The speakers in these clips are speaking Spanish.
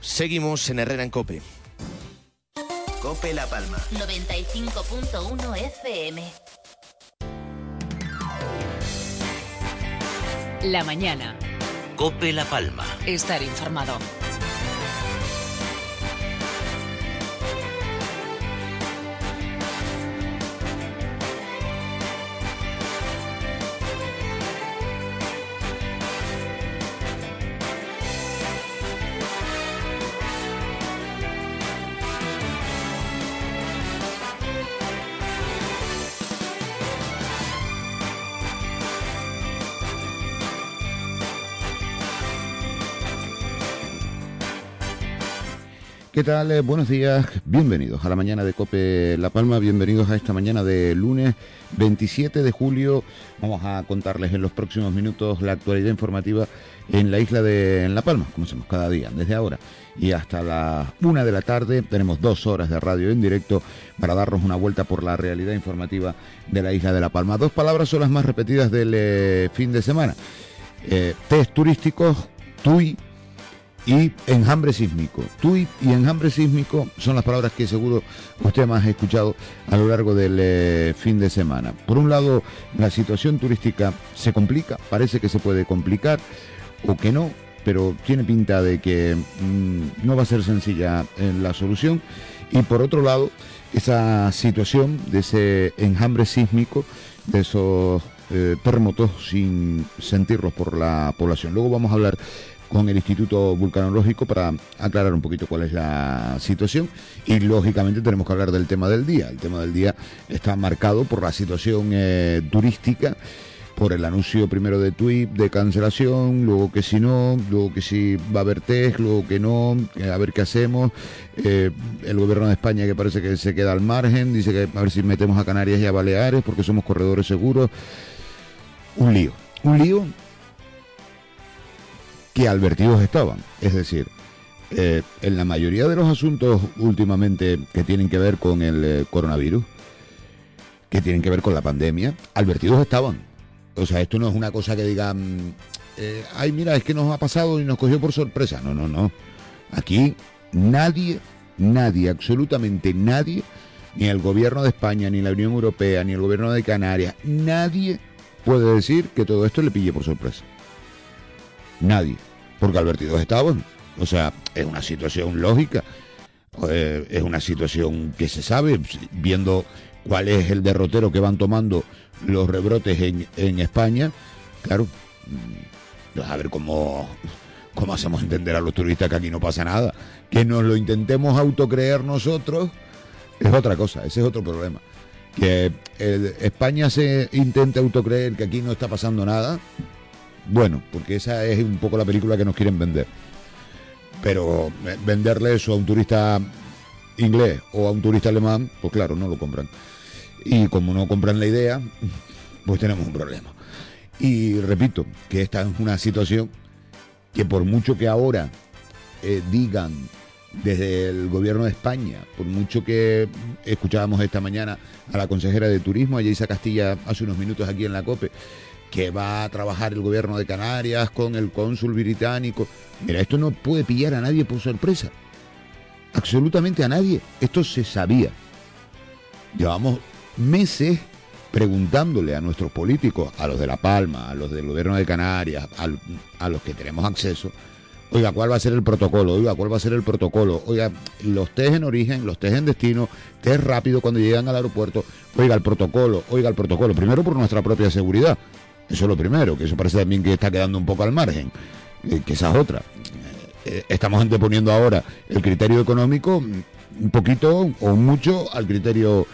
Seguimos en Herrera en Cope. Cope La Palma. 95.1 FM. La mañana. Cope La Palma. Estar informado. ¿Qué tal? Eh, buenos días, bienvenidos a la mañana de Cope La Palma, bienvenidos a esta mañana de lunes 27 de julio. Vamos a contarles en los próximos minutos la actualidad informativa en la isla de La Palma, como hacemos cada día, desde ahora y hasta las una de la tarde. Tenemos dos horas de radio en directo para darnos una vuelta por la realidad informativa de la isla de La Palma. Dos palabras son las más repetidas del eh, fin de semana. Eh, test turísticos, TUI y enjambre sísmico. Tuit y enjambre sísmico son las palabras que seguro usted más ha escuchado a lo largo del eh, fin de semana. Por un lado, la situación turística se complica, parece que se puede complicar o que no, pero tiene pinta de que mm, no va a ser sencilla en eh, la solución. Y por otro lado, esa situación de ese enjambre sísmico, de esos eh, terremotos sin sentirlos por la población. Luego vamos a hablar con el Instituto Vulcanológico para aclarar un poquito cuál es la situación y lógicamente tenemos que hablar del tema del día. El tema del día está marcado por la situación eh, turística por el anuncio primero de tweet de cancelación, luego que si no, luego que si va a haber test, luego que no, a ver qué hacemos. Eh, el gobierno de España que parece que se queda al margen, dice que a ver si metemos a Canarias y a Baleares porque somos corredores seguros. Un lío, un lío que advertidos estaban. Es decir, eh, en la mayoría de los asuntos últimamente que tienen que ver con el eh, coronavirus, que tienen que ver con la pandemia, advertidos estaban. O sea, esto no es una cosa que digan, eh, ay, mira, es que nos ha pasado y nos cogió por sorpresa. No, no, no. Aquí nadie, nadie, absolutamente nadie, ni el gobierno de España, ni la Unión Europea, ni el gobierno de Canarias, nadie puede decir que todo esto le pille por sorpresa. Nadie. Porque advertidos estaban. O sea, es una situación lógica. Eh, es una situación que se sabe, viendo cuál es el derrotero que van tomando los rebrotes en, España. Claro, mm, a ver cómo, cómo hacemos entender a los turistas que aquí no pasa nada. Que nos lo intentemos autocreer nosotros es otra cosa, ese es otro problema. Que España se intente autocreer que aquí no está pasando nada, bueno, porque esa es un poco la película que nos quieren vender. Pero eh, venderle eso a un turista inglés o a un turista alemán, pues claro, no lo compran. Y como no compran la idea, pues tenemos un problema. Y repito, que esta es una situación que por mucho que ahora eh, digan desde el gobierno de España, por mucho que escuchábamos esta mañana a la consejera de Turismo, a Isa Castilla, hace unos minutos aquí en la COPE, que va a trabajar el gobierno de Canarias con el cónsul británico. Mira, esto no puede pillar a nadie por sorpresa. Absolutamente a nadie. Esto se sabía. Llevamos meses preguntándole a nuestros políticos, a los de La Palma, a los del gobierno de Canarias, a, los que tenemos acceso, oiga, ¿cuál va a ser el protocolo? Oiga, ¿cuál va a ser el protocolo? Oiga, los test en origen, los test en destino, test rápido cuando llegan al aeropuerto, oiga, el protocolo, oiga, el protocolo, primero por nuestra propia seguridad, eso es lo primero, que eso parece también que está quedando un poco al margen, eh, que esa es otra. Eh, estamos anteponiendo ahora el criterio económico un poquito o mucho al criterio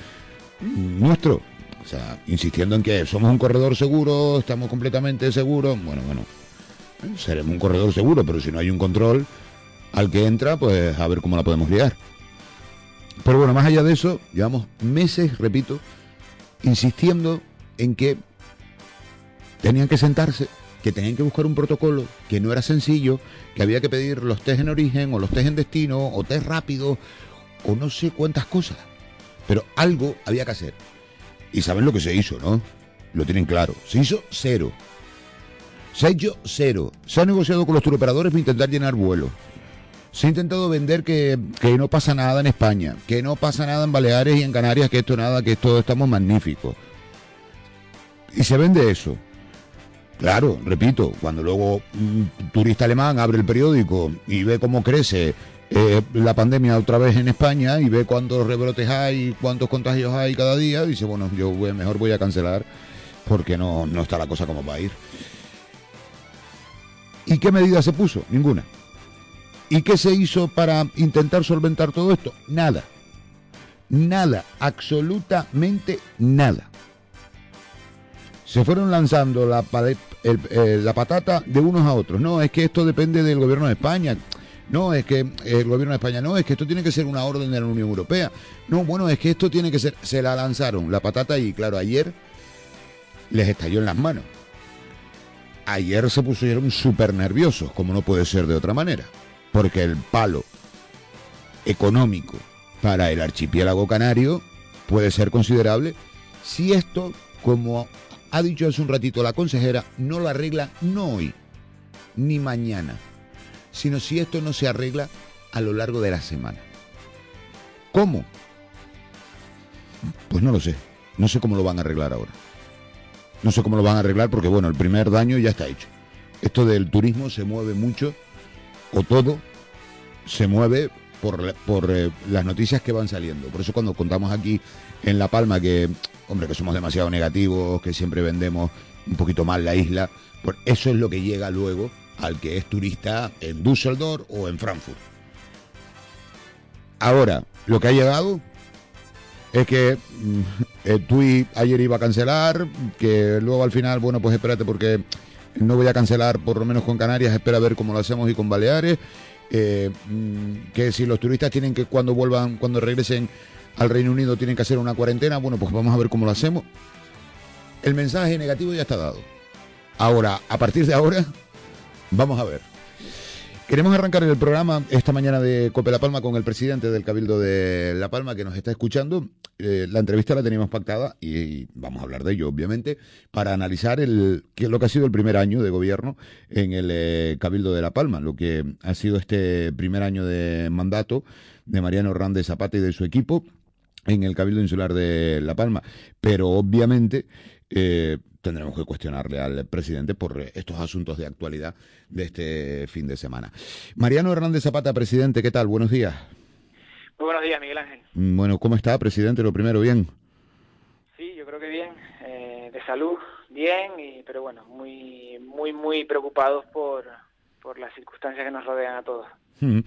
nuestro. O sea, insistiendo en que somos un corredor seguro, estamos completamente seguros. Bueno, bueno, seremos un corredor seguro, pero si no hay un control al que entra, pues a ver cómo la podemos liar. Pero bueno, más allá de eso, llevamos meses, repito, insistiendo en que tenían que sentarse, que tenían que buscar un protocolo, que no era sencillo, que había que pedir los test en origen o los test en destino o test rápido o no sé cuántas cosas. Pero algo había que hacer. Y saben lo que se hizo, ¿no? Lo tienen claro. Se hizo cero. Se ha hecho cero. Se ha negociado con los turoperadores para intentar llenar vuelos. Se ha intentado vender que, que no pasa nada en España, que no pasa nada en Baleares y en Canarias, que esto nada, que esto estamos magníficos. Y se vende eso. Claro, repito, cuando luego un turista alemán abre el periódico y ve cómo crece eh, la pandemia otra vez en España y ve cuántos rebrotes hay, cuántos contagios hay cada día, dice, bueno, yo mejor voy a cancelar porque no, no está la cosa como va a ir. ¿Y qué medida se puso? Ninguna. ¿Y qué se hizo para intentar solventar todo esto? Nada. Nada, absolutamente nada. Se fueron lanzando la, eh, la patata de unos a otros. No, es que esto depende del gobierno de España. No, es que el gobierno de España no, es que esto tiene que ser una orden de la Unión Europea. No, bueno, es que esto tiene que ser. Se la lanzaron la patata y, claro, ayer les estalló en las manos. Ayer se pusieron súper nerviosos, como no puede ser de otra manera, porque el palo económico para el archipiélago canario puede ser considerable si esto, como ha dicho hace un ratito la consejera, no lo arregla no hoy ni mañana, sino si esto no se arregla a lo largo de la semana. ¿Cómo? Pues no lo sé. No sé cómo lo van a arreglar ahora. No sé cómo lo van a arreglar porque, bueno, el primer daño ya está hecho. Esto del turismo se mueve mucho, o todo, se mueve por, por eh, las noticias que van saliendo. Por eso cuando contamos aquí en La Palma que, hombre, que somos demasiado negativos, que siempre vendemos un poquito mal la isla, pues eso es lo que llega luego al que es turista en Düsseldorf o en Frankfurt. Ahora, lo que ha llegado es que mm, el TUI ayer iba a cancelar, que luego al final, bueno, pues espérate porque no voy a cancelar por lo menos con Canarias, espera a ver cómo lo hacemos y con Baleares, eh, mm, que si los turistas tienen que cuando vuelvan, cuando regresen al Reino Unido tienen que hacer una cuarentena, bueno, pues vamos a ver cómo lo hacemos. El mensaje negativo ya está dado. Ahora, a partir de ahora, vamos a ver. Queremos arrancar el programa esta mañana de Cope La Palma con el presidente del Cabildo de La Palma que nos está escuchando. Eh, la entrevista la teníamos pactada y, vamos a hablar de ello, obviamente, para analizar el, lo que ha sido el primer año de gobierno en el eh, Cabildo de La Palma, lo que ha sido este primer año de mandato de Mariano Hernández Zapata y de su equipo en el Cabildo Insular de La Palma. Pero obviamente eh, tendremos que cuestionarle al presidente por eh, estos asuntos de actualidad de este fin de semana. Mariano Hernández Zapata, presidente, ¿qué tal? Buenos días. Muy buenos días, Miguel Ángel. Mm, Bueno, ¿cómo está, presidente? Lo primero, bien. Sí, yo creo que bien, eh, de salud, bien, y, pero bueno, muy, muy, muy preocupados por, por las circunstancias que nos rodean a todos. Mm.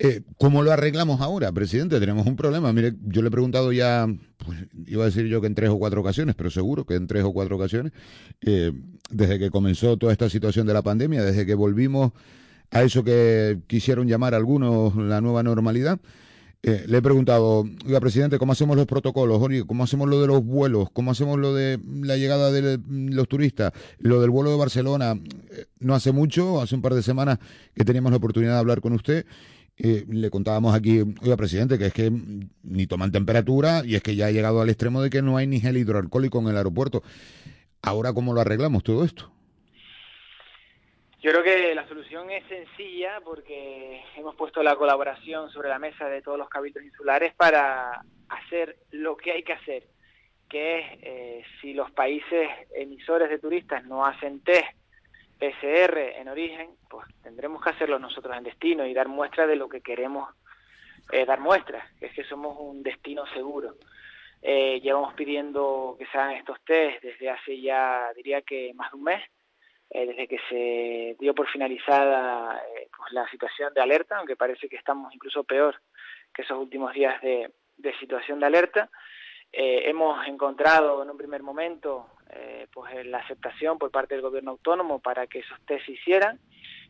Eh, ¿Cómo lo arreglamos ahora, presidente? Tenemos un problema. Mire, yo le he preguntado ya, pues, iba a decir yo que en tres o cuatro ocasiones, pero seguro que en tres o cuatro ocasiones, eh, desde que comenzó toda esta situación de la pandemia, desde que volvimos a eso que quisieron llamar algunos la nueva normalidad, eh, le he preguntado, oiga, presidente, ¿cómo hacemos los protocolos? ¿cómo hacemos lo de los vuelos? ¿Cómo hacemos lo de la llegada de los turistas? Lo del vuelo de Barcelona. Eh, no hace mucho, hace un par de semanas que teníamos la oportunidad de hablar con usted. eh, le contábamos aquí, oiga, presidente, que es que ni toman temperatura y es que ya ha llegado al extremo de que no hay ni gel hidroalcohólico en el aeropuerto. Ahora, ¿cómo lo arreglamos todo esto? Yo creo que la solución es sencilla porque hemos puesto la colaboración sobre la mesa de todos los cabildos insulares para hacer lo que hay que hacer, que es eh, si los países emisores de turistas no hacen test PCR en origen, pues tendremos que hacerlo nosotros en destino y dar muestra de lo que queremos eh, dar muestras, que es que somos un destino seguro. Eh, llevamos pidiendo que se hagan estos test desde hace ya, diría que más de un mes, eh, desde que se dio por finalizada eh, pues la situación de alerta, aunque parece que estamos incluso peor que esos últimos días de, de situación de alerta. Eh, hemos encontrado en un primer momento eh, pues la aceptación por parte del gobierno autónomo para que esos test se hicieran,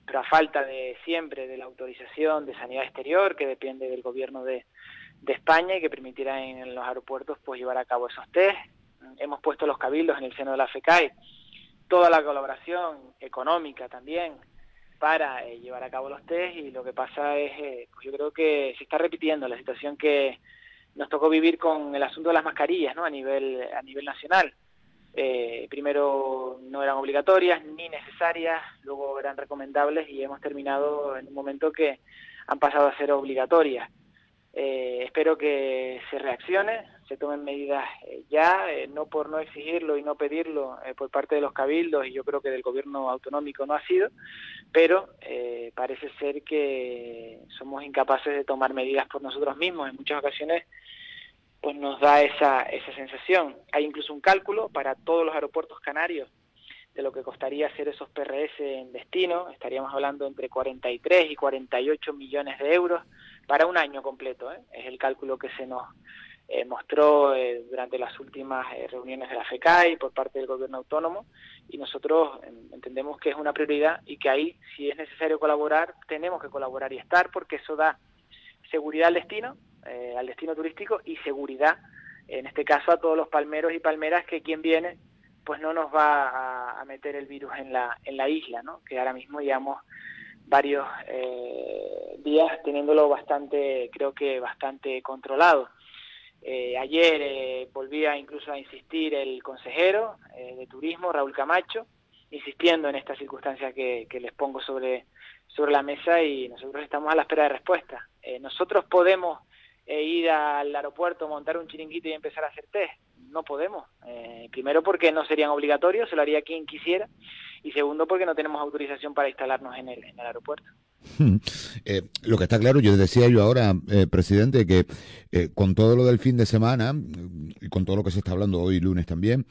pero a falta de siempre de la autorización de sanidad exterior que depende del gobierno de, de España y que permitirá en los aeropuertos pues llevar a cabo esos test. Hemos puesto los cabildos en el seno de la FECAI toda la colaboración económica también para eh, llevar a cabo los test y lo que pasa es, eh, pues yo creo que se está repitiendo la situación que nos tocó vivir con el asunto de las mascarillas ¿no? a nivel a nivel nacional. Eh, primero no eran obligatorias ni necesarias, luego eran recomendables y hemos terminado en un momento que han pasado a ser obligatorias. Eh, espero que se reaccione, se tomen medidas eh, ya, eh, no por no exigirlo y no pedirlo por parte de los cabildos, y yo creo que del gobierno autonómico no ha sido, pero parece ser que somos incapaces de tomar medidas por nosotros mismos. En muchas ocasiones pues nos da esa, esa sensación. Hay incluso un cálculo para todos los aeropuertos canarios de lo que costaría hacer esos PRS en destino, estaríamos hablando entre 43 y 48 millones de euros para un año completo. ¿eh? Es el cálculo que se nos eh, mostró eh, durante las últimas reuniones de la FECAI por parte del gobierno autónomo y nosotros entendemos que es una prioridad y que ahí, si es necesario colaborar, tenemos que colaborar y estar porque eso da seguridad al destino, al destino turístico y seguridad, en este caso, a todos los palmeros y palmeras que quien viene pues no nos va a, meter el virus en la, en la isla, ¿no? que ahora mismo llevamos varios eh, días teniéndolo bastante, creo que bastante controlado. Eh, ayer eh, volvía incluso a insistir el consejero de turismo, Raúl Camacho, insistiendo en esta circunstancia que, que, les pongo sobre, sobre la mesa y nosotros estamos a la espera de respuesta. nosotros podemos ir al aeropuerto, montar un chiringuito y empezar a hacer test no podemos. Eh, primero porque no serían obligatorios, se lo haría quien quisiera. Y segundo porque no tenemos autorización para instalarnos en el, aeropuerto. Eh, lo que está claro, yo decía yo ahora, eh, presidente, que con todo lo del fin de semana y con todo lo que se está hablando hoy lunes también,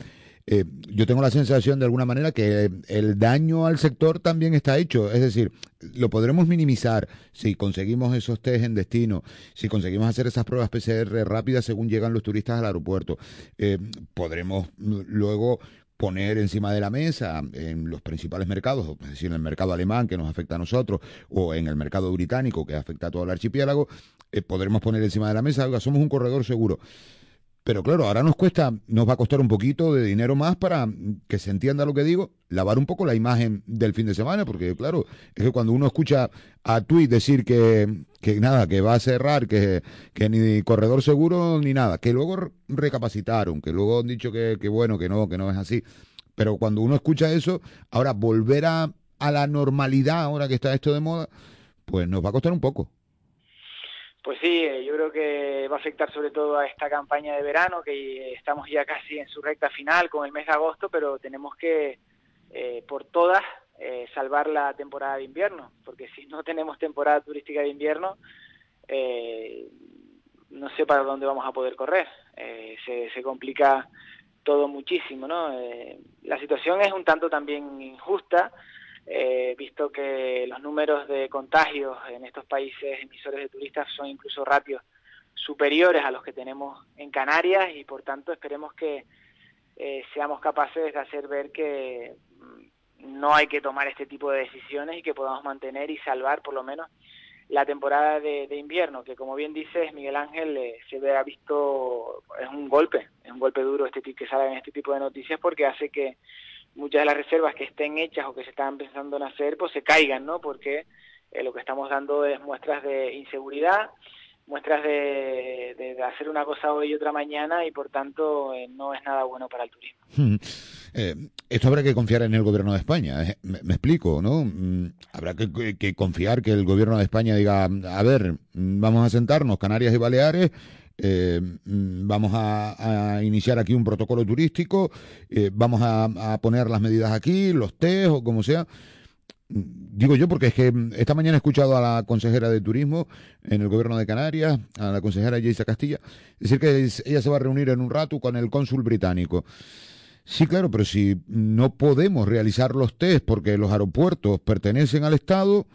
eh, yo tengo la sensación de alguna manera que el daño al sector también está hecho. Es decir, lo podremos minimizar si conseguimos esos test en destino, si conseguimos hacer esas pruebas PCR rápidas según llegan los turistas al aeropuerto. Eh, podremos luego poner encima de la mesa en los principales mercados, es decir, en el mercado alemán que nos afecta a nosotros, o en el mercado británico que afecta a todo el archipiélago, eh, podremos poner encima de la mesa, oiga, somos un corredor seguro. Pero claro, ahora nos cuesta, nos va a costar un poquito de dinero más para que se entienda lo que digo, lavar un poco la imagen del fin de semana, porque claro, es que cuando uno escucha a Tweet decir que, que nada, que va a cerrar, que, que ni corredor seguro ni nada, que luego recapacitaron, que luego han dicho que, que bueno, que no, que no es así. Pero cuando uno escucha eso, ahora volver a, a la normalidad, ahora que está esto de moda, pues nos va a costar un poco. Pues sí, eh, yo creo que va a afectar sobre todo a esta campaña de verano, que estamos ya casi en su recta final con el mes de agosto, pero tenemos que, eh, por todas, eh, salvar la temporada de invierno, porque si no tenemos temporada turística de invierno, no sé para dónde vamos a poder correr. se, se complica todo muchísimo, ¿no? la situación es un tanto también injusta, eh, visto que los números de contagios en estos países emisores de turistas son incluso ratios superiores a los que tenemos en Canarias y por tanto esperemos que eh, seamos capaces de hacer ver que mm, no hay que tomar este tipo de decisiones y que podamos mantener y salvar por lo menos la temporada de, invierno, que como bien dices Miguel Ángel, eh, se ve ha visto, es un golpe, es un golpe duro este que salga en este tipo de noticias porque hace que muchas de las reservas que estén hechas o que se están pensando en hacer, pues se caigan, ¿no? Porque eh, lo que estamos dando es muestras de inseguridad, muestras de, de, hacer una cosa hoy y otra mañana y por tanto eh, no es nada bueno para el turismo. Eh, esto habrá que confiar en el gobierno de España, me, explico, ¿no? Mm, habrá que, que, confiar que el gobierno de España diga, a ver, vamos a sentarnos, Canarias y Baleares, eh, mm, vamos a, iniciar aquí un protocolo turístico, eh, vamos a, poner las medidas aquí, los test o como sea. Digo yo porque es que esta mañana he escuchado a la consejera de turismo en el gobierno de Canarias, a la consejera Yeisa Castilla, decir que ella se va a reunir en un rato con el cónsul británico. Sí, claro, pero si no podemos realizar los test porque los aeropuertos pertenecen al Estado,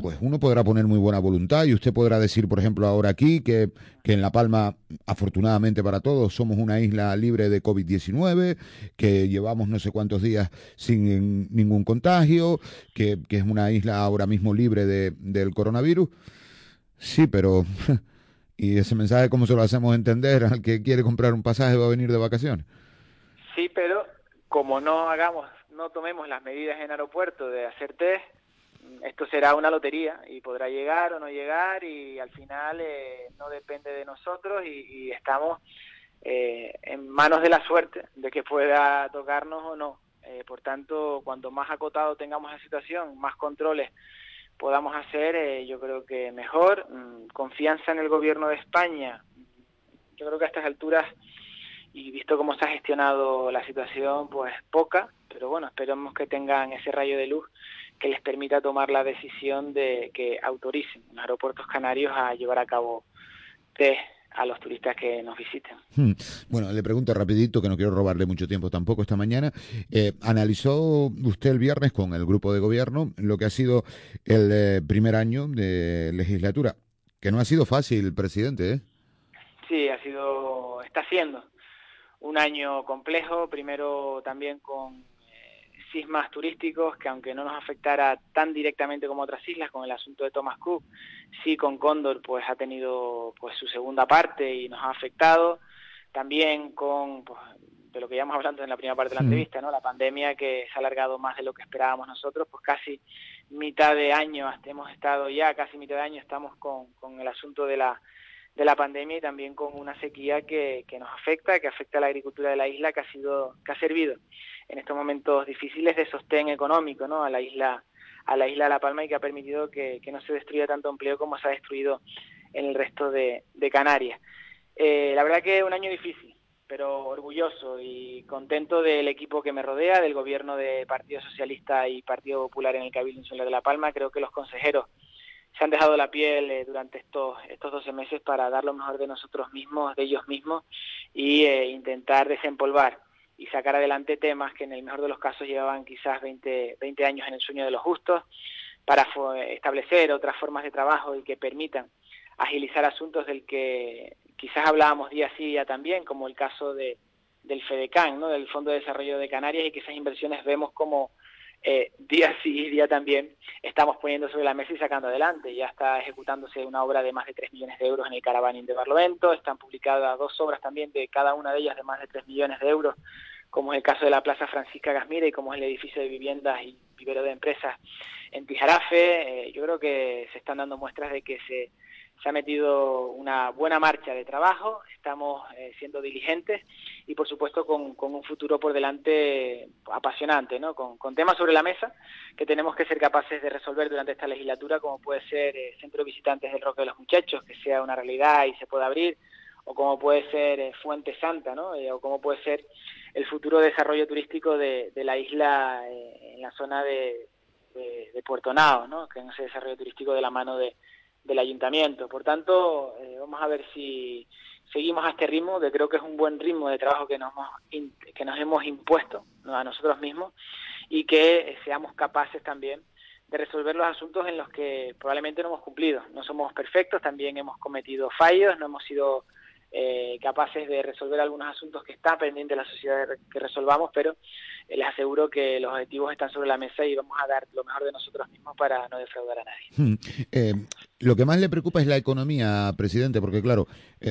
pues uno podrá poner muy buena voluntad y usted podrá decir, por ejemplo, ahora aquí que, que en La Palma, afortunadamente para todos, somos una isla libre de COVID-19, que llevamos no sé cuántos días sin ningún contagio, que, que es una isla ahora mismo libre de, del coronavirus. Sí, pero... ¿Y ese mensaje cómo se lo hacemos entender al que quiere comprar un pasaje va a venir de vacaciones? Sí, pero como no hagamos, no tomemos las medidas en aeropuerto de hacer test, esto será una lotería y podrá llegar o no llegar y al final eh, no depende de nosotros y, estamos eh, en manos de la suerte de que pueda tocarnos o no. Eh, por tanto, cuanto más acotado tengamos la situación, más controles podamos hacer, eh, yo creo que mejor. Mm, confianza en el gobierno de España. Yo creo que a estas alturas, y visto cómo se ha gestionado la situación, pues poca, pero bueno, esperemos que tengan ese rayo de luz que les permita tomar la decisión de que autoricen los aeropuertos canarios a llevar a cabo test a los turistas que nos visiten. Hmm. Bueno, le pregunto rapidito, que no quiero robarle mucho tiempo tampoco esta mañana. Eh, ¿Analizó usted el viernes con el grupo de gobierno lo que ha sido el eh, primer año de legislatura? Que no ha sido fácil, presidente, ¿eh? Sí, ha sido, está siendo un año complejo, primero también con sismas turísticos que aunque no nos afectara tan directamente como otras islas con el asunto de Thomas Cook, sí con Cóndor pues ha tenido pues su segunda parte y nos ha afectado. También con pues, de lo que ya hemos hablado en la primera parte de la entrevista, ¿no? La pandemia que se ha alargado más de lo que esperábamos nosotros, pues casi mitad de año, hasta hemos estado ya casi mitad de año estamos con, con el asunto de la de la pandemia y también con una sequía que, que nos afecta, que afecta a la agricultura de la isla, que ha sido, que ha servido en estos momentos difíciles de sostén económico, ¿no? A la isla, a la isla de La Palma y que ha permitido que, que no se destruya tanto empleo como se ha destruido en el resto de, Canarias. Eh, la verdad que es un año difícil, pero orgulloso y contento del equipo que me rodea, del gobierno de Partido Socialista y Partido Popular en el Cabildo Insular de La Palma. Creo que los consejeros se han dejado la piel eh, durante estos estos 12 meses para dar lo mejor de nosotros mismos, de ellos mismos y eh, intentar desempolvar y sacar adelante temas que en el mejor de los casos llevaban quizás 20, 20 años en el sueño de los justos para establecer otras formas de trabajo y que permitan agilizar asuntos del que quizás hablábamos día sí día también, como el caso de, del FEDECAN, ¿no? del Fondo de Desarrollo de Canarias, y que esas inversiones vemos como eh, día sí día también estamos poniendo sobre la mesa y sacando adelante. Ya está ejecutándose una obra de más de 3 millones de euros en el Caravaning de Barlovento, están publicadas dos obras también de cada una de ellas de más de 3 millones de euros, como es el caso de la Plaza Francisca Gasmira y como es el edificio de viviendas y vivero de empresas en Tijarafe. Eh, yo creo que se están dando muestras de que se se ha metido una buena marcha de trabajo, estamos eh, siendo diligentes y por supuesto con, un futuro por delante apasionante, ¿no? Con, temas sobre la mesa que tenemos que ser capaces de resolver durante esta legislatura, como puede ser eh, Centro de Visitantes del Roque de los Muchachos, que sea una realidad y se pueda abrir, o como puede ser eh, Fuente Santa, ¿no? o como puede ser el futuro desarrollo turístico de, la isla en la zona de, de, Puerto Nao, ¿no? que en ese desarrollo turístico de la mano de del ayuntamiento. Por tanto, eh, vamos a ver si seguimos a este ritmo, que creo que es un buen ritmo de trabajo que nos hemos, que nos hemos impuesto a nosotros mismos y que seamos capaces también de resolver los asuntos en los que probablemente no hemos cumplido. No somos perfectos, también hemos cometido fallos, no hemos sido eh, capaces de resolver algunos asuntos que están pendientes de la sociedad que resolvamos, pero eh, les aseguro que los objetivos están sobre la mesa y vamos a dar lo mejor de nosotros mismos para no defraudar a nadie. Hmm. Eh, lo que más le preocupa es la economía, presidente, porque claro,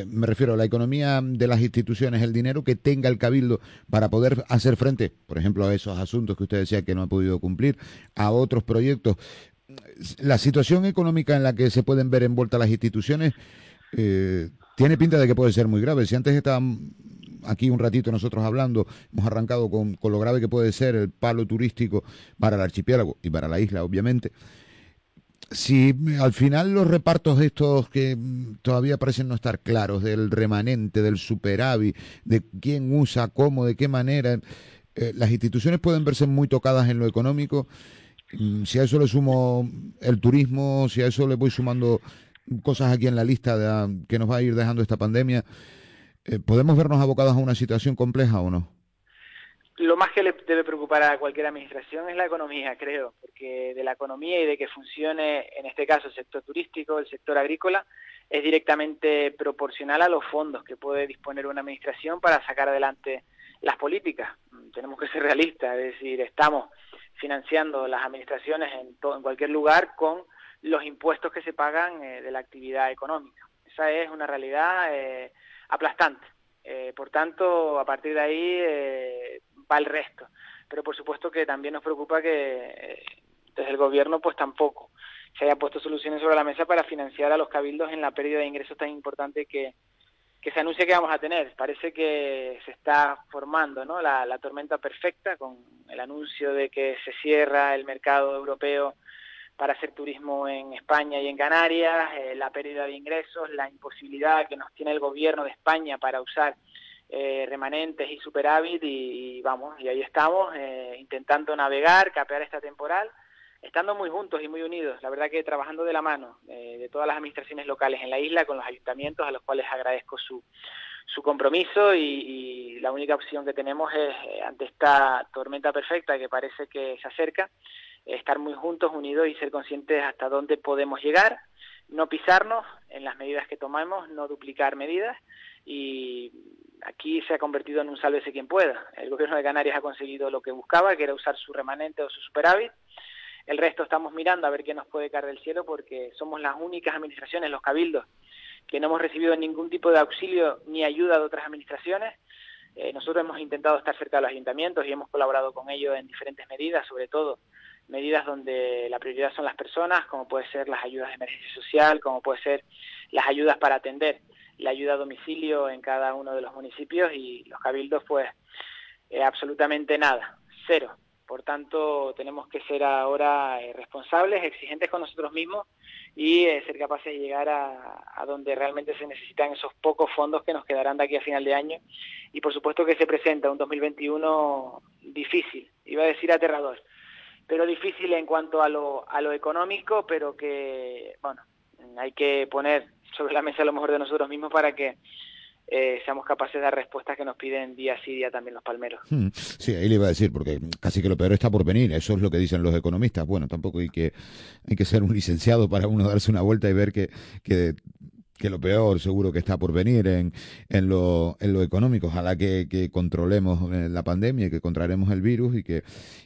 me refiero a la economía de las instituciones, el dinero que tenga el cabildo para poder hacer frente, por ejemplo, a esos asuntos que usted decía que no ha podido cumplir, a otros proyectos. La situación económica en la que se pueden ver envueltas las instituciones eh, tiene pinta de que puede ser muy grave. Si antes estaban aquí un ratito nosotros hablando, hemos arrancado con, lo grave que puede ser el palo turístico para el archipiélago y para la isla, obviamente. Si al final los repartos estos que todavía parecen no estar claros, del remanente, del superávit, de quién usa, cómo, de qué manera, eh, las instituciones pueden verse muy tocadas en lo económico. Mm, si a eso le sumo el turismo, si a eso le voy sumando cosas aquí en la lista de, que nos va a ir dejando esta pandemia. Eh, ¿Podemos vernos abocados a una situación compleja o no? Lo más que le debe preocupar a cualquier administración es la economía, creo, porque de la economía y de que funcione, en este caso, el sector turístico, el sector agrícola, es directamente proporcional a los fondos que puede disponer una administración para sacar adelante las políticas. Tenemos que ser realistas, es decir, estamos financiando las administraciones en cualquier lugar con los impuestos que se pagan eh, de la actividad económica. Esa es una realidad eh, aplastante. Eh, por tanto, a partir de ahí va el resto. Pero por supuesto que también nos preocupa que desde el gobierno pues tampoco se haya puesto soluciones sobre la mesa para financiar a los cabildos en la pérdida de ingresos tan importante que, que se anuncia que vamos a tener. Parece que se está formando ¿no? la, la tormenta perfecta con el anuncio de que se cierra el mercado europeo para hacer turismo en España y en Canarias, eh, la pérdida de ingresos, la imposibilidad que nos tiene el gobierno de España para usar eh, remanentes y superávit y, vamos, y ahí estamos eh, intentando navegar, capear esta temporal, estando muy juntos y muy unidos, la verdad que trabajando de la mano de todas las administraciones locales en la isla con los ayuntamientos a los cuales agradezco su, su compromiso y, y la única opción que tenemos es ante esta tormenta perfecta que parece que se acerca, estar muy juntos, unidos y ser conscientes hasta dónde podemos llegar, no pisarnos en las medidas que tomamos, no duplicar medidas y aquí se ha convertido en un sálvese quien pueda. El gobierno de Canarias ha conseguido lo que buscaba, que era usar su remanente o su superávit. El resto estamos mirando a ver qué nos puede caer del cielo porque somos las únicas administraciones, los cabildos, que no hemos recibido ningún tipo de auxilio ni ayuda de otras administraciones. Eh, nosotros hemos intentado estar cerca de los ayuntamientos y hemos colaborado con ellos en diferentes medidas, sobre todo medidas donde la prioridad son las personas, como puede ser las ayudas de emergencia social, como puede ser las ayudas para atender la ayuda a domicilio en cada uno de los municipios y los cabildos pues eh, absolutamente nada, cero. Por tanto, tenemos que ser ahora eh, responsables, exigentes con nosotros mismos y eh, ser capaces de llegar a, a, donde realmente se necesitan esos pocos fondos que nos quedarán de aquí a final de año. Y por supuesto que se presenta un 2021 difícil, iba a decir aterrador, pero difícil en cuanto a lo, a lo económico, pero que, bueno, hay que poner sobre la mesa lo mejor de nosotros mismos para que eh, seamos capaces de dar respuestas que nos piden día sí día también los palmeros. Hmm. Sí, ahí le iba a decir, porque casi que lo peor está por venir, eso es lo que dicen los economistas. Bueno, tampoco hay que, hay que ser un licenciado para uno darse una vuelta y ver que, que que lo peor seguro que está por venir en, en, lo, en lo económico. Ojalá que, que controlemos eh, la pandemia, y que contraremos el virus y que,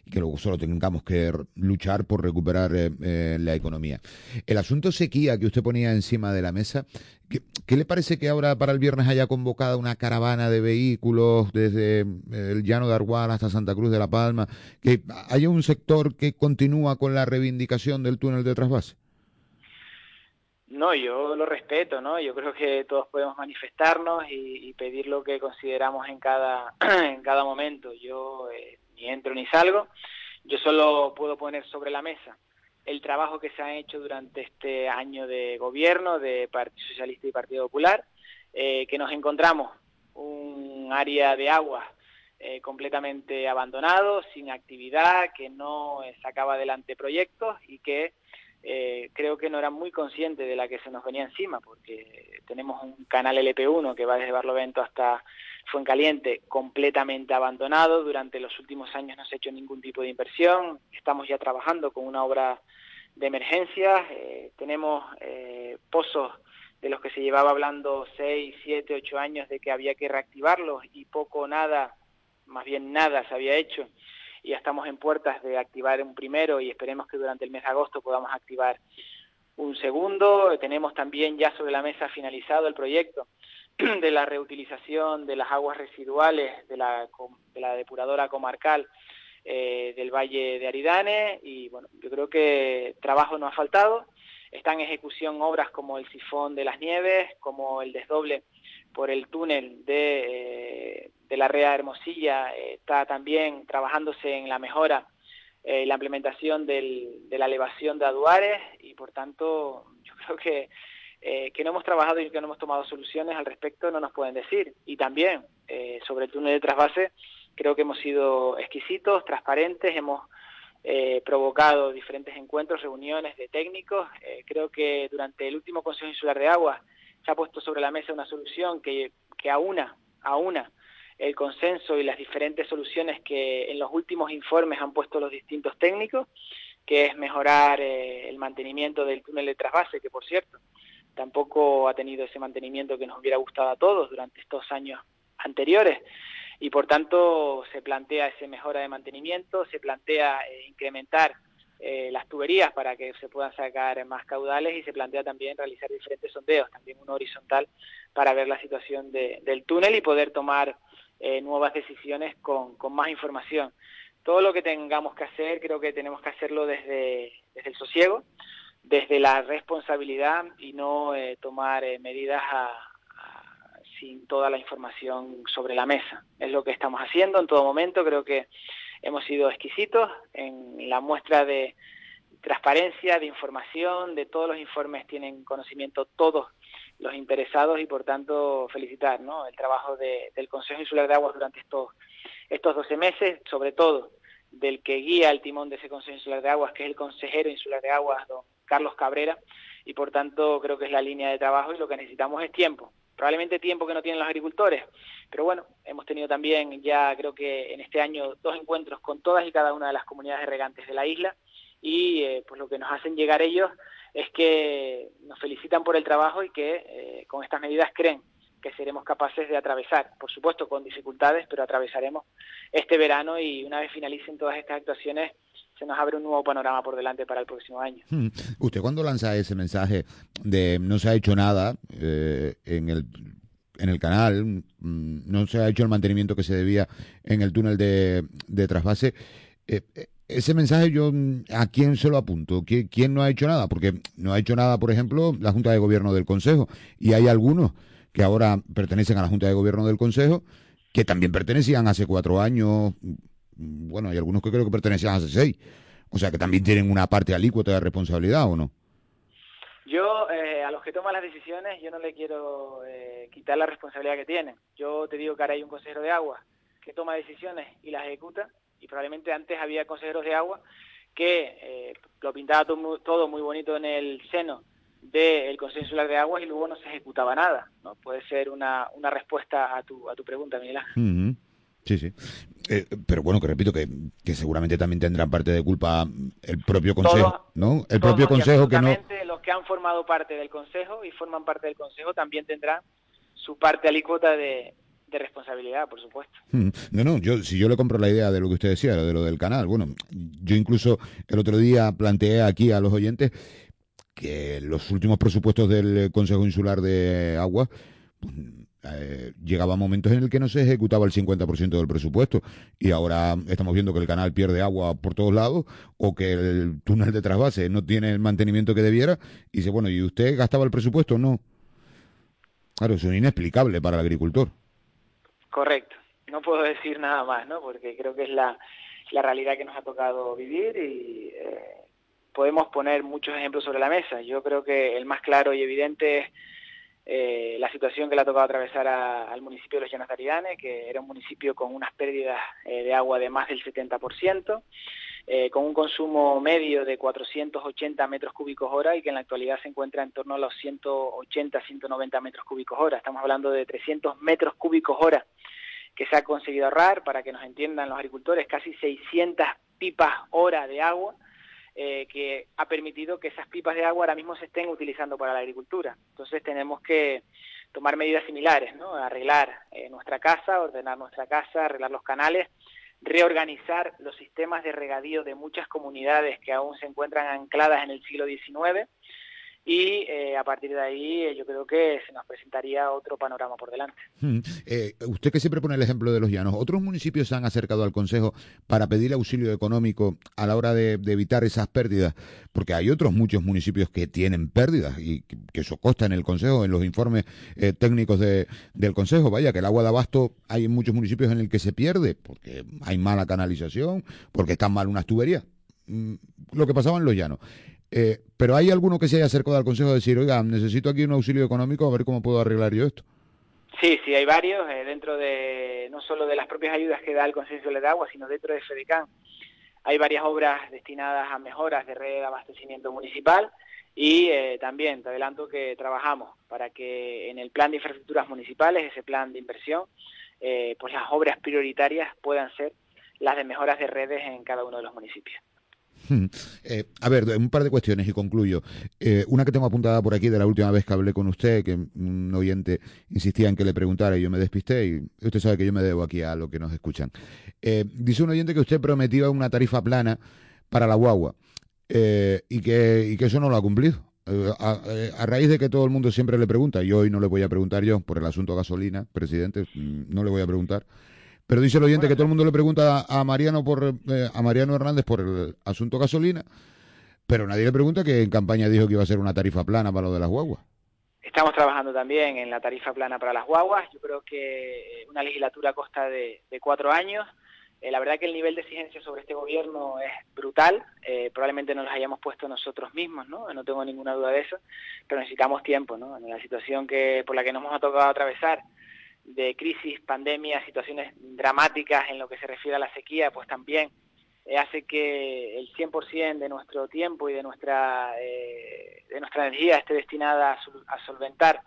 que luego solo tengamos que luchar por recuperar eh, eh, la economía. El asunto sequía que usted ponía encima de la mesa, ¿qué, ¿qué, le parece que ahora para el viernes haya convocado una caravana de vehículos desde el llano de Argual hasta Santa Cruz de la Palma? ¿Que haya un sector que continúa con la reivindicación del túnel de trasvase? No, yo lo respeto, ¿no? Yo creo que todos podemos manifestarnos y, y pedir lo que consideramos en cada, en cada momento. Yo eh, ni entro ni salgo, yo solo puedo poner sobre la mesa el trabajo que se ha hecho durante este año de gobierno de Partido Socialista y Partido Popular, eh, que nos encontramos un área de agua eh, completamente abandonado, sin actividad, que no sacaba adelante proyectos y que eh, creo que no era muy consciente de la que se nos venía encima, porque tenemos un canal LP1 que va desde Barlovento hasta Fuencaliente completamente abandonado. Durante los últimos años no se ha hecho ningún tipo de inversión. Estamos ya trabajando con una obra de emergencia. Eh, tenemos eh, pozos de los que se llevaba hablando 6, 7, 8 años de que había que reactivarlos y poco o nada, más bien nada se había hecho y ya estamos en puertas de activar un primero y esperemos que durante el mes de agosto podamos activar un segundo. Tenemos también ya sobre la mesa finalizado el proyecto de la reutilización de las aguas residuales de la, de la depuradora comarcal eh, del Valle de Aridane y bueno, yo creo que trabajo no ha faltado. Están en ejecución obras como el sifón de las nieves, como el desdoble por el túnel de, eh, de la Rea Hermosilla, eh, está también trabajándose en la mejora eh, la implementación del, de la elevación de Aduares y por tanto yo creo que eh, que no hemos trabajado y que no hemos tomado soluciones al respecto no nos pueden decir. Y también eh, sobre el túnel de trasvase creo que hemos sido exquisitos, transparentes, hemos eh, provocado diferentes encuentros, reuniones de técnicos. Eh, creo que durante el último Consejo Insular de Agua se ha puesto sobre la mesa una solución que, que aúna, aúna el consenso y las diferentes soluciones que en los últimos informes han puesto los distintos técnicos, que es mejorar eh, el mantenimiento del túnel de trasvase, que por cierto tampoco ha tenido ese mantenimiento que nos hubiera gustado a todos durante estos años anteriores. Y por tanto se plantea esa mejora de mantenimiento, se plantea eh, incrementar eh, las tuberías para que se puedan sacar más caudales y se plantea también realizar diferentes sondeos, también uno horizontal para ver la situación de, del túnel y poder tomar eh, nuevas decisiones con, con, más información. Todo lo que tengamos que hacer creo que tenemos que hacerlo desde, desde el sosiego, desde la responsabilidad y no eh, tomar eh, medidas a, a, sin toda la información sobre la mesa. Es lo que estamos haciendo en todo momento, creo que hemos sido exquisitos en la muestra de, transparencia, de información, de todos los informes tienen conocimiento todos interesados y por tanto felicitar ¿no? el trabajo del Consejo Insular de Aguas durante estos, estos 12 meses, sobre todo del que guía el timón de ese Consejo Insular de Aguas, que es el consejero insular de Aguas, don Carlos Cabrera, y por tanto creo que es la línea de trabajo y lo que necesitamos es tiempo. Probablemente tiempo que no tienen los agricultores, pero bueno, hemos tenido también ya creo que en este año dos encuentros con todas y cada una de las comunidades de regantes de la isla y eh, pues lo que nos hacen llegar ellos es que nos felicitan por el trabajo y que eh, con estas medidas creen que seremos capaces de atravesar, por supuesto con dificultades, pero atravesaremos este verano y una vez finalicen todas estas actuaciones se nos abre un nuevo panorama por delante para el próximo año. Hmm. ¿Usted cuando lanza ese mensaje de no se ha hecho nada eh, en el en el canal, mm, no se ha hecho el mantenimiento que se debía en el túnel de, de trasvase, eh, ese mensaje yo mm, a quién se lo apunto, ¿Quién, no ha hecho nada, porque no ha hecho nada, por ejemplo, la Junta de Gobierno del Consejo, y hay algunos que ahora pertenecen a la Junta de Gobierno del Consejo que también pertenecían hace cuatro años, bueno, hay algunos que creo que pertenecían hace seis. O sea, que también tienen una parte alícuota de responsabilidad, ¿o no? Yo, eh, a los que toman las decisiones, yo no le quiero eh, quitar la responsabilidad que tienen. Yo te digo que ahora hay un consejero de agua que toma decisiones y las ejecuta, y probablemente antes había consejeros de agua que eh, lo pintaba todo muy, bonito en el seno del Consejo Insular de Aguas y luego no se ejecutaba nada. ¿no? Puede ser una, una respuesta a tu, a tu pregunta, Miguel Ángel. Sí, sí. Eh, pero bueno, que repito que, que, seguramente también tendrán parte de culpa el propio consejo, ¿no? El propio consejo que no. Los que han formado parte del consejo y forman parte del consejo también tendrán su parte alícuota de, de responsabilidad, por supuesto. Hmm. No, no, yo si yo le compro la idea de lo que usted decía, de lo del canal. Bueno, yo incluso el otro día planteé aquí a los oyentes que los últimos presupuestos del Consejo Insular de Agua pues, eh, momentos en el que no se ejecutaba el 50% del presupuesto y ahora estamos viendo que el canal pierde agua por todos lados o que el túnel de trasvase no tiene el mantenimiento que debiera y dice, bueno, ¿y usted gastaba el presupuesto? No. Claro, eso es inexplicable para el agricultor. Correcto. No puedo decir nada más, ¿no? Porque creo que es la, la realidad que nos ha tocado vivir y eh, podemos poner muchos ejemplos sobre la mesa. Yo creo que el más claro y evidente es eh, la situación que le ha tocado atravesar al municipio de Los Llanos de que era un municipio con unas pérdidas eh, de agua de más del 70%, eh, con un consumo medio de 480 metros cúbicos hora y que en la actualidad se encuentra en torno a los 180, 190 metros cúbicos hora. Estamos hablando de 300 metros cúbicos hora que se ha conseguido ahorrar, para que nos entiendan los agricultores, casi 600 pipas hora de agua eh, que ha permitido que esas pipas de agua ahora mismo se estén utilizando para la agricultura. Entonces tenemos que tomar medidas similares, ¿no? Arreglar eh, nuestra casa, ordenar nuestra casa, arreglar los canales, reorganizar los sistemas de regadío de muchas comunidades que aún se encuentran ancladas en el siglo XIX y eh, a partir de ahí eh, yo creo que se nos presentaría otro panorama por delante. Hmm. Eh, usted que siempre pone el ejemplo de los llanos, ¿otros municipios se han acercado al Consejo para pedir auxilio económico a la hora de, evitar esas pérdidas? Porque hay otros muchos municipios que tienen pérdidas y que, eso consta en el Consejo, en los informes técnicos de, del Consejo. Vaya, que el agua de abasto hay en muchos municipios en el que se pierde porque hay mala canalización, porque están mal unas tuberías. Mm, lo que pasaba en los llanos. Eh, pero hay alguno que se haya acercado al Consejo a decir, oiga, necesito aquí un auxilio económico, a ver cómo puedo arreglar yo esto. Sí, sí, hay varios, eh, dentro de, no solo de las propias ayudas que da el Consejo de Agua, sino dentro de FEDECAN. Hay varias obras destinadas a mejoras de red de abastecimiento municipal y eh, también te adelanto que trabajamos para que en el plan de infraestructuras municipales, ese plan de inversión, pues las obras prioritarias puedan ser las de mejoras de redes en cada uno de los municipios. Eh, a ver, un par de cuestiones y concluyo. Eh, una que tengo apuntada por aquí de la última vez que hablé con usted, que un oyente insistía en que le preguntara y yo me despisté, y usted sabe que yo me debo aquí a lo que nos escuchan. Eh, dice un oyente que usted prometió una tarifa plana para la guagua y, que, y que eso no lo ha cumplido. A, a, raíz de que todo el mundo siempre le pregunta, y hoy no le voy a preguntar yo por el asunto gasolina, presidente, mm, no le voy a preguntar, pero dice el oyente que todo el mundo le pregunta a Mariano por eh, a Mariano Hernández por el asunto gasolina, pero nadie le pregunta que en campaña dijo que iba a ser una tarifa plana para lo de las guaguas. Estamos trabajando también en la tarifa plana para las guaguas. Yo creo que una legislatura consta de, cuatro años. Eh, la verdad que el nivel de exigencia sobre este gobierno es brutal, eh, probablemente nos los hayamos puesto nosotros mismos, ¿no? No tengo ninguna duda de eso, pero necesitamos tiempo, ¿no? En la situación que por la que nos hemos tocado atravesar, de crisis, pandemia, situaciones dramáticas en lo que se refiere a la sequía, pues también eh, hace que el 100% de nuestro tiempo y de nuestra, de nuestra energía esté destinada a solventar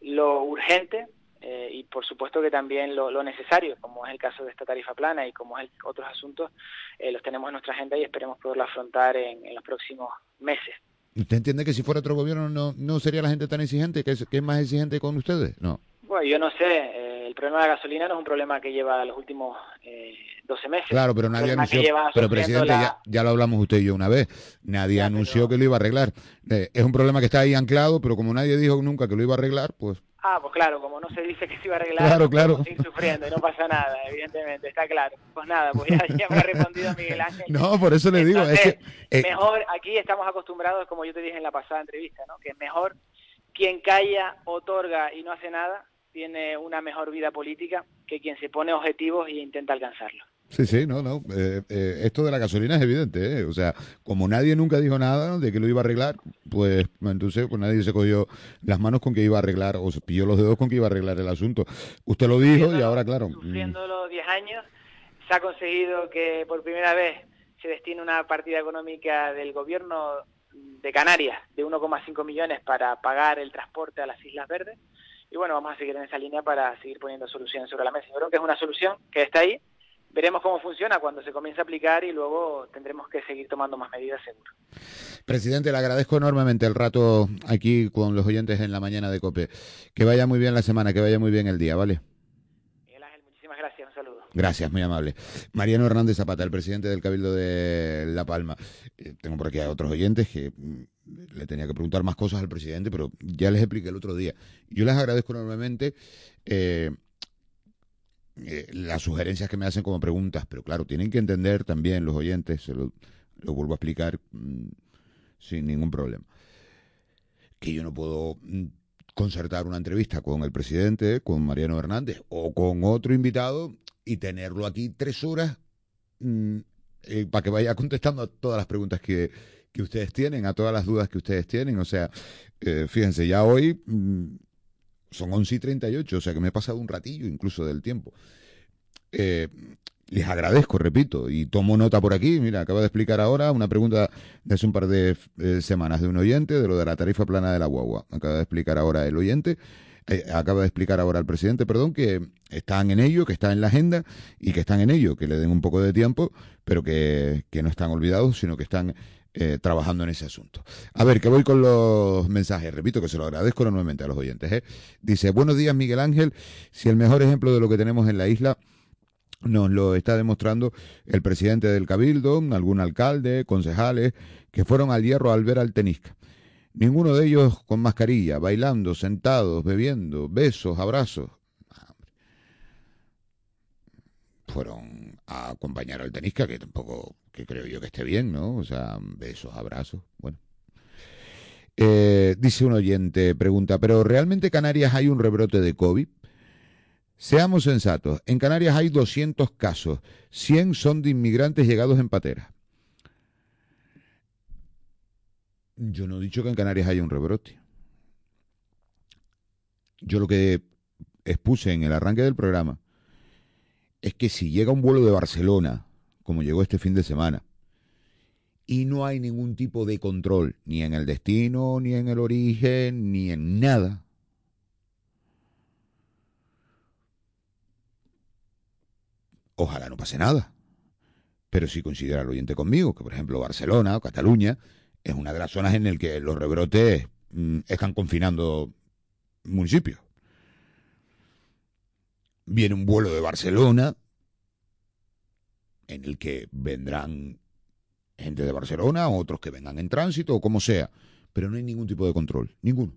lo urgente, eh, y por supuesto que también lo, necesario, como es el caso de esta tarifa plana y como es otros asuntos, eh, los tenemos en nuestra agenda y esperemos poderlo afrontar en, los próximos meses. ¿Usted entiende que si fuera otro gobierno no, no sería la gente tan exigente, que es, que es más exigente con ustedes? No. Bueno, yo no sé, eh, el problema de la gasolina no es un problema que lleva los últimos eh, 12 meses. Claro, pero nadie anunció. Pero presidente, ya, ya, lo hablamos usted y yo una vez. Nadie anunció que lo iba a arreglar. es un problema que está ahí anclado, pero como nadie dijo nunca que lo iba a arreglar, pues Ah, pues claro, como no se dice que se iba a arreglar, claro, claro. seguir sufriendo y no pasa nada, evidentemente, está claro. Pues nada, pues ya, me ha respondido Miguel Ángel. No, por eso le digo, es que... Eh, mejor, aquí estamos acostumbrados, como yo te dije en la pasada entrevista, ¿no? que es mejor quien calla, otorga y no hace nada, tiene una mejor vida política que quien se pone objetivos e intenta alcanzarlos. Sí, sí, no, no. Eh, eh, esto de la gasolina es evidente, ¿eh? O sea, como nadie nunca dijo nada de que lo iba a arreglar, pues entonces pues nadie se cogió las manos con que iba a arreglar, o se pilló los dedos con que iba a arreglar el asunto. Usted lo dijo y ahora, claro. Sufriendo los 10 años, se ha conseguido que por primera vez se destine una partida económica del gobierno de Canarias de 1,5 millones para pagar el transporte a las Islas Verdes. Y bueno, vamos a seguir en esa línea para seguir poniendo soluciones sobre la mesa. Yo creo que es una solución que está ahí veremos cómo funciona cuando se comience a aplicar y luego tendremos que seguir tomando más medidas seguro. Presidente, le agradezco enormemente el rato aquí con los oyentes en la mañana de COPE. Que vaya muy bien la semana, que vaya muy bien el día, ¿vale? Gracias, muy amable. Mariano Hernández Zapata, el presidente del Cabildo de La Palma. Eh, tengo por aquí a otros oyentes que mm, le tenía que preguntar más cosas al presidente, pero ya les expliqué el otro día. Yo les agradezco enormemente. Eh, eh, las sugerencias que me hacen como preguntas, pero claro, tienen que entender también los oyentes, se lo, vuelvo a explicar mm, sin ningún problema, que yo no puedo mm, concertar una entrevista con el presidente, con Mariano Hernández o con otro invitado y tenerlo aquí tres horas mm, eh, para que vaya contestando a todas las preguntas que, que, ustedes tienen, a todas las dudas que ustedes tienen. O sea, eh, fíjense, ya hoy son 11 y 38, o sea que me he pasado un ratillo incluso del tiempo. Eh, les agradezco, repito, y tomo nota por aquí. Mira, acaba de explicar ahora una pregunta de hace un par de eh, semanas de un oyente de lo de la tarifa plana de la guagua. Acaba de explicar ahora el oyente, eh, acaba de explicar ahora el presidente, perdón, que están en ello, que está en la agenda y que están en ello, que le den un poco de tiempo, pero que, no están olvidados, sino que están eh, trabajando en ese asunto. A ver, que voy con los mensajes. Repito que se lo agradezco enormemente a los oyentes. ¿eh? Dice, buenos días Miguel Ángel. Si el mejor ejemplo de lo que tenemos en la isla nos lo está demostrando el presidente del Cabildo, algún alcalde, concejales, que fueron al hierro al ver al tenisca. Ninguno de ellos con mascarilla, bailando, sentados, bebiendo, besos, abrazos. Fueron a acompañar al tenisca, que tampoco que creo yo que esté bien, ¿no? O sea, besos, abrazos, bueno. Eh, dice un oyente, pregunta, ¿pero realmente Canarias hay un rebrote de COVID? Seamos sensatos, en Canarias hay 200 casos, 100 son de inmigrantes llegados en patera. Yo no he dicho que en Canarias haya un rebrote. Yo lo que expuse en el arranque del programa es que si llega un vuelo de Barcelona como llegó este fin de semana. Y no hay ningún tipo de control, ni en el destino, ni en el origen, ni en nada. Ojalá no pase nada. Pero si considera el oyente conmigo, que por ejemplo Barcelona o Cataluña es una de las zonas en las que los rebrotes mm, están confinando municipios. Viene un vuelo de Barcelona en el que vendrán gente de Barcelona, otros que vengan en tránsito o como sea, pero no hay ningún tipo de control, ninguno.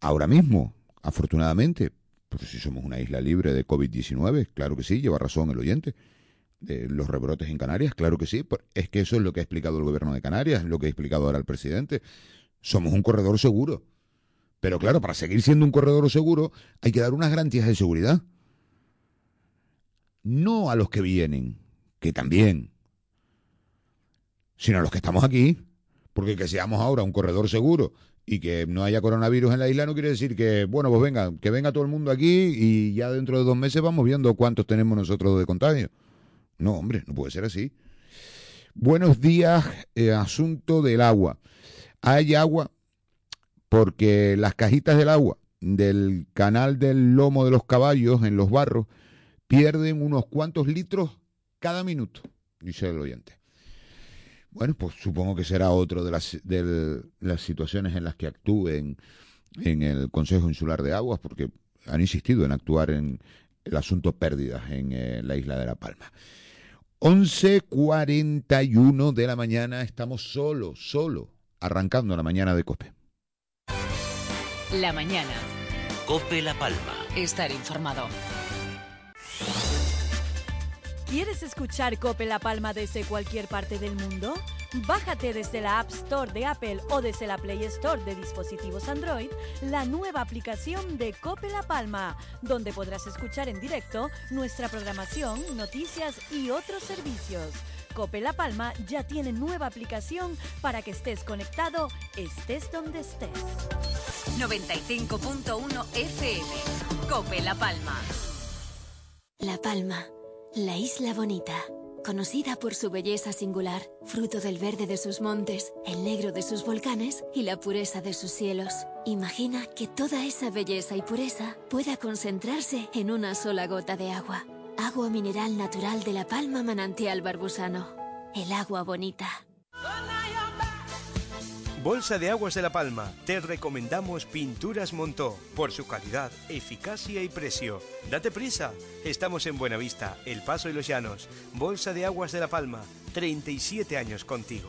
Ahora mismo, afortunadamente, pues si somos una isla libre de COVID-19, claro que sí, lleva razón el oyente. De los rebrotes en Canarias, claro que sí. Es que eso es lo que ha explicado el gobierno de Canarias, lo que ha explicado ahora el presidente. Somos un corredor seguro. Pero claro, para seguir siendo un corredor seguro hay que dar unas garantías de seguridad no a los que vienen, que también, sino a los que estamos aquí, porque que seamos ahora un corredor seguro y que no haya coronavirus en la isla no quiere decir que, bueno, pues venga, que venga todo el mundo aquí y ya dentro de dos meses vamos viendo cuántos tenemos nosotros de contagio. No, hombre, no puede ser así. Buenos días, eh, asunto del agua. Hay agua porque las cajitas del agua del canal del lomo de los caballos en los barros pierden unos cuantos litros cada minuto, dice el oyente. Bueno, pues supongo que será otro de las, de las situaciones en las que actúen en el Consejo Insular de Aguas, porque han insistido en actuar en el asunto pérdidas en eh, la isla de La Palma. 11.41 de la mañana, estamos solo, solo, arrancando la mañana de COPE. La mañana. Cope La Palma. Estar informado. ¿Quieres escuchar Cope La Palma desde cualquier parte del mundo? Bájate desde la App Store de Apple o desde la Play Store de dispositivos Android la nueva aplicación de Cope La Palma, donde podrás escuchar en directo nuestra programación, noticias y otros servicios. Cope La Palma ya tiene nueva aplicación para que estés conectado, estés donde estés. 95.1 FM. Cope La Palma. La Palma, la isla bonita, conocida por su belleza singular, fruto del verde de sus montes, el negro de sus volcanes y la pureza de sus cielos. Imagina que toda esa belleza y pureza pueda concentrarse en una sola gota de agua. Agua mineral natural de La Palma Manantial Barbusano. El agua bonita. Bolsa de Aguas de La Palma. Te recomendamos Pinturas Montó por su calidad, eficacia y precio. Date prisa. Estamos en Buenavista, El Paso y Los Llanos. Bolsa de Aguas de La Palma. 37 años contigo.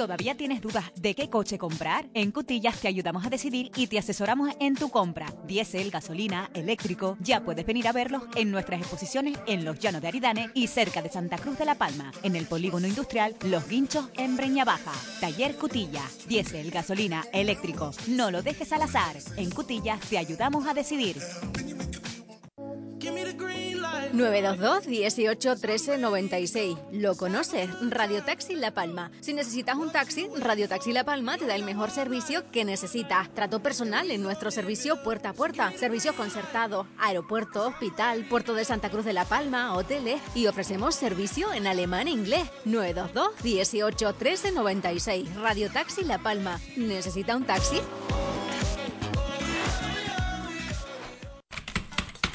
¿Todavía tienes dudas de qué coche comprar? En Cutillas te ayudamos a decidir y te asesoramos en tu compra. Diésel, gasolina, eléctrico. Ya puedes venir a verlos en nuestras exposiciones en Los Llanos de Aridane y cerca de Santa Cruz de la Palma, en el polígono industrial Los Guinchos en Breña Baja. Taller Cutillas. Diésel, gasolina, eléctrico. No lo dejes al azar. En Cutillas te ayudamos a decidir. 922 18 13 96. ¿Lo conoces? Radio Taxi La Palma. Si necesitas un taxi, Radio Taxi La Palma te da el mejor servicio que necesitas. Trato personal en nuestro servicio puerta a puerta. Servicios concertados, aeropuerto, hospital, puerto de Santa Cruz de La Palma, hoteles y ofrecemos servicio en alemán e inglés. 922 18 13 96. Radio Taxi La Palma. ¿Necesita un taxi?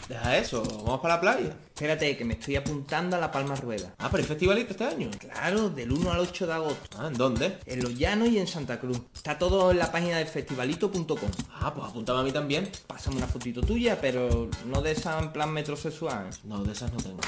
Deja eso, vamos para la playa. Espérate, que me estoy apuntando a la Palma Rueda. Ah, pero hay festivalito este año. Claro, del 1 al 8 de agosto. Ah, ¿en dónde? En Los Llanos y en Santa Cruz. Está todo en la página de festivalito.com. Ah, pues apuntame a mí también. Pásame una fotito tuya, pero no de esa en plan metrosexual. No, de esas no tengo.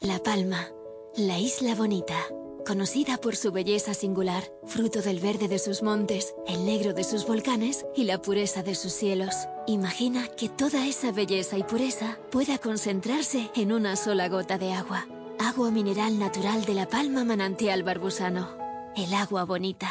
La Palma, la isla bonita, conocida por su belleza singular, fruto del verde de sus montes, el negro de sus volcanes y la pureza de sus cielos. Imagina que toda esa belleza y pureza pueda concentrarse en una sola gota de agua. Agua mineral natural de La Palma Manantial Barbusano. El agua bonita.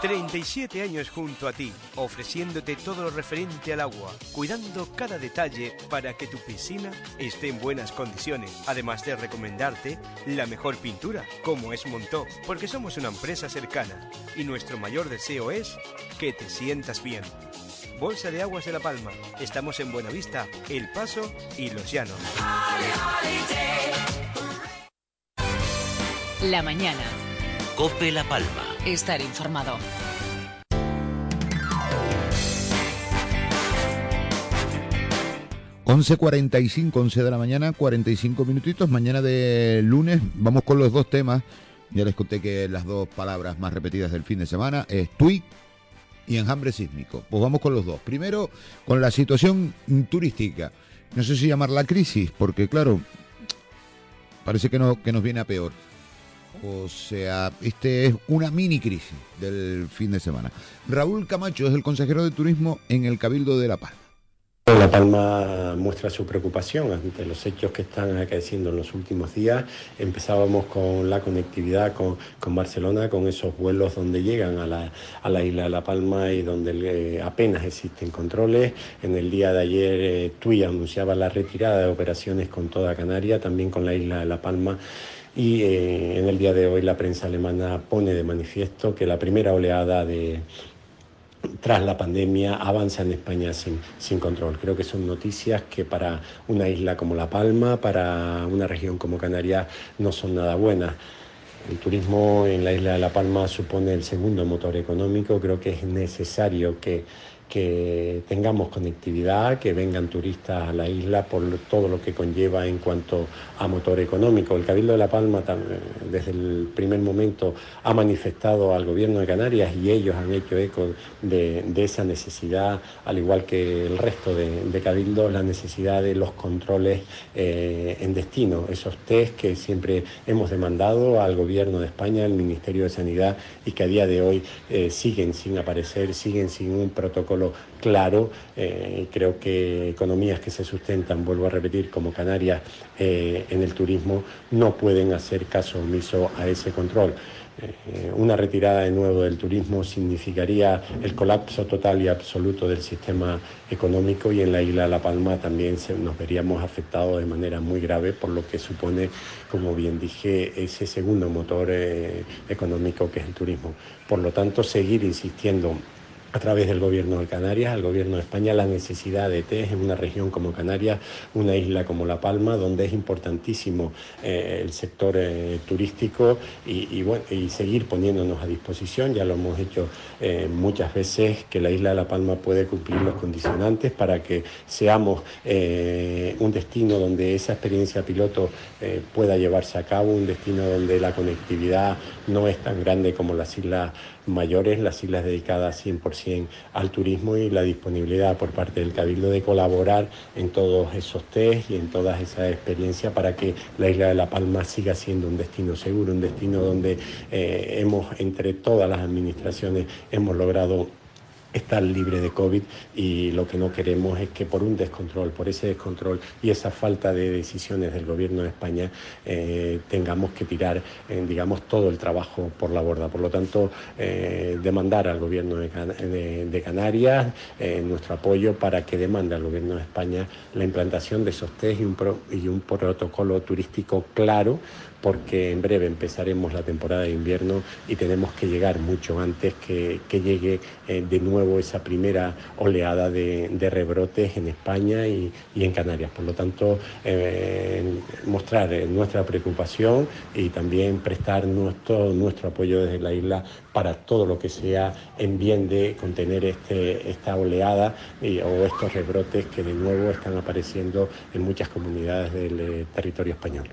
37 años junto a ti, ofreciéndote todo lo referente al agua, cuidando cada detalle para que tu piscina esté en buenas condiciones, además de recomendarte la mejor pintura, como es Montó, porque somos una empresa cercana y nuestro mayor deseo es que te sientas bien. Bolsa de Aguas de La Palma, estamos en Buenavista, El Paso y Los Llanos. La mañana. Cope La Palma. Estar informado. ...11.45, 11 de la mañana, 45 minutitos... ...mañana de lunes, vamos con los dos temas... ...ya les conté que las dos palabras más repetidas del fin de semana... ...es TUI y enjambre sísmico... ...pues vamos con los dos... ...primero, con la situación turística... ...no sé si llamarla crisis, porque claro... parece que, no, que nos viene a peor. O sea, este es una mini crisis del fin de semana. Raúl Camacho es el consejero de turismo en el Cabildo de La Palma. La Palma muestra su preocupación ante los hechos que están acaeciendo en los últimos días. Empezábamos con la conectividad con, Barcelona, con esos vuelos donde llegan a la, a la isla de La Palma y donde eh, apenas existen controles. En el día de ayer eh, TUI anunciaba la retirada de operaciones con toda Canaria, también con la isla de La Palma. Y eh, en el día de hoy la prensa alemana pone de manifiesto que la primera oleada de, tras la pandemia avanza en España sin, sin, control. Creo que son noticias que para una isla como La Palma, para una región como Canarias, no son nada buenas. El turismo en la isla de La Palma supone el segundo motor económico. Creo que es necesario que que tengamos conectividad, que vengan turistas a la isla por todo lo que conlleva en cuanto a motor económico. El Cabildo de La Palma desde el primer momento ha manifestado al Gobierno de Canarias y ellos han hecho eco de, esa necesidad, al igual que el resto de, de cabildos, la necesidad de los controles eh, en destino, esos test que siempre hemos demandado al Gobierno de España, al Ministerio de Sanidad y que a día de hoy eh, siguen sin aparecer, siguen sin un protocolo claro. Eh, creo que economías que se sustentan, vuelvo a repetir, como Canarias eh, en el turismo, no pueden hacer caso omiso a ese control. Eh, una retirada de nuevo del turismo significaría el colapso total y absoluto del sistema económico y en la isla de La Palma también nos veríamos afectados de manera muy grave por lo que supone, como bien dije, ese segundo motor económico que es el turismo. Por lo tanto, seguir insistiendo a través del gobierno de Canarias, al gobierno de España, la necesidad de test en una región como Canarias, una isla como La Palma, donde es importantísimo eh, el sector eh, turístico y, seguir poniéndonos a disposición, ya lo hemos hecho eh, muchas veces, que la isla de La Palma puede cumplir los condicionantes para que seamos un destino donde esa experiencia piloto pueda llevarse a cabo, un destino donde la conectividad no es tan grande como las islas mayores, las islas dedicadas 100% al turismo y la disponibilidad por parte del Cabildo de colaborar en todos esos test y en todas esas experiencias para que la isla de La Palma siga siendo un destino seguro, un destino donde eh, hemos, entre todas las administraciones, hemos logrado estar libre de COVID y lo que no queremos es que por un descontrol, por ese descontrol y esa falta de decisiones del Gobierno de España eh, tengamos que tirar, eh, digamos, todo el trabajo por la borda. Por lo tanto, eh, demandar al Gobierno de, Canarias nuestro apoyo para que demande al Gobierno de España la implantación de esos test y un, y un protocolo turístico claro porque en breve empezaremos la temporada de invierno y tenemos que llegar mucho antes que, llegue eh, de nuevo esa primera oleada de, rebrotes en España y, en Canarias. Por lo tanto, eh, mostrar eh, nuestra preocupación y también prestar nuestro, nuestro apoyo desde la isla para todo lo que sea en bien de contener este, esta oleada o estos rebrotes que de nuevo están apareciendo en muchas comunidades del territorio español.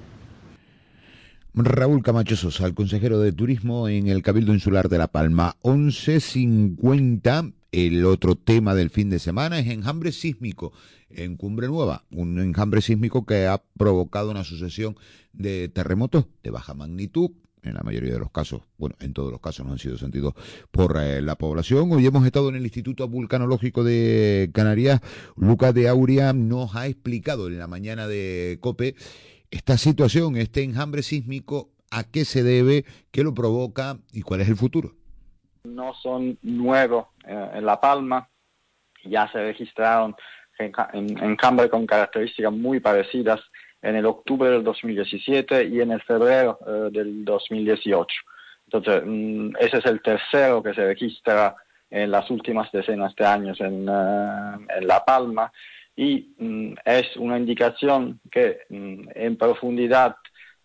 Raúl Camacho Sosa, el consejero de turismo en el Cabildo Insular de La Palma. 11.50. El otro tema del fin de semana es enjambre sísmico en Cumbre Nueva. Un enjambre sísmico que ha provocado una sucesión de terremotos de baja magnitud. En la mayoría de los casos, bueno, en todos los casos no han sido sentidos por eh, la población. Hoy hemos estado en el Instituto Vulcanológico de Canarias. Lucas de Auria nos ha explicado en la mañana de COPE esta situación, este enjambre sísmico, a qué se debe, qué lo provoca y cuál es el futuro. No son nuevos eh, en La Palma, ya se registraron enjambres con características muy parecidas en el octubre del 2017 y en el febrero eh, del 2018. Entonces, mm, ese es el tercero que se registra en las últimas decenas de años en, eh, en La Palma y mm, es una indicación que mm, en profundidad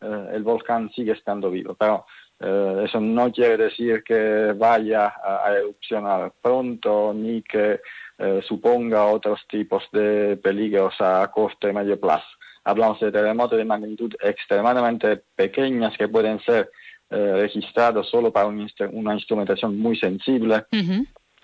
eh, el volcán sigue estando vivo. Pero eh, eso no quiere decir que vaya a, erupcionar pronto ni que eh, suponga otros tipos de peligros a corto y medio plazo. Hablamos de terremotos de magnitud extremadamente pequeñas que pueden ser registrados solo para una instrumentación muy sensible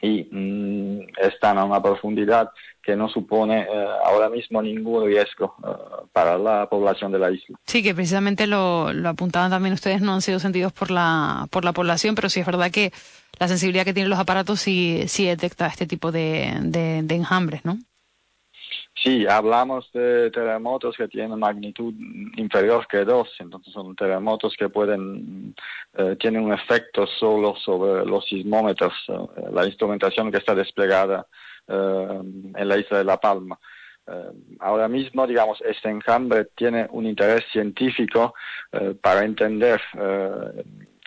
y mm, están a una profundidad que no supone eh, ahora mismo ningún riesgo eh, para la población de la isla. Sí, que precisamente lo, lo, apuntaban también ustedes, no han sido sentidos por la, por la población, pero sí es verdad que la sensibilidad que tienen los aparatos sí, sí detecta este tipo de, de, de enjambres, ¿no? Sí, hablamos de terremotos que tienen magnitud inferior que dos, entonces son terremotos que pueden, eh, tienen un efecto solo sobre los sismómetros, eh, la instrumentación que está desplegada eh, en la isla de La Palma. Eh, ahora mismo, digamos, este enjambre tiene un interés científico eh, para entender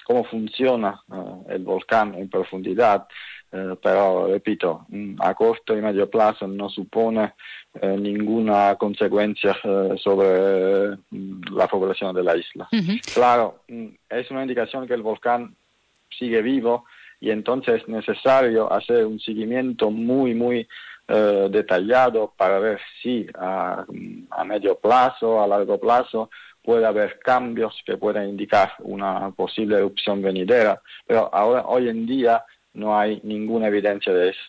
cómo funciona el volcán en profundidad eh, pero repito, mm, a corto y medio plazo no supone eh, ninguna consecuencia eh, sobre mm, la población de la isla. Claro, mm, es una indicación que el volcán sigue vivo y entonces es necesario hacer un seguimiento muy, muy detallado para ver si a, a medio plazo, a largo plazo, puede haber cambios que puedan indicar una posible erupción venidera. Pero ahora, hoy en día, no hay ninguna evidencia de eso.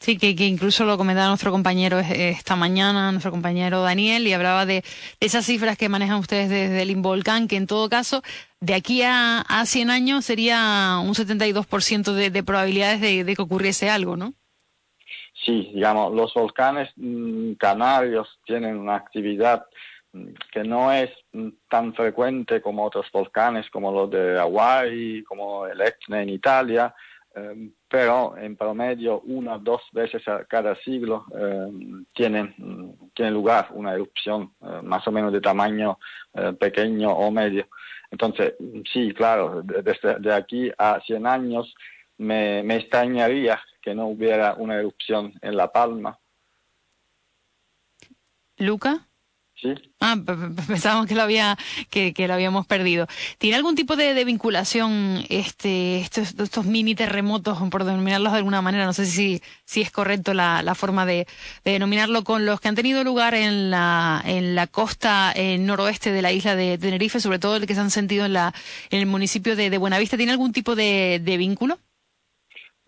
Sí, que, que, incluso lo comentaba nuestro compañero esta mañana, nuestro compañero Daniel, y hablaba de esas cifras que manejan ustedes desde el Involcán, que en todo caso, de aquí a, a 100 años sería un 72% de, de probabilidades de, de, que ocurriese algo, ¿no? Sí, digamos, los volcanes mmm, canarios tienen una actividad mm, que no es mm, tan frecuente como otros volcanes, como los de Hawái, como el Etna en Italia, eh, pero en promedio una o dos veces a cada siglo eh, tiene, tiene lugar una erupción eh, más o menos de tamaño eh, pequeño o medio. Entonces, sí, claro, desde de aquí a 100 años me, me extrañaría que no hubiera una erupción en La Palma. Luca? Sí. Ah, pensábamos que lo había que, que, lo habíamos perdido. ¿Tiene algún tipo de, de vinculación este estos, estos, mini terremotos, por denominarlos de alguna manera? No sé si, si es correcto la, la forma de, de, denominarlo con los que han tenido lugar en la en la costa eh, noroeste de la isla de Tenerife, sobre todo el que se han sentido en la en el municipio de, de Buenavista. ¿Tiene algún tipo de, de vínculo?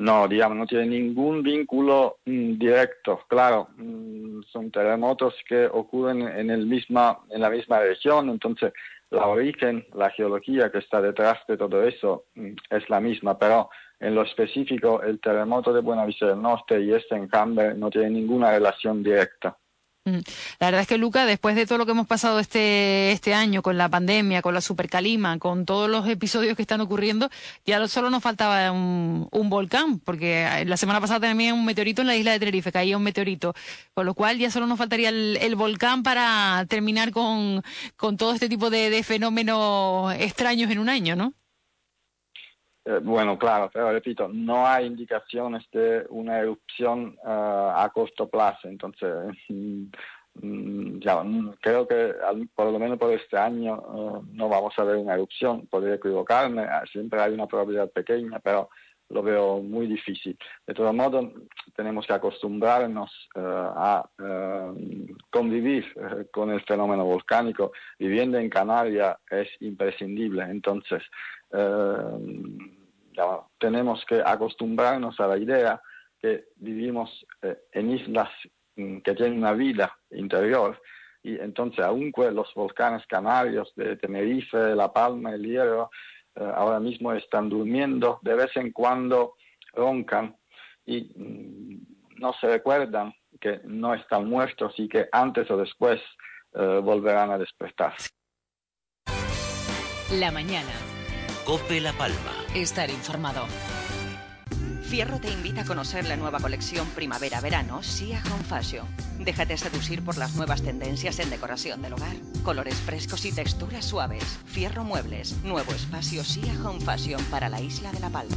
No, digamos, no tiene ningún vínculo mm, directo. Claro, mm, son terremotos que ocurren en, el misma, en la misma región, entonces la origen, la geología que está detrás de todo eso mm, es la misma, pero en lo específico el terremoto de Buenavista del Norte y este enjambre no tiene ninguna relación directa. La verdad es que, Luca, después de todo lo que hemos pasado este, este año, con la pandemia, con la supercalima, con todos los episodios que están ocurriendo, ya solo nos faltaba un, un volcán, porque la semana pasada también un meteorito en la isla de Tenerife, caía un meteorito, con lo cual ya solo nos faltaría el, el volcán para terminar con, con todo este tipo de, de fenómenos extraños en un año, ¿no? Eh, bueno, claro, pero repito, no hay indicaciones de una erupción uh, a corto plazo, entonces mm, ya, creo que al, por lo menos por este año uh, no vamos a ver una erupción, podría equivocarme, ah, siempre hay una probabilidad pequeña, pero lo veo muy difícil. De todo modo, tenemos que acostumbrarnos uh, a convivir con el fenómeno volcánico. Viviendo en Canarias es imprescindible, entonces ya, tenemos que acostumbrarnos a la idea que vivimos eh, en islas mm, que tienen una vida interior y entonces aunque los volcanes canarios de Tenerife, La Palma, El Hierro eh, ahora mismo están durmiendo, de vez en cuando roncan y mm, no se recuerdan que no están muertos y que antes o después eh, volverán a despertar. La mañana. Cope La Palma. Estar informado. Fierro te invita a conocer la nueva colección primavera-verano Sia Home Fashion. Déjate seducir por las nuevas tendencias en decoración del hogar. Colores frescos y texturas suaves. Fierro Muebles. Nuevo espacio Sia Home Fashion para la isla de La Palma.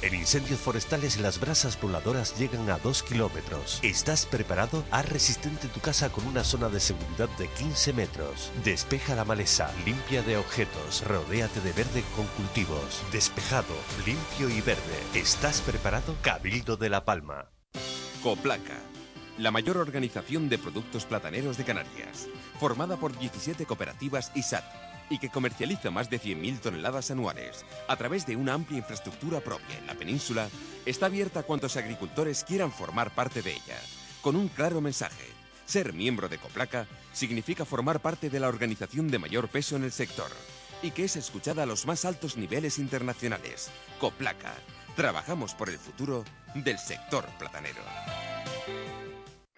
En incendios forestales las brasas voladoras llegan a 2 kilómetros. ¿Estás preparado? Haz resistente tu casa con una zona de seguridad de 15 metros. Despeja la maleza, limpia de objetos, rodéate de verde con cultivos. Despejado, limpio y verde. ¿Estás preparado? Cabildo de La Palma. Coplaca, la mayor organización de productos plataneros de Canarias, formada por 17 cooperativas y SAT y que comercializa más de 100.000 toneladas anuales. A través de una amplia infraestructura propia en la península, está abierta a cuantos agricultores quieran formar parte de ella, con un claro mensaje. Ser miembro de Coplaca significa formar parte de la organización de mayor peso en el sector y que es escuchada a los más altos niveles internacionales. Coplaca. Trabajamos por el futuro del sector platanero.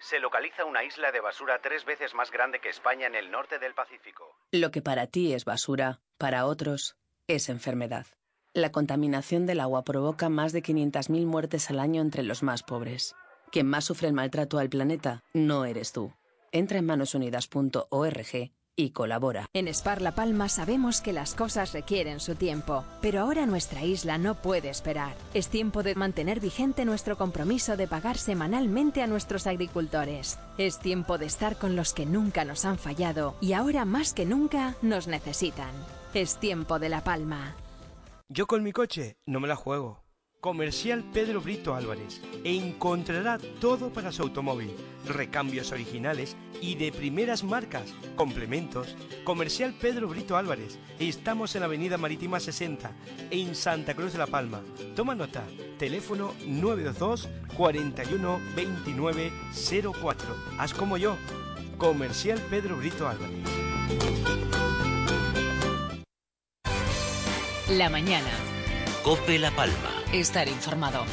Se localiza una isla de basura tres veces más grande que España en el norte del Pacífico. Lo que para ti es basura, para otros es enfermedad. La contaminación del agua provoca más de 500.000 muertes al año entre los más pobres. Quien más sufre el maltrato al planeta no eres tú. Entra en manosunidas.org y colabora. En Spar La Palma sabemos que las cosas requieren su tiempo, pero ahora nuestra isla no puede esperar. Es tiempo de mantener vigente nuestro compromiso de pagar semanalmente a nuestros agricultores. Es tiempo de estar con los que nunca nos han fallado y ahora más que nunca nos necesitan. Es tiempo de La Palma. Yo con mi coche no me la juego. Comercial Pedro Brito Álvarez e encontrará todo para su automóvil, recambios originales y de primeras marcas, complementos. Comercial Pedro Brito Álvarez, estamos en la Avenida Marítima 60, en Santa Cruz de la Palma. Toma nota, teléfono 922 41 29 04. Haz como yo, Comercial Pedro Brito Álvarez. La mañana. Cope La Palma. Estar informado.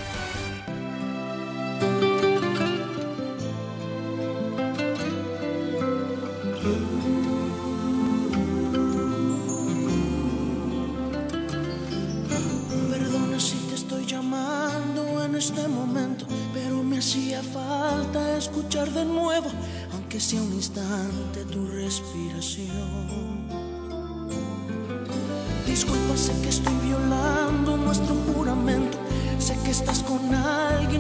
Perdona si te estoy llamando en este momento, pero me hacía falta escuchar de nuevo, aunque sea un instante, tu respiración. Disculpa, sé que estoy violando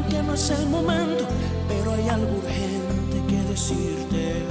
que no es el momento, pero hay algo urgente que decirte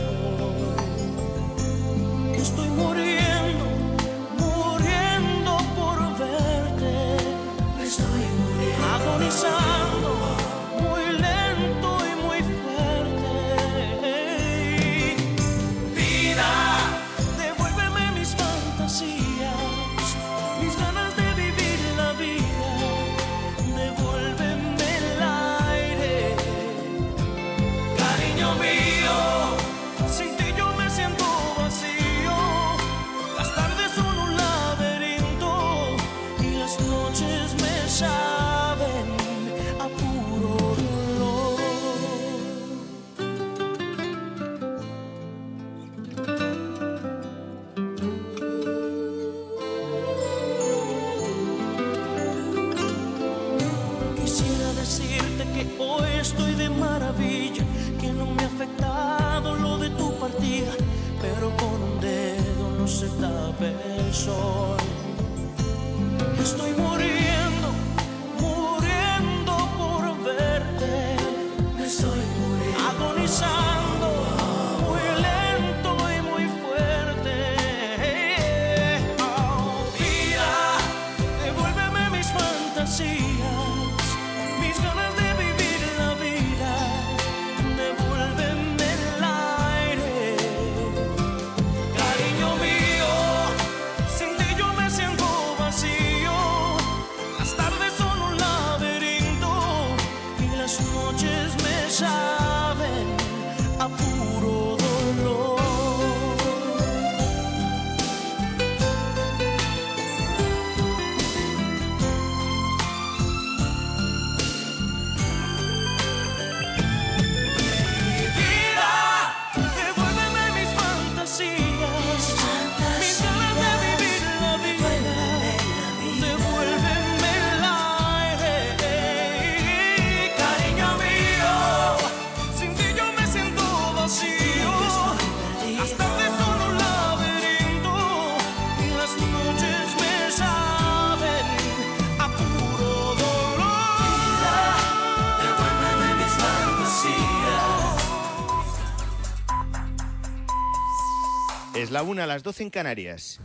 la una a las 12 en Canarias.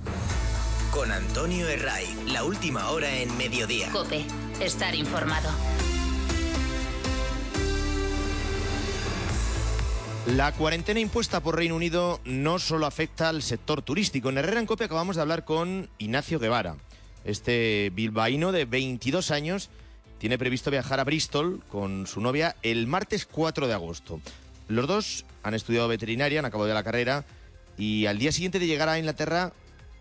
Con Antonio Herray, la última hora en mediodía. Cope, estar informado. La cuarentena impuesta por Reino Unido no solo afecta al sector turístico. En Herrera en Copia acabamos de hablar con Ignacio Guevara. Este bilbaíno de 22 años tiene previsto viajar a Bristol con su novia el martes 4 de agosto. Los dos han estudiado veterinaria, han acabado de la carrera y al día siguiente de llegar a Inglaterra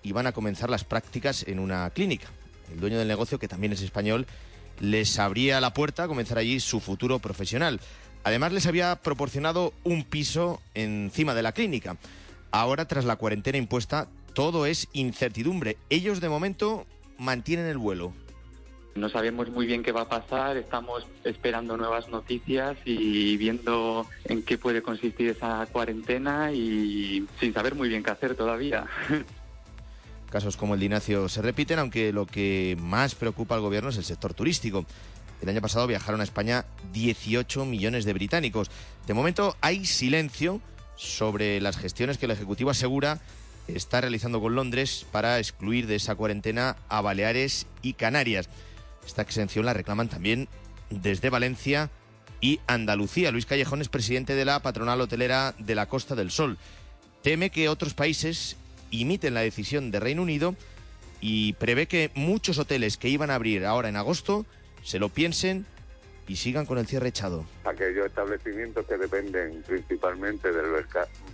iban a comenzar las prácticas en una clínica. El dueño del negocio, que también es español, les abría la puerta a comenzar allí su futuro profesional. Además, les había proporcionado un piso encima de la clínica. Ahora, tras la cuarentena impuesta, todo es incertidumbre. Ellos, de momento, mantienen el vuelo. No sabemos muy bien qué va a pasar, estamos esperando nuevas noticias y viendo en qué puede consistir esa cuarentena y sin saber muy bien qué hacer todavía. Casos como el de Ignacio se repiten, aunque lo que más preocupa al gobierno es el sector turístico. El año pasado viajaron a España 18 millones de británicos. De momento hay silencio sobre las gestiones que el Ejecutivo asegura está realizando con Londres para excluir de esa cuarentena a Baleares y Canarias. Esta exención la reclaman también desde Valencia y Andalucía. Luis Callejón es presidente de la patronal hotelera de la Costa del Sol. Teme que otros países imiten la decisión de Reino Unido y prevé que muchos hoteles que iban a abrir ahora en agosto se lo piensen y sigan con el cierre echado. Aquellos establecimientos que dependen principalmente del,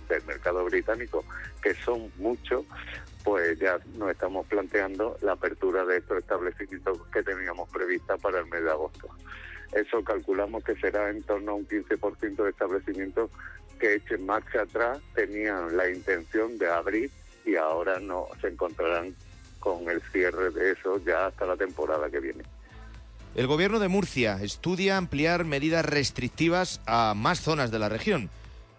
del mercado británico, que son muchos, pues ya nos estamos planteando la apertura de estos establecimientos que teníamos prevista para el mes de agosto. Eso calculamos que será en torno a un 15% de establecimientos que echen marcha atrás tenían la intención de abrir y ahora no se encontrarán con el cierre de eso ya hasta la temporada que viene. El gobierno de Murcia estudia ampliar medidas restrictivas a más zonas de la región.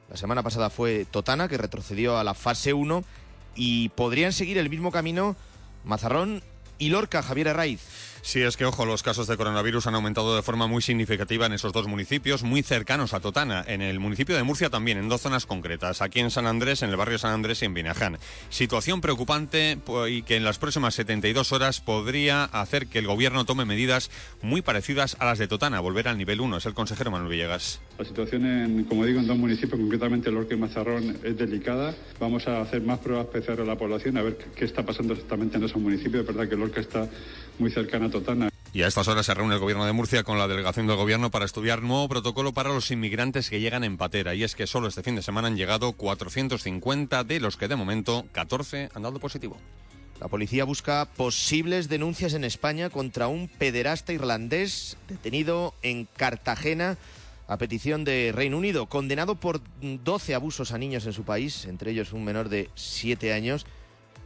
La semana pasada fue Totana, que retrocedió a la fase 1, y podrían seguir el mismo camino Mazarrón y Lorca, Javier Arraiz. Sí, es que, ojo, los casos de coronavirus han aumentado de forma muy significativa en esos dos municipios, muy cercanos a Totana, en el municipio de Murcia también, en dos zonas concretas, aquí en San Andrés, en el barrio San Andrés y en Binaján. Situación preocupante y que en las próximas 72 horas podría hacer que el gobierno tome medidas muy parecidas a las de Totana, volver al nivel 1. Es el consejero Manuel Villegas. La situación, en, como digo, en dos municipios, concretamente Lorca y Mazarrón, es delicada. Vamos a hacer más pruebas PCR a la población, a ver qué- qué está pasando exactamente en esos municipios. Es verdad que Lorca está muy cercana a Totana. Y a estas horas se reúne el gobierno de Murcia con la delegación del gobierno para estudiar nuevo protocolo para los inmigrantes que llegan en patera. Y es que solo este fin de semana han llegado 450, de los que de momento 14 han dado positivo. La policía busca posibles denuncias en España contra un pederasta irlandés detenido en Cartagena a petición de Reino Unido, condenado por 12 abusos a niños en su país, entre ellos un menor de 7 años.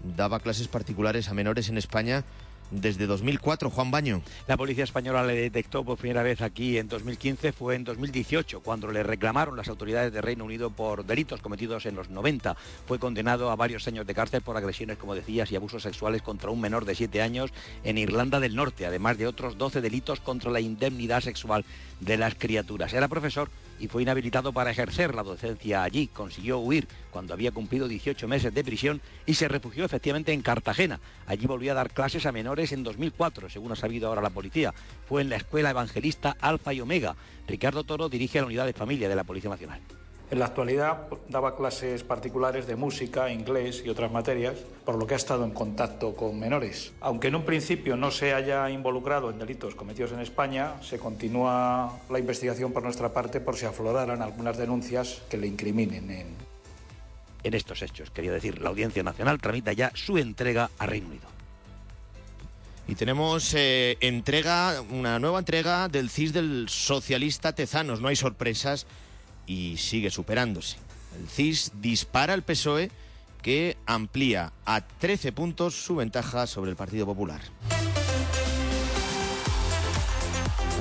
Daba clases particulares a menores en España desde 2004. Juan Baño. La policía española le detectó por primera vez aquí en 2015, fue en 2018, cuando le reclamaron las autoridades de Reino Unido por delitos cometidos en los 90. Fue condenado a varios años de cárcel por agresiones, como decías, y abusos sexuales contra un menor de 7 años en Irlanda del Norte, además de otros 12 delitos contra la indemnidad sexual de las criaturas. Era profesor y fue inhabilitado para ejercer la docencia allí. Consiguió huir cuando había cumplido 18 meses de prisión y se refugió efectivamente en Cartagena. Allí volvió a dar clases a menores en 2004, según ha sabido ahora la policía. Fue en la escuela evangelista Alfa y Omega. Ricardo Toro dirige la unidad de familia de la Policía Nacional. En la actualidad daba clases particulares de música, inglés y otras materias, por lo que ha estado en contacto con menores. Aunque en un principio no se haya involucrado en delitos cometidos en España, se continúa la investigación por nuestra parte por si afloraran algunas denuncias que le incriminen en, En estos hechos, quería decir, la Audiencia Nacional tramita ya su entrega a Reino Unido. Y tenemos eh, entrega, una nueva entrega del CIS del socialista Tezanos. No hay sorpresas y sigue superándose. El CIS dispara al PSOE que amplía a 13 puntos su ventaja sobre el Partido Popular.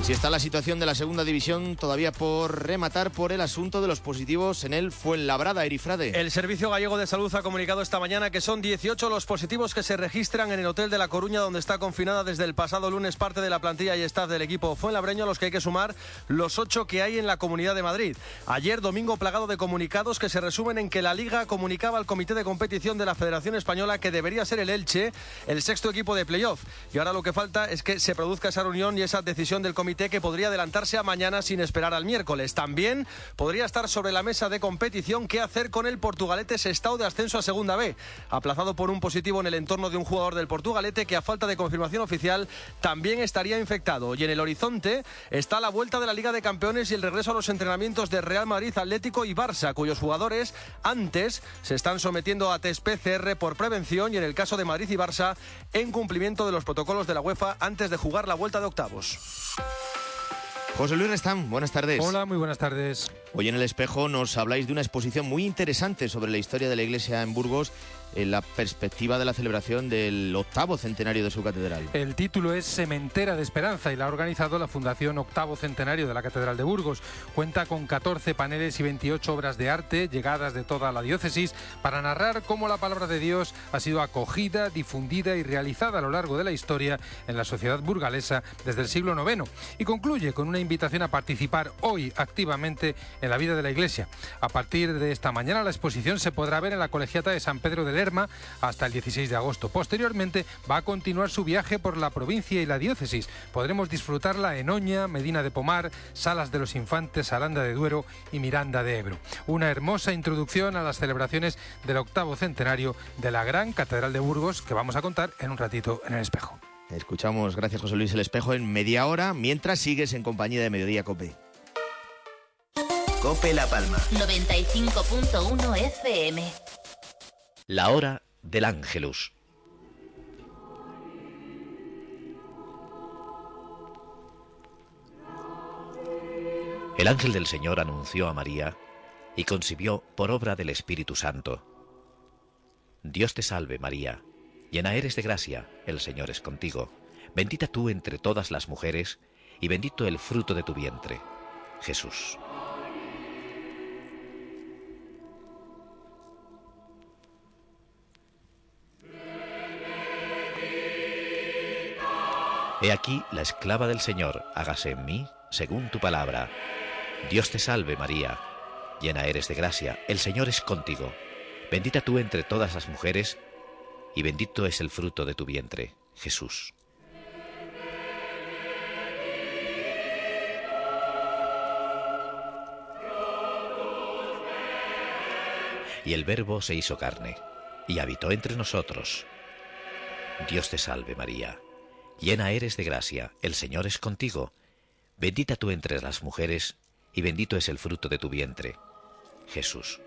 Así está la situación de la segunda división, todavía por rematar por el asunto de los positivos en el Fuenlabrada, Erifrade. El Servicio Gallego de Salud ha comunicado esta mañana que son 18 los positivos que se registran en el Hotel de La Coruña, donde está confinada desde el pasado lunes parte de la plantilla y staff del equipo Fuenlabreño, a los que hay que sumar los 8 que hay en la Comunidad de Madrid. Ayer, domingo, plagado de comunicados que se resumen en que la Liga comunicaba al Comité de Competición de la Federación Española que debería ser el Elche el sexto equipo de playoff. Y ahora lo que falta es que se produzca esa reunión y esa decisión del Comité que podría adelantarse a mañana sin esperar al miércoles. También podría estar sobre la mesa de competición qué hacer con el Portugalete Sestao de ascenso a Segunda B, aplazado por un positivo en el entorno de un jugador del Portugalete que a falta de confirmación oficial también estaría infectado. Y en el horizonte está la vuelta de la Liga de Campeones y el regreso a los entrenamientos de Real Madrid, Atlético y Barça, cuyos jugadores antes se están sometiendo a test PCR por prevención y en el caso de Madrid y Barça en cumplimiento de los protocolos de la UEFA antes de jugar la vuelta de octavos. José Luis Restán, buenas tardes. Hola, muy buenas tardes. Hoy en el espejo nos habláis de una exposición muy interesante sobre la historia de la iglesia en Burgos en la perspectiva de la celebración del octavo centenario de su catedral. El título es Sementera de Esperanza y la ha organizado la Fundación Octavo Centenario de la Catedral de Burgos. Cuenta con 14 paneles y 28 obras de arte llegadas de toda la diócesis para narrar cómo la palabra de Dios ha sido acogida, difundida y realizada a lo largo de la historia en la sociedad burgalesa desde el siglo IX. Y concluye con una invitación a participar hoy activamente en la vida de la Iglesia. A partir de esta mañana la exposición se podrá ver en la Colegiata de San Pedro de Lerma hasta el 16 de agosto. Posteriormente va a continuar su viaje por la provincia y la diócesis. Podremos disfrutarla en Oña, Medina de Pomar, Salas de los Infantes, Aranda de Duero y Miranda de Ebro. Una hermosa introducción a las celebraciones del octavo centenario de la gran Catedral de Burgos que vamos a contar en un ratito en el espejo. Escuchamos, gracias José Luis, el espejo en media hora mientras sigues en compañía de Mediodía Cope. Cope La Palma. 95.1 FM. La hora del Ángelus. El ángel del Señor anunció a María y concibió por obra del Espíritu Santo. Dios te salve María, llena eres de gracia, el Señor es contigo. Bendita tú entre todas las mujeres y bendito el fruto de tu vientre, Jesús. He aquí la esclava del Señor, hágase en mí según tu palabra. Dios te salve María, llena eres de gracia, el Señor es contigo. Bendita tú entre todas las mujeres, y bendito es el fruto de tu vientre, Jesús. Y el Verbo se hizo carne, y habitó entre nosotros. Dios te salve María, llena eres de gracia, el Señor es contigo. Bendita tú entre las mujeres, y bendito es el fruto de tu vientre, Jesús.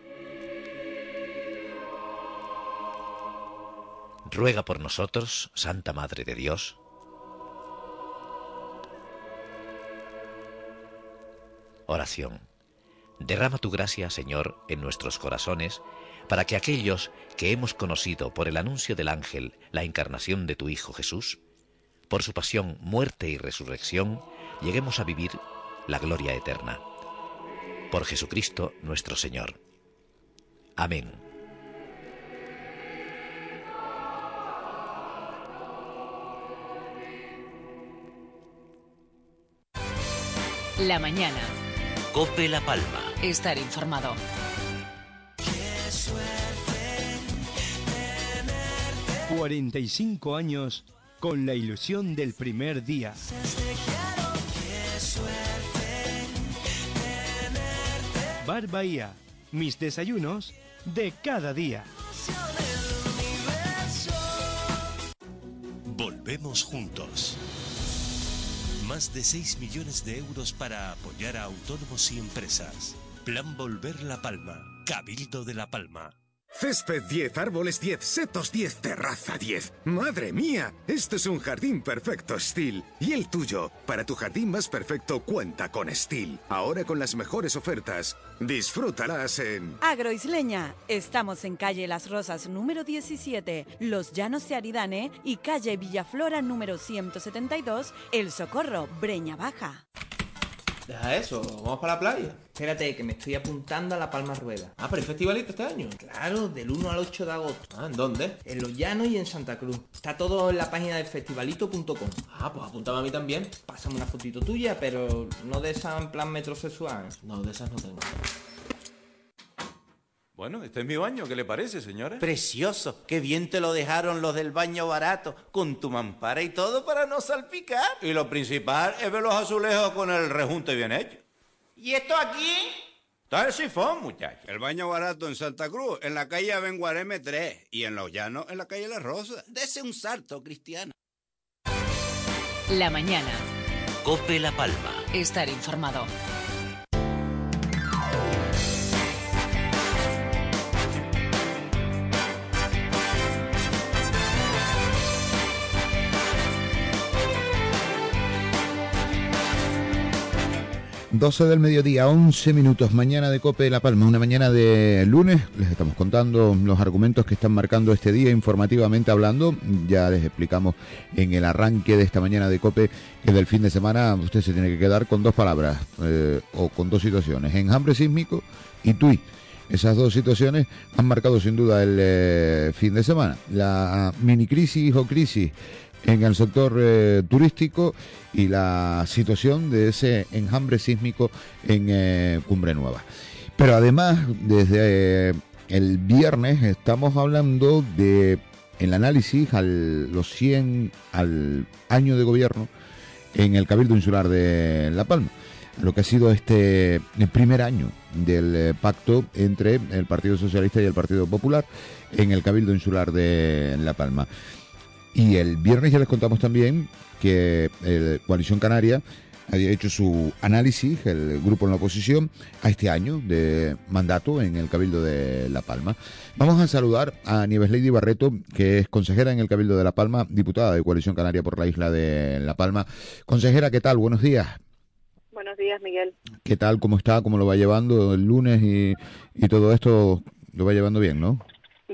Ruega por nosotros, Santa Madre de Dios. Oración. Derrama tu gracia, Señor, en nuestros corazones, para que aquellos que hemos conocido por el anuncio del ángel la encarnación de tu Hijo Jesús, por su pasión, muerte y resurrección, lleguemos a vivir la gloria eterna. Por Jesucristo nuestro Señor. Amén. La mañana. Cope La Palma. Estar informado. 45 años con la ilusión del primer día. Bar Bahía, mis desayunos de cada día. Volvemos juntos. Más de 6 millones de euros para apoyar a autónomos y empresas. Plan Volver La Palma. Cabildo de La Palma. Césped 10, árboles 10, setos 10, terraza 10. ¡Madre mía! Esto es un jardín perfecto Steel. ¿Y el tuyo? Para tu jardín más perfecto cuenta con Steel. Ahora con las mejores ofertas. Disfrútalas en... Agroisleña. Estamos en calle Las Rosas número 17, Los Llanos de Aridane y calle Villaflora número 172, El Socorro, Breña Baja. Deja eso, vamos para la playa. Espérate, que me estoy apuntando a la Palma Rueda. Ah, pero hay festivalito este año. Claro, del 1 al 8 de agosto. Ah, ¿en dónde? En Los Llanos y en Santa Cruz. Está todo en la página de festivalito.com. Ah, pues apuntame a mí también. Pásame una fotito tuya, pero no de esa en plan metrosexual. No, de esas no tengo. Bueno, este es mi baño, ¿qué le parece, señora? Precioso, qué bien te lo dejaron los del baño barato, con tu mampara y todo para no salpicar. Y lo principal es ver los azulejos con el rejunte bien hecho. ¿Y esto aquí? Está el sifón, muchacho. El baño barato en Santa Cruz, en la calle Benguareme 3 y en Los Llanos, en la calle La Rosa. Dese un salto, Cristiana. La mañana. Cope La Palma. Estar informado. ...12 del mediodía, 11 minutos, mañana de Cope de La Palma, una mañana de lunes, les estamos contando los argumentos que están marcando este día informativamente hablando, ya les explicamos en el arranque de esta mañana de Cope que del fin de semana usted se tiene que quedar con dos palabras eh, o con dos situaciones, enjambre sísmico y tui. Esas dos situaciones han marcado sin duda el eh, fin de semana. La mini crisis o crisis en el sector eh, turístico y la situación de ese enjambre sísmico en eh, Cumbre Nueva. Pero además, desde eh, el viernes estamos hablando de el análisis al los 100 al año de gobierno en el Cabildo Insular de La Palma, lo que ha sido este el primer año del pacto entre el Partido Socialista y el Partido Popular en el Cabildo Insular de La Palma. Y el viernes ya les contamos también que el Coalición Canaria había hecho su análisis, el grupo en la oposición, a este año de mandato en el Cabildo de La Palma. Vamos a saludar a Nieves Lady Barreto, que es consejera en el Cabildo de La Palma, diputada de Coalición Canaria por la isla de La Palma. Consejera, ¿qué tal? Buenos días. Buenos días, Miguel. ¿Qué tal? ¿Cómo está? ¿Cómo lo va llevando el lunes y, y todo esto? Lo va llevando bien, ¿no?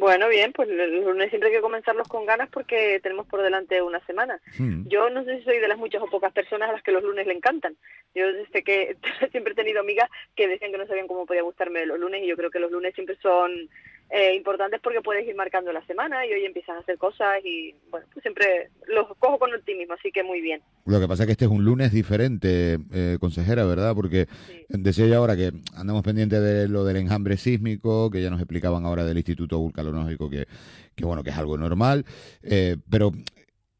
Bueno, bien, pues los lunes siempre hay que comenzarlos con ganas porque tenemos por delante una semana. Hmm. Yo no sé si soy de las muchas o pocas personas a las que los lunes le encantan. Yo desde que siempre he tenido amigas que decían que no sabían cómo podía gustarme los lunes y yo creo que los lunes siempre son eh, importantes porque puedes ir marcando la semana y hoy empiezas a hacer cosas y bueno, pues siempre los cojo con optimismo, así que muy bien. Lo que pasa es que este es un lunes diferente, eh, consejera, ¿verdad? Porque decía yo ahora que andamos pendientes de lo del enjambre sísmico, que ya nos explicaban ahora del Instituto Vulcanológico, que, que bueno, que es algo normal, eh, pero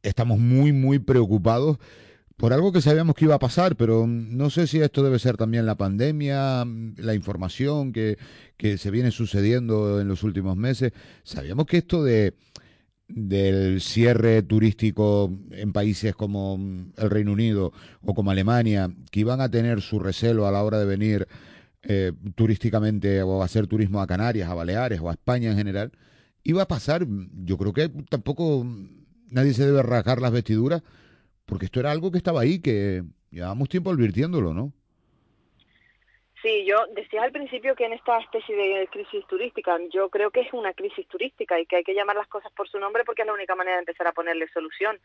estamos muy, muy preocupados por algo que sabíamos que iba a pasar, pero no sé si esto debe ser también la pandemia, la información que, que se viene sucediendo en los últimos meses. Sabíamos que esto de del cierre turístico en países como el Reino Unido o como Alemania, que iban a tener su recelo a la hora de venir eh, turísticamente o hacer turismo a Canarias, a Baleares o a España en general, iba a pasar. Yo creo que tampoco nadie se debe rasgar las vestiduras, porque esto era algo que estaba ahí, que llevábamos tiempo advirtiéndolo, ¿no? Sí, yo decía al principio que en esta especie de crisis turística, yo creo que es una crisis turística y que hay que llamar las cosas por su nombre porque es la única manera de empezar a ponerle solución.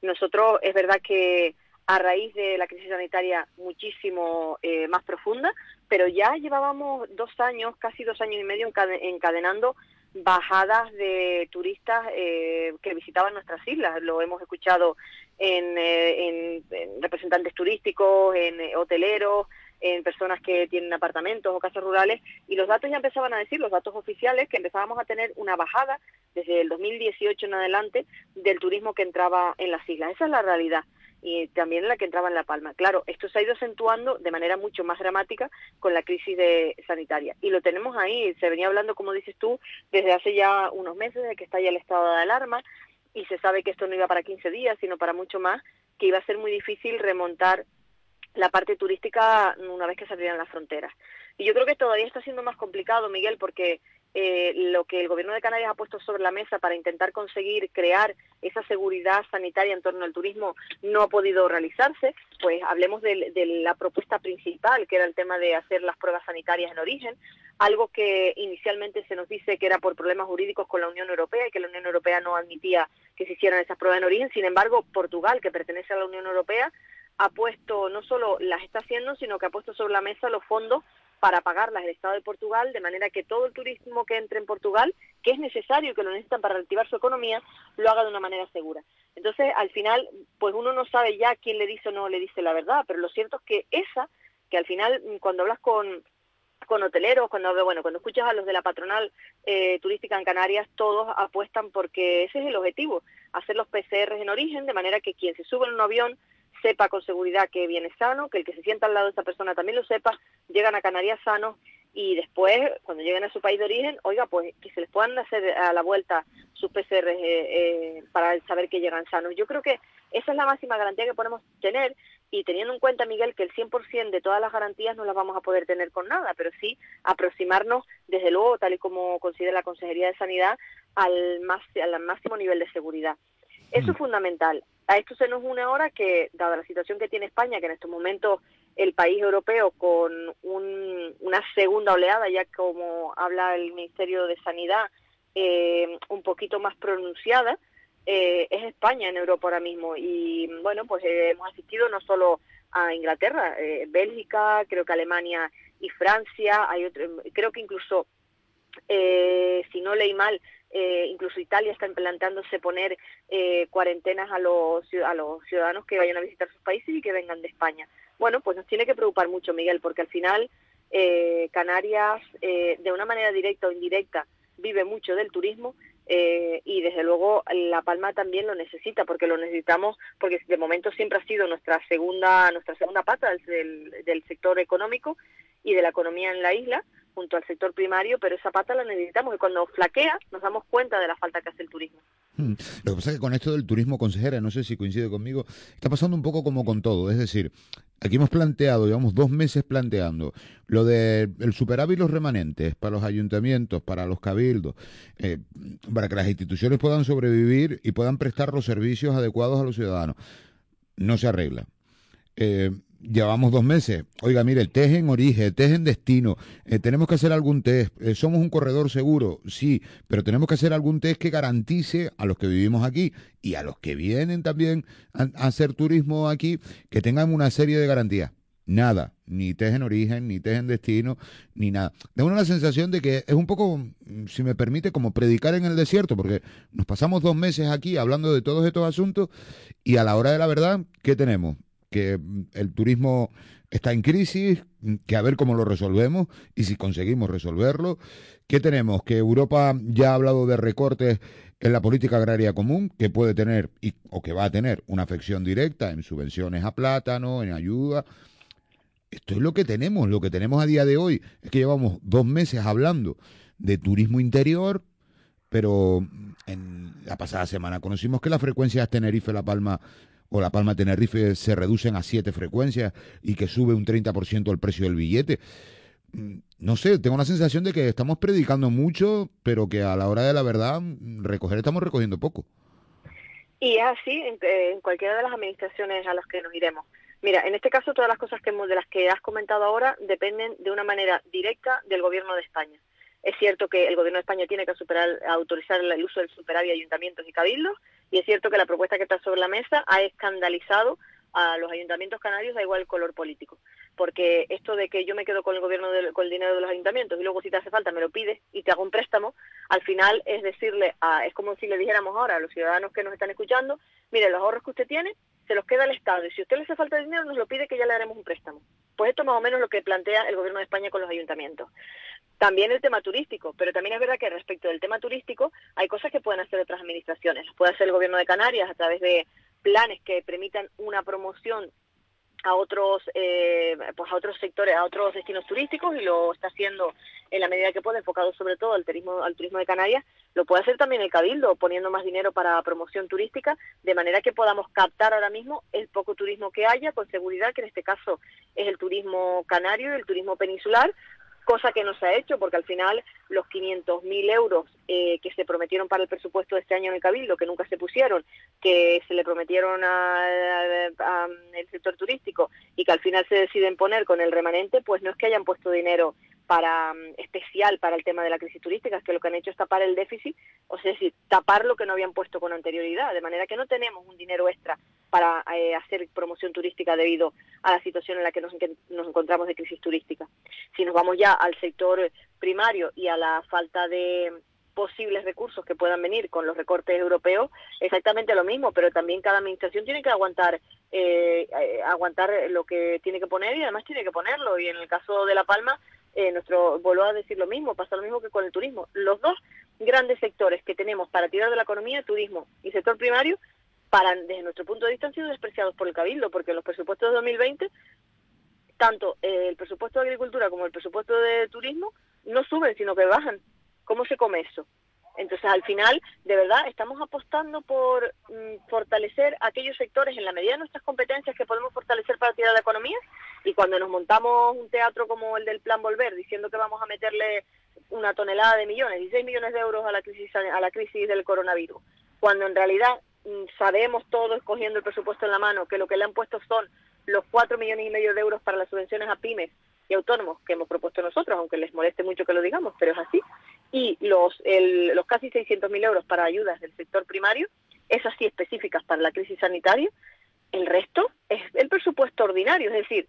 Nosotros, es verdad que a raíz de la crisis sanitaria muchísimo eh, más profunda, pero ya llevábamos dos años, casi dos años y medio encade- encadenando bajadas de turistas eh, que visitaban nuestras islas. Lo hemos escuchado en, eh, en- en representantes turísticos, en eh, hoteleros, en personas que tienen apartamentos o casas rurales y los datos ya empezaban a decir, los datos oficiales, que empezábamos a tener una bajada desde el 2018 en adelante del turismo que entraba en las islas. Esa es la realidad y también la que entraba en La Palma. Claro, esto se ha ido acentuando de manera mucho más dramática con la crisis de, sanitaria. Y lo tenemos ahí, se venía hablando, como dices tú, desde hace ya unos meses, de que está ya el estado de alarma, y se sabe que esto no iba para 15 días, sino para mucho más, que iba a ser muy difícil remontar la parte turística una vez que se abrieran las fronteras. Y yo creo que todavía está siendo más complicado, Miguel, porque eh, lo que el gobierno de Canarias ha puesto sobre la mesa para intentar conseguir crear esa seguridad sanitaria en torno al turismo no ha podido realizarse. Pues hablemos de, de la propuesta principal, que era el tema de hacer las pruebas sanitarias en origen, algo que inicialmente se nos dice que era por problemas jurídicos con la Unión Europea y que la Unión Europea no admitía que se hicieran esas pruebas en origen. Sin embargo, Portugal, que pertenece a la Unión Europea, ha puesto, no solo las está haciendo, sino que ha puesto sobre la mesa los fondos para pagarlas el Estado de Portugal, de manera que todo el turismo que entre en Portugal, que es necesario y que lo necesitan para reactivar su economía, lo haga de una manera segura. Entonces, al final, pues uno no sabe ya quién le dice o no le dice la verdad, pero lo cierto es que esa, que al final, cuando hablas con con hoteleros, cuando bueno, cuando escuchas a los de la patronal eh, turística en Canarias, todos apuestan porque ese es el objetivo, hacer los PCR en origen, de manera que quien se sube en un avión sepa con seguridad que viene sano, que el que se sienta al lado de esa persona también lo sepa, llegan a Canarias sanos y después, cuando lleguen a su país de origen, oiga, pues que se les puedan hacer a la vuelta sus PCR eh, eh, para saber que llegan sanos. Yo creo que esa es la máxima garantía que podemos tener y teniendo en cuenta, Miguel, que el 100% de todas las garantías no las vamos a poder tener con nada, pero sí aproximarnos, desde luego, tal y como considera la Consejería de Sanidad, al, más, al máximo nivel de seguridad. Eso es fundamental. A esto se nos une ahora que, dada la situación que tiene España, que en estos momentos el país europeo con una segunda oleada, ya como habla el Ministerio de Sanidad, eh, un poquito más pronunciada, eh, es España en Europa ahora mismo. Y bueno, pues eh, hemos asistido no solo a Inglaterra, Bélgica, creo que Alemania y Francia, hay otro, creo que incluso, si no leí mal, eh, incluso Italia está implantándose poner eh, cuarentenas a los, a los ciudadanos que vayan a visitar sus países y que vengan de España. Bueno, pues nos tiene que preocupar mucho, Miguel, porque al final eh, Canarias, de una manera directa o indirecta, vive mucho del turismo y desde luego La Palma también lo necesita porque lo necesitamos porque de momento siempre ha sido nuestra segunda nuestra segunda pata del, del sector económico y de la economía en la isla junto al sector primario, pero esa pata la necesitamos y cuando flaquea nos damos cuenta de la falta que hace el turismo. Hmm. Lo que pasa es que con esto del turismo, consejera, no sé si coincide conmigo, está pasando un poco como con todo. Es decir, aquí hemos planteado, llevamos dos meses planteando lo del de superávit los remanentes para los ayuntamientos, para los cabildos, eh, para que las instituciones puedan sobrevivir y puedan prestar los servicios adecuados a los ciudadanos. No se arregla. Eh, llevamos dos meses. Oiga, mire, el test en origen, test en destino, eh, tenemos que hacer algún test. Eh, somos un corredor seguro, sí, pero tenemos que hacer algún test que garantice a los que vivimos aquí y a los que vienen también a, hacer turismo aquí, que tengan una serie de garantías. Nada, ni test en origen, ni test en destino, ni nada. Tengo una sensación de que es un poco, si me permite, como predicar en el desierto, porque nos pasamos dos meses aquí hablando de todos estos asuntos y a la hora de la verdad, ¿qué tenemos? Que el turismo está en crisis, que a ver cómo lo resolvemos y si conseguimos resolverlo. ¿Qué tenemos? Que Europa ya ha hablado de recortes en la política agraria común, que puede tener y, o que va a tener una afección directa en subvenciones a plátano, en ayuda. Esto es lo que tenemos. Lo que tenemos a día de hoy es que llevamos dos meses hablando de turismo interior, pero en la pasada semana conocimos que las frecuencias Tenerife-La Palma o La Palma Tenerife se reducen a siete frecuencias y que sube un 30% el precio del billete. Mm, no sé, tengo la sensación de que estamos predicando mucho, pero que a la hora de la verdad, mm, recoger estamos recogiendo poco. Y es así en, en cualquiera de las administraciones a las que nos iremos. Mira, en este caso todas las cosas que de las que has comentado ahora dependen de una manera directa del Gobierno de España. Es cierto que el Gobierno de España tiene que superar, autorizar el uso del superávit ayuntamientos y cabildos, y es cierto que la propuesta que está sobre la mesa ha escandalizado a los ayuntamientos canarios, da igual el color político. Porque esto de que yo me quedo con el gobierno con el dinero de los ayuntamientos y luego si te hace falta me lo pides y te hago un préstamo, al final es decirle, a, es como si le dijéramos ahora a los ciudadanos que nos están escuchando, mire, los ahorros que usted tiene se los queda el Estado y si a usted le hace falta dinero nos lo pide que ya le haremos un préstamo. Pues esto más o menos lo que plantea el gobierno de España con los ayuntamientos. También el tema turístico, pero también es verdad que respecto del tema turístico hay cosas que pueden hacer otras administraciones. puede hacer el gobierno de Canarias a través de planes que permitan una promoción a otros eh, pues a otros sectores a otros destinos turísticos y lo está haciendo en la medida que puede enfocado sobre todo al turismo al turismo de Canarias lo puede hacer también el cabildo poniendo más dinero para promoción turística de manera que podamos captar ahora mismo el poco turismo que haya con seguridad que en este caso es el turismo canario y el turismo peninsular cosa que no se ha hecho porque al final los 500.000 euros eh, que se prometieron para el presupuesto de este año en el Cabildo, que nunca se pusieron, que se le prometieron al sector turístico y que al final se deciden poner con el remanente, pues no es que hayan puesto dinero para mm, especial para el tema de la crisis turística, que lo que han hecho es tapar el déficit, o sea, es decir, tapar lo que no habían puesto con anterioridad, de manera que no tenemos un dinero extra para eh, hacer promoción turística debido a la situación en la que nos, nos encontramos de crisis turística. Si nos vamos ya al sector primario y a la falta de posibles recursos que puedan venir con los recortes europeos, exactamente lo mismo, pero también cada administración tiene que aguantar eh, eh, aguantar lo que tiene que poner y además tiene que ponerlo. Y en el caso de La Palma, eh, nuestro, vuelvo a decir lo mismo, pasa lo mismo que con el turismo. Los dos grandes sectores que tenemos para tirar de la economía, turismo y sector primario, para, desde nuestro punto de vista han sido despreciados por el Cabildo, porque los presupuestos de 2020, tanto eh, el presupuesto de agricultura como el presupuesto de turismo, no suben, sino que bajan. ¿Cómo se come eso? Entonces, al final, de verdad, estamos apostando por mm, fortalecer aquellos sectores en la medida de nuestras competencias que podemos fortalecer para tirar la economía. Y cuando nos montamos un teatro como el del Plan Volver, diciendo que vamos a meterle una tonelada de millones, 16 millones de euros a la crisis, a la crisis del coronavirus, cuando en realidad mm, sabemos todos, cogiendo el presupuesto en la mano, que lo que le han puesto son los 4 millones y medio de euros para las subvenciones a pymes y autónomos que hemos propuesto nosotros, aunque les moleste mucho que lo digamos, pero es así, y los, el, los casi 600.000 euros para ayudas del sector primario, esas sí específicas para la crisis sanitaria, el resto es el presupuesto ordinario, es decir,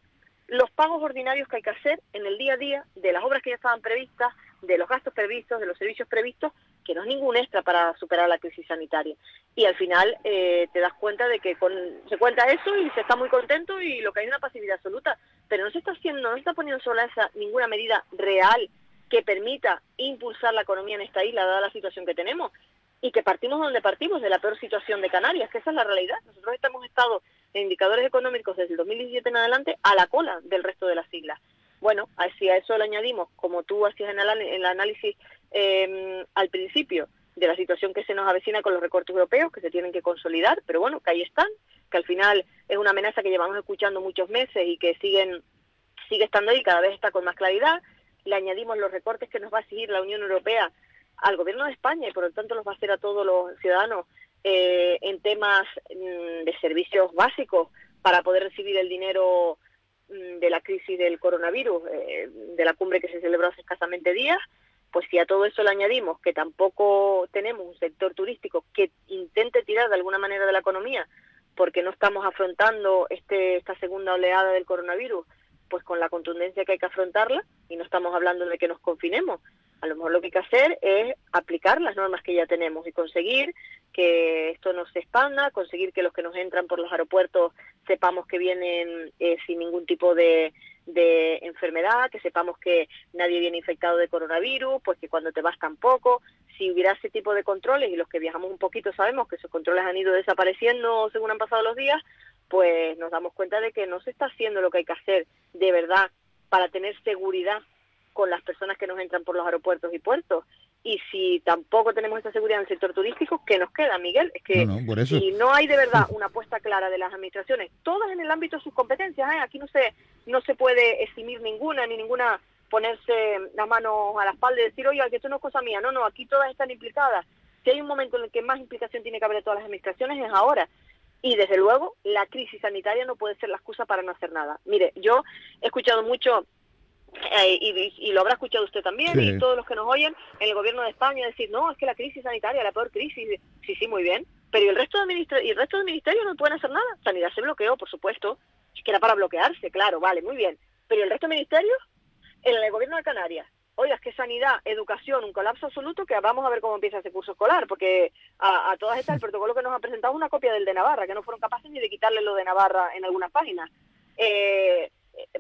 los pagos ordinarios que hay que hacer en el día a día de las obras que ya estaban previstas, de los gastos previstos, de los servicios previstos, que no es ningún extra para superar la crisis sanitaria. Y al final eh, te das cuenta de que con, se cuenta eso y se está muy contento y lo que hay es una pasividad absoluta, pero no se está haciendo, no se está poniendo sobre esa ninguna medida real que permita impulsar la economía en esta isla, dada la situación que tenemos, y que partimos donde partimos, de la peor situación de Canarias, que esa es la realidad. Nosotros hemos estado en indicadores económicos desde el 2017 en adelante a la cola del resto de las islas. Bueno, si a eso le añadimos, como tú hacías en el, análisis em, al principio, de la situación que se nos avecina con los recortes europeos, que se tienen que consolidar, pero bueno, que ahí están, que al final es una amenaza que llevamos escuchando muchos meses y que siguen sigue estando ahí, cada vez está con más claridad. Le añadimos los recortes que nos va a seguir la Unión Europea al gobierno de España y por lo tanto los va a hacer a todos los ciudadanos eh, en temas mm, de servicios básicos para poder recibir el dinero mm, de la crisis del coronavirus, eh, de la cumbre que se celebró hace escasamente días, pues si a todo eso le añadimos que tampoco tenemos un sector turístico que intente tirar de alguna manera de la economía, porque no estamos afrontando este, esta segunda oleada del coronavirus, pues con la contundencia que hay que afrontarla, y no estamos hablando de que nos confinemos, a lo mejor lo que hay que hacer es aplicar las normas que ya tenemos y conseguir que esto no se expanda, conseguir que los que nos entran por los aeropuertos sepamos que vienen eh, sin ningún tipo de, de enfermedad, que sepamos que nadie viene infectado de coronavirus, pues que cuando te vas tampoco. Si hubiera ese tipo de controles, y los que viajamos un poquito sabemos que esos controles han ido desapareciendo según han pasado los días, pues nos damos cuenta de que no se está haciendo lo que hay que hacer de verdad para tener seguridad con las personas que nos entran por los aeropuertos y puertos. Y si tampoco tenemos esa seguridad en el sector turístico, ¿qué nos queda, Miguel? Es que si no hay de verdad una apuesta clara de las administraciones, todas en el ámbito de sus competencias, ¿eh? aquí no se, no se puede eximir ninguna, ni ninguna ponerse la mano a la espalda y decir, oye, que esto no es cosa mía. No, no, aquí todas están implicadas. Si hay un momento en el que más implicación tiene que haber de todas las administraciones es ahora. Y desde luego, la crisis sanitaria no puede ser la excusa para no hacer nada. Mire, yo he escuchado mucho eh, y, lo habrá escuchado usted también y todos los que nos oyen en el gobierno de España decir no es que la crisis sanitaria la peor crisis sí sí muy bien. Pero ¿y el resto de y el resto del ministerio no pueden hacer nada sanidad se bloqueó por supuesto. Que era para bloquearse claro vale muy bien. Pero ¿y el resto de ministerios en el gobierno de Canarias oiga, es que sanidad, educación, un colapso absoluto, que vamos a ver cómo empieza ese curso escolar, porque a, todas estas el protocolo que nos ha presentado es una copia del de Navarra, que no fueron capaces ni de quitarle lo de Navarra en algunas páginas. Eh,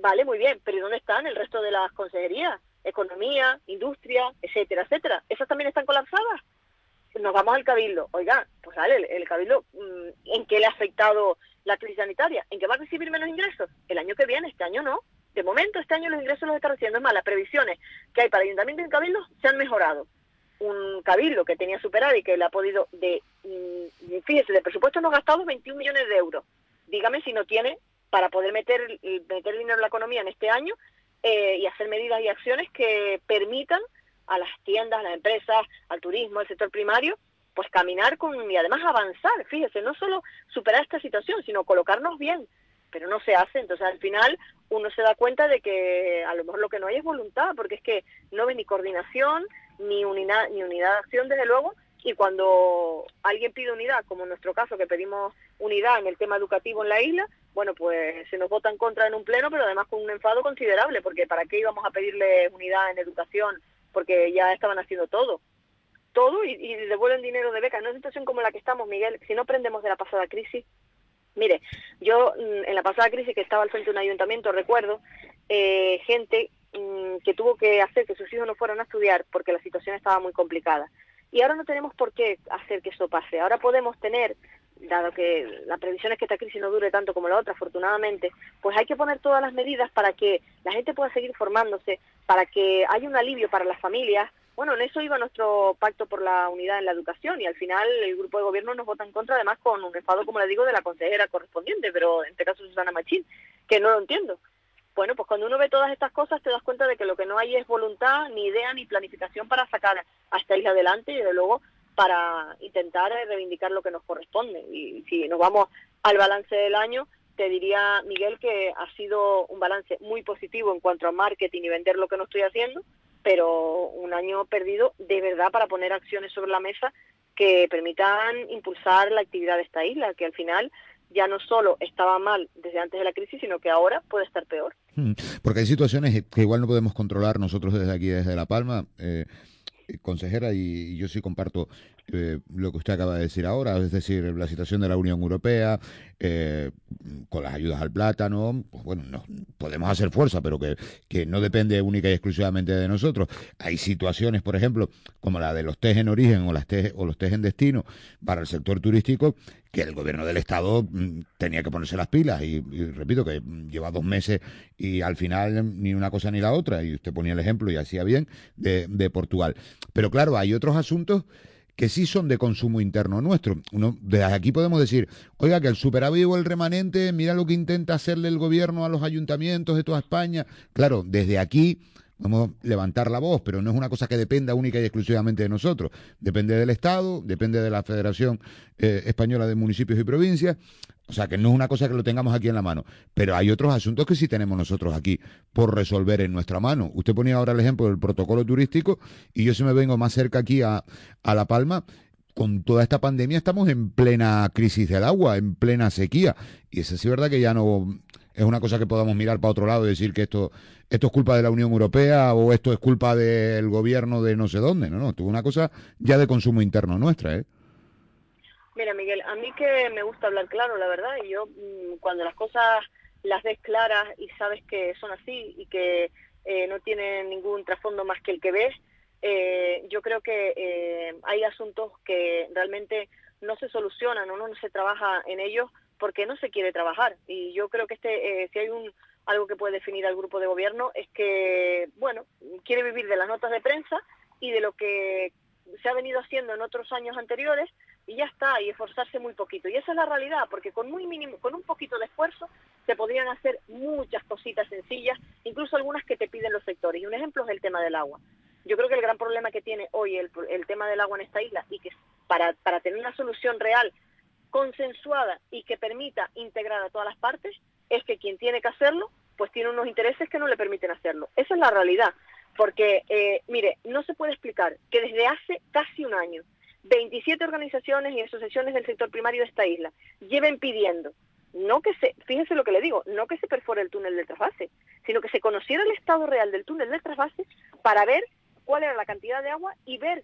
vale, muy bien, pero ¿y dónde están el resto de las consejerías? Economía, industria, etcétera, etcétera. ¿Esas también están colapsadas? Nos vamos al cabildo. Oiga, pues vale, el, cabildo, mm, ¿en qué le ha afectado la crisis sanitaria? ¿En qué va a recibir menos ingresos? El año que viene, este año no. De momento, este año los ingresos los está recibiendo. Es más, las previsiones que hay para el ayuntamiento y cabildo se han mejorado. Un cabildo que tenía superado y que le ha podido, de, mm, fíjese, de presupuesto no gastado 21 millones de euros. Dígame si no tiene para poder meter, meter dinero en la economía en este año eh, y hacer medidas y acciones que permitan a las tiendas, a las empresas, al turismo, al sector primario, pues caminar con y además avanzar. Fíjese, no solo superar esta situación, sino colocarnos bien. Pero no se hace, entonces al final uno se da cuenta de que a lo mejor lo que no hay es voluntad, porque es que no ve ni coordinación, ni unidad, ni unidad de acción, desde luego, y cuando alguien pide unidad, como en nuestro caso que pedimos unidad en el tema educativo en la isla, bueno, pues se nos vota en contra en un pleno, pero además con un enfado considerable, porque ¿para qué íbamos a pedirle unidad en educación? Porque ya estaban haciendo todo. Todo y, devuelven dinero de beca. En una situación como la que estamos, Miguel, si no aprendemos de la pasada crisis, mire, yo mm, en la pasada crisis que estaba al frente de un ayuntamiento, recuerdo, eh, gente mm, que tuvo que hacer que sus hijos no fueran a estudiar porque la situación estaba muy complicada. Y ahora no tenemos por qué hacer que eso pase. Ahora podemos tener, dado que la previsión es que esta crisis no dure tanto como la otra, afortunadamente, pues hay que poner todas las medidas para que la gente pueda seguir formándose, para que haya un alivio para las familias. Bueno, en eso iba nuestro pacto por la unidad en la educación y al final el grupo de gobierno nos vota en contra, además con un enfado, como le digo, de la consejera correspondiente, pero en este caso Susana Machín, que no lo entiendo. Bueno, pues cuando uno ve todas estas cosas te das cuenta de que lo que no hay es voluntad, ni idea, ni planificación para sacar a esta isla adelante y desde luego para intentar reivindicar lo que nos corresponde. Y si nos vamos al balance del año, te diría, Miguel, que ha sido un balance muy positivo en cuanto a marketing y vender lo que no estoy haciendo, pero un año perdido de verdad para poner acciones sobre la mesa que permitan impulsar la actividad de esta isla, que al final ya no solo estaba mal desde antes de la crisis, sino que ahora puede estar peor. Hmm. Porque hay situaciones que igual no podemos controlar nosotros desde aquí, desde La Palma. Eh, consejera, y, yo sí comparto eh, lo que usted acaba de decir ahora, es decir, la situación de la Unión Europea, eh, con las ayudas al plátano, pues bueno, no, podemos hacer fuerza, pero que, que no depende única y exclusivamente de nosotros. Hay situaciones, por ejemplo, como la de los test en origen o, las o los test en destino para el sector turístico, que el gobierno del Estado mm, tenía que ponerse las pilas. Y, repito que lleva dos meses y al final ni una cosa ni la otra. Y usted ponía el ejemplo y hacía bien de, de Portugal. Pero claro, hay otros asuntos que sí son de consumo interno nuestro. Uno, desde aquí podemos decir, oiga, que el superávit o el remanente, mira lo que intenta hacerle el gobierno a los ayuntamientos de toda España. Claro, desde aquí vamos a levantar la voz, pero no es una cosa que dependa única y exclusivamente de nosotros. Depende del Estado, depende de la Federación eh, Española de Municipios y Provincias. O sea, que no es una cosa que lo tengamos aquí en la mano. Pero hay otros asuntos que sí tenemos nosotros aquí por resolver en nuestra mano. Usted ponía ahora el ejemplo del protocolo turístico y yo si me vengo más cerca aquí a, a La Palma, con toda esta pandemia estamos en plena crisis del agua, en plena sequía. Y eso sí es verdad que ya no es una cosa que podamos mirar para otro lado y decir que esto, esto es culpa de la Unión Europea o esto es culpa del gobierno de no sé dónde. No, no, esto es una cosa ya de consumo interno nuestra, ¿eh? Mira, Miguel, a mí que me gusta hablar claro, la verdad, y yo mm, cuando las cosas las ves claras y sabes que son así y que eh, no tienen ningún trasfondo más que el que ves, eh, yo creo que eh, hay asuntos que realmente no se solucionan o no, se trabaja en ellos porque no se quiere trabajar. Y yo creo que este, si hay un algo que puede definir al grupo de gobierno es que, bueno, quiere vivir de las notas de prensa y de lo que se ha venido haciendo en otros años anteriores y ya está, y esforzarse muy poquito. Y esa es la realidad, porque con muy mínimo, con un poquito de esfuerzo se podrían hacer muchas cositas sencillas, incluso algunas que te piden los sectores. Y un ejemplo es el tema del agua. Yo creo que el gran problema que tiene hoy el, el tema del agua en esta isla y que para, para tener una solución real, consensuada y que permita integrar a todas las partes, es que quien tiene que hacerlo, pues tiene unos intereses que no le permiten hacerlo. Esa es la realidad. Porque, eh, mire, no se puede explicar que desde hace casi un año 27 organizaciones y asociaciones del sector primario de esta isla lleven pidiendo, no que se, fíjense lo que le digo, no que se perfore el túnel de trasvase, sino que se conociera el estado real del túnel de trasvase para ver cuál era la cantidad de agua y ver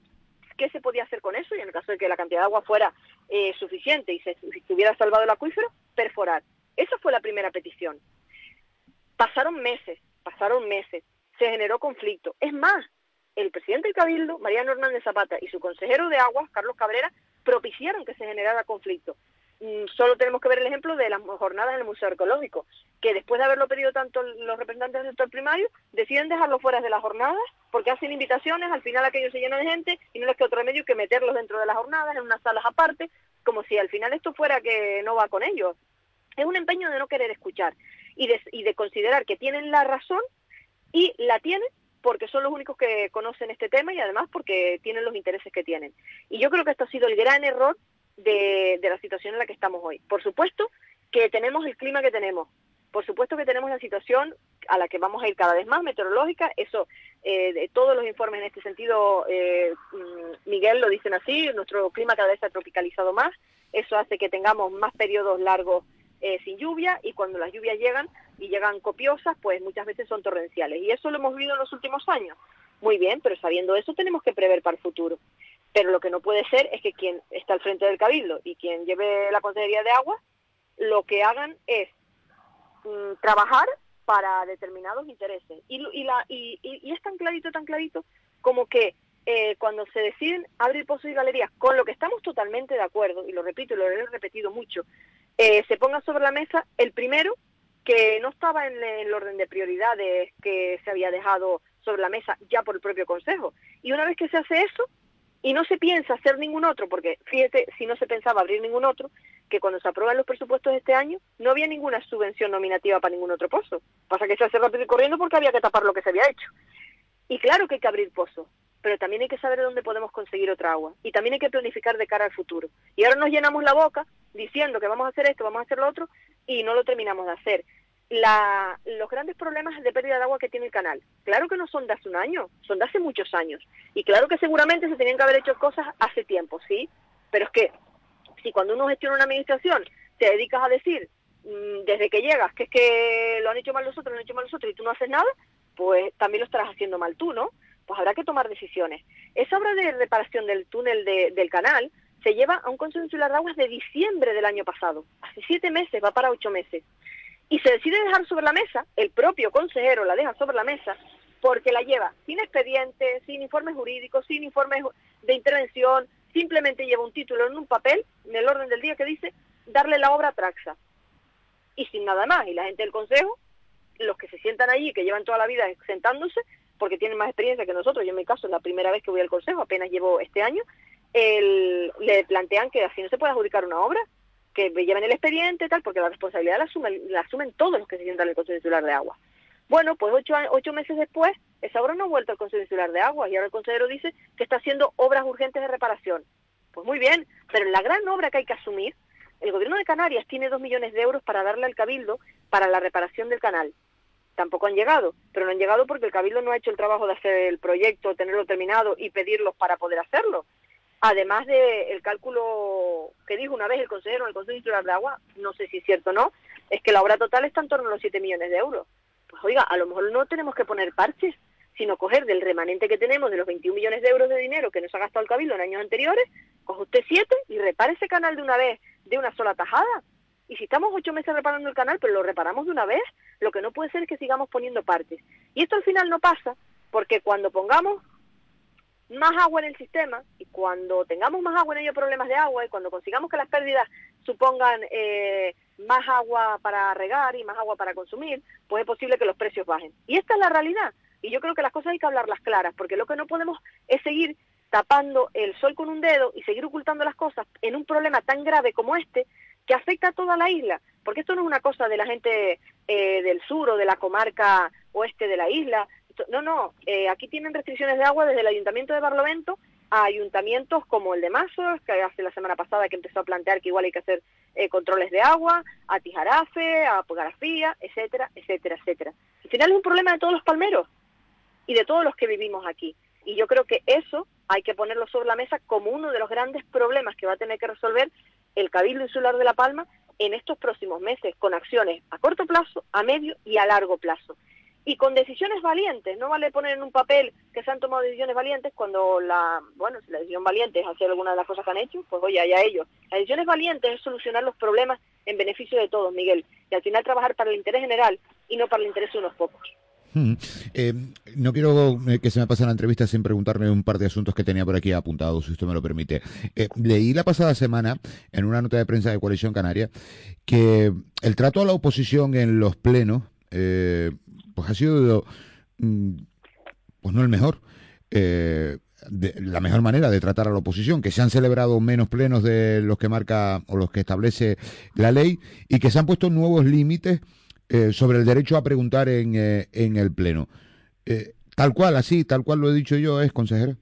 qué se podía hacer con eso y en el caso de que la cantidad de agua fuera eh, suficiente y se, hubiera salvado el acuífero, perforar. Esa fue la primera petición. Pasaron meses, pasaron meses, se generó conflicto. Es más, el presidente del Cabildo, Mariano Hernández Zapata, y su consejero de aguas, Carlos Cabrera, propiciaron que se generara conflicto. Mm, solo tenemos que ver el ejemplo de las jornadas en el Museo Arqueológico, que después de haberlo pedido tanto los representantes del sector primario, deciden dejarlo fuera de las jornadas porque hacen invitaciones, al final aquello se llena de gente y no les queda otro remedio que meterlos dentro de las jornadas, en unas salas aparte, como si al final esto fuera que no va con ellos. Es un empeño de no querer escuchar y de, y de considerar que tienen la razón y la tienen porque son los únicos que conocen este tema y además porque tienen los intereses que tienen. Y yo creo que esto ha sido el gran error de, la situación en la que estamos hoy. Por supuesto que tenemos el clima que tenemos, por supuesto que tenemos la situación a la que vamos a ir cada vez más meteorológica, eso, eh, de todos los informes en este sentido, eh, mm, Miguel lo dicen así, nuestro clima cada vez se ha tropicalizado más, eso hace que tengamos más periodos largos eh, sin lluvia y cuando las lluvias llegan y llegan copiosas, pues muchas veces son torrenciales. Y eso lo hemos vivido en los últimos años. Muy bien, pero sabiendo eso tenemos que prever para el futuro. Pero lo que no puede ser es que quien está al frente del cabildo y quien lleve la Consejería de Agua, lo que hagan es mm, trabajar para determinados intereses. Y, y, la, y, y, es tan clarito, tan clarito, como que eh, cuando se deciden abrir pozos y galerías, con lo que estamos totalmente de acuerdo, y lo repito y lo he repetido mucho, eh, se ponga sobre la mesa el primero que no estaba en el orden de prioridades que se había dejado sobre la mesa ya por el propio Consejo. Y una vez que se hace eso, y no se piensa hacer ningún otro, porque fíjate, si no se pensaba abrir ningún otro, que cuando se aprueban los presupuestos de este año no había ninguna subvención nominativa para ningún otro pozo. Pasa que se hace rápido y corriendo porque había que tapar lo que se había hecho. Y claro que hay que abrir pozos, pero también hay que saber dónde podemos conseguir otra agua. Y también hay que planificar de cara al futuro. Y ahora nos llenamos la boca diciendo que vamos a hacer esto, vamos a hacer lo otro, y no lo terminamos de hacer la, los grandes problemas de pérdida de agua que tiene el canal. Claro que no son de hace un año, son de hace muchos años. Y claro que seguramente se tenían que haber hecho cosas hace tiempo, ¿sí? Pero es que si cuando uno gestiona una administración te dedicas a decir mm, desde que llegas que es que lo han hecho mal los otros, lo han hecho mal los otros y tú no haces nada, pues también lo estarás haciendo mal tú, ¿no? Pues habrá que tomar decisiones. Esa obra de reparación del túnel del canal se lleva a un Consejo Insular de Aguas de diciembre del año pasado. Hace siete meses, va para ocho meses y se decide dejar sobre la mesa, el propio consejero la deja sobre la mesa, porque la lleva sin expediente, sin informes jurídicos, sin informes de intervención, simplemente lleva un título en un papel, en el orden del día que dice, darle la obra a Traxa. Y sin nada más. Y la gente del consejo, los que se sientan allí, que llevan toda la vida sentándose, porque tienen más experiencia que nosotros, yo en mi caso es la primera vez que voy al consejo, apenas llevo este año, le plantean que así no se puede adjudicar una obra, que lleven el expediente, tal, porque la responsabilidad la, asumen, todos los que se sientan en el Consejo Insular de Agua. Bueno, pues ocho, ocho meses después, esa obra no ha vuelto al Consejo Insular de Agua y ahora el consejero dice que está haciendo obras urgentes de reparación. Pues muy bien, pero la gran obra que hay que asumir, el gobierno de Canarias tiene dos millones de euros para darle al Cabildo para la reparación del canal. Tampoco han llegado, pero no han llegado porque el Cabildo no ha hecho el trabajo de hacer el proyecto, tenerlo terminado y pedirlos para poder hacerlo además del cálculo que dijo una vez el consejero en el Consejo Insular de Agua, no sé si es cierto o no, es que la obra total está en torno a los 7 millones de euros. Pues oiga, a lo mejor no tenemos que poner parches, sino coger del remanente que tenemos de los 21 millones de euros de dinero que nos ha gastado el Cabildo en años anteriores, coge usted 7 y repare ese canal de una vez, de una sola tajada. Y si estamos ocho meses reparando el canal, pero lo reparamos de una vez, lo que no puede ser es que sigamos poniendo parches. Y esto al final no pasa, porque cuando pongamos más agua en el sistema y cuando tengamos más agua no haya problemas de agua y cuando consigamos que las pérdidas supongan eh, más agua para regar y más agua para consumir, pues es posible que los precios bajen. Y esta es la realidad. Y yo creo que las cosas hay que hablarlas claras, porque lo que no podemos es seguir tapando el sol con un dedo y seguir ocultando las cosas en un problema tan grave como este que afecta a toda la isla. Porque esto no es una cosa de la gente eh, del sur o de la comarca oeste de la isla, no, no, eh, aquí tienen restricciones de agua desde el Ayuntamiento de Barlovento a ayuntamientos como el de Mazos, que hace la semana pasada que empezó a plantear que igual hay que hacer eh, controles de agua, a Tijarafe, a Garafía, etcétera, etcétera, etcétera. Al final es un problema de todos los palmeros y de todos los que vivimos aquí. Y yo creo que eso hay que ponerlo sobre la mesa como uno de los grandes problemas que va a tener que resolver el Cabildo Insular de La Palma en estos próximos meses, con acciones a corto plazo, a medio y a largo plazo y con decisiones valientes. No vale poner en un papel que se han tomado decisiones valientes cuando la, bueno, si la decisión valiente es hacer alguna de las cosas que han hecho, pues oye, allá ellos. Las decisiones valientes es solucionar los problemas en beneficio de todos, Miguel, y al final trabajar para el interés general y no para el interés de unos pocos. Hmm. Eh, no quiero eh, que se me pase la entrevista sin preguntarme un par de asuntos que tenía por aquí apuntados, si usted me lo permite. Eh, leí la pasada semana en una nota de prensa de Coalición Canaria que el trato a la oposición en los plenos pues ha sido mm, pues no el mejor. Eh, la mejor manera de tratar a la oposición, que se han celebrado menos plenos de los que marca o los que establece la ley y que se han puesto nuevos límites eh, sobre el derecho a preguntar en, eh, en el pleno. tal cual, así, tal cual lo he dicho yo, es consejera.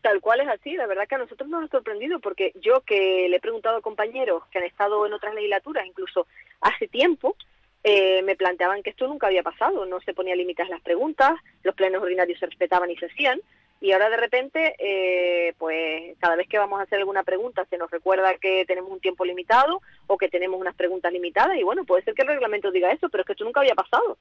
Tal cual es así, la verdad que a nosotros nos ha sorprendido porque yo que le he preguntado a compañeros que han estado en otras legislaturas, incluso hace tiempo, eh, me planteaban que esto nunca había pasado, no se ponía límites a las preguntas, los plenos ordinarios se respetaban y se hacían, y ahora de repente, eh, pues cada vez que vamos a hacer alguna pregunta se nos recuerda que tenemos un tiempo limitado o que tenemos unas preguntas limitadas, y bueno, puede ser que el reglamento diga eso, pero es que esto nunca había pasado.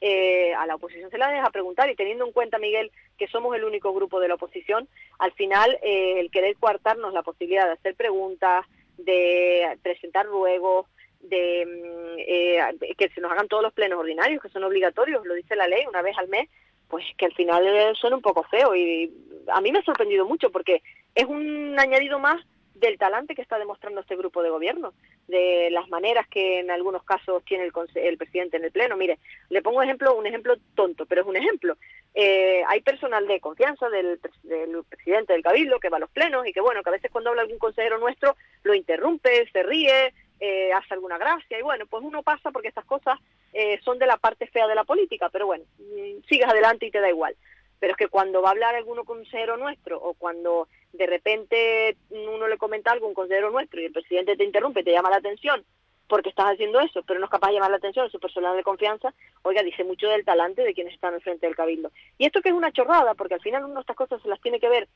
Eh, a la oposición se la deja preguntar y teniendo en cuenta, Miguel, que somos el único grupo de la oposición, al final el querer coartarnos la posibilidad de hacer preguntas, de presentar ruegos, de mm, eh, que se nos hagan todos los plenos ordinarios, que son obligatorios, lo dice la ley, una vez al mes, pues que al final eh, suena un poco feo y a mí me ha sorprendido mucho porque es un añadido más del talante que está demostrando este grupo de gobierno, de las maneras que en algunos casos tiene el, el presidente en el pleno. Mire, le pongo ejemplo, un ejemplo tonto, pero es un ejemplo. Eh, hay personal de confianza del, del presidente del cabildo que va a los plenos y que bueno, que a veces cuando habla algún consejero nuestro lo interrumpe, se ríe, eh, hace alguna gracia y bueno, pues uno pasa porque estas cosas eh, son de la parte fea de la política, pero bueno, mm, sigues adelante y te da igual. Pero es que cuando va a hablar alguno consejero nuestro o cuando de repente uno le comenta algo a un consejero nuestro y el presidente te interrumpe, te llama la atención porque estás haciendo eso, pero no es capaz de llamar la atención a su personal de confianza, oiga, dice mucho del talante de quienes están al frente del cabildo. Y esto que es una chorrada, porque al final uno de estas cosas se las tiene que ver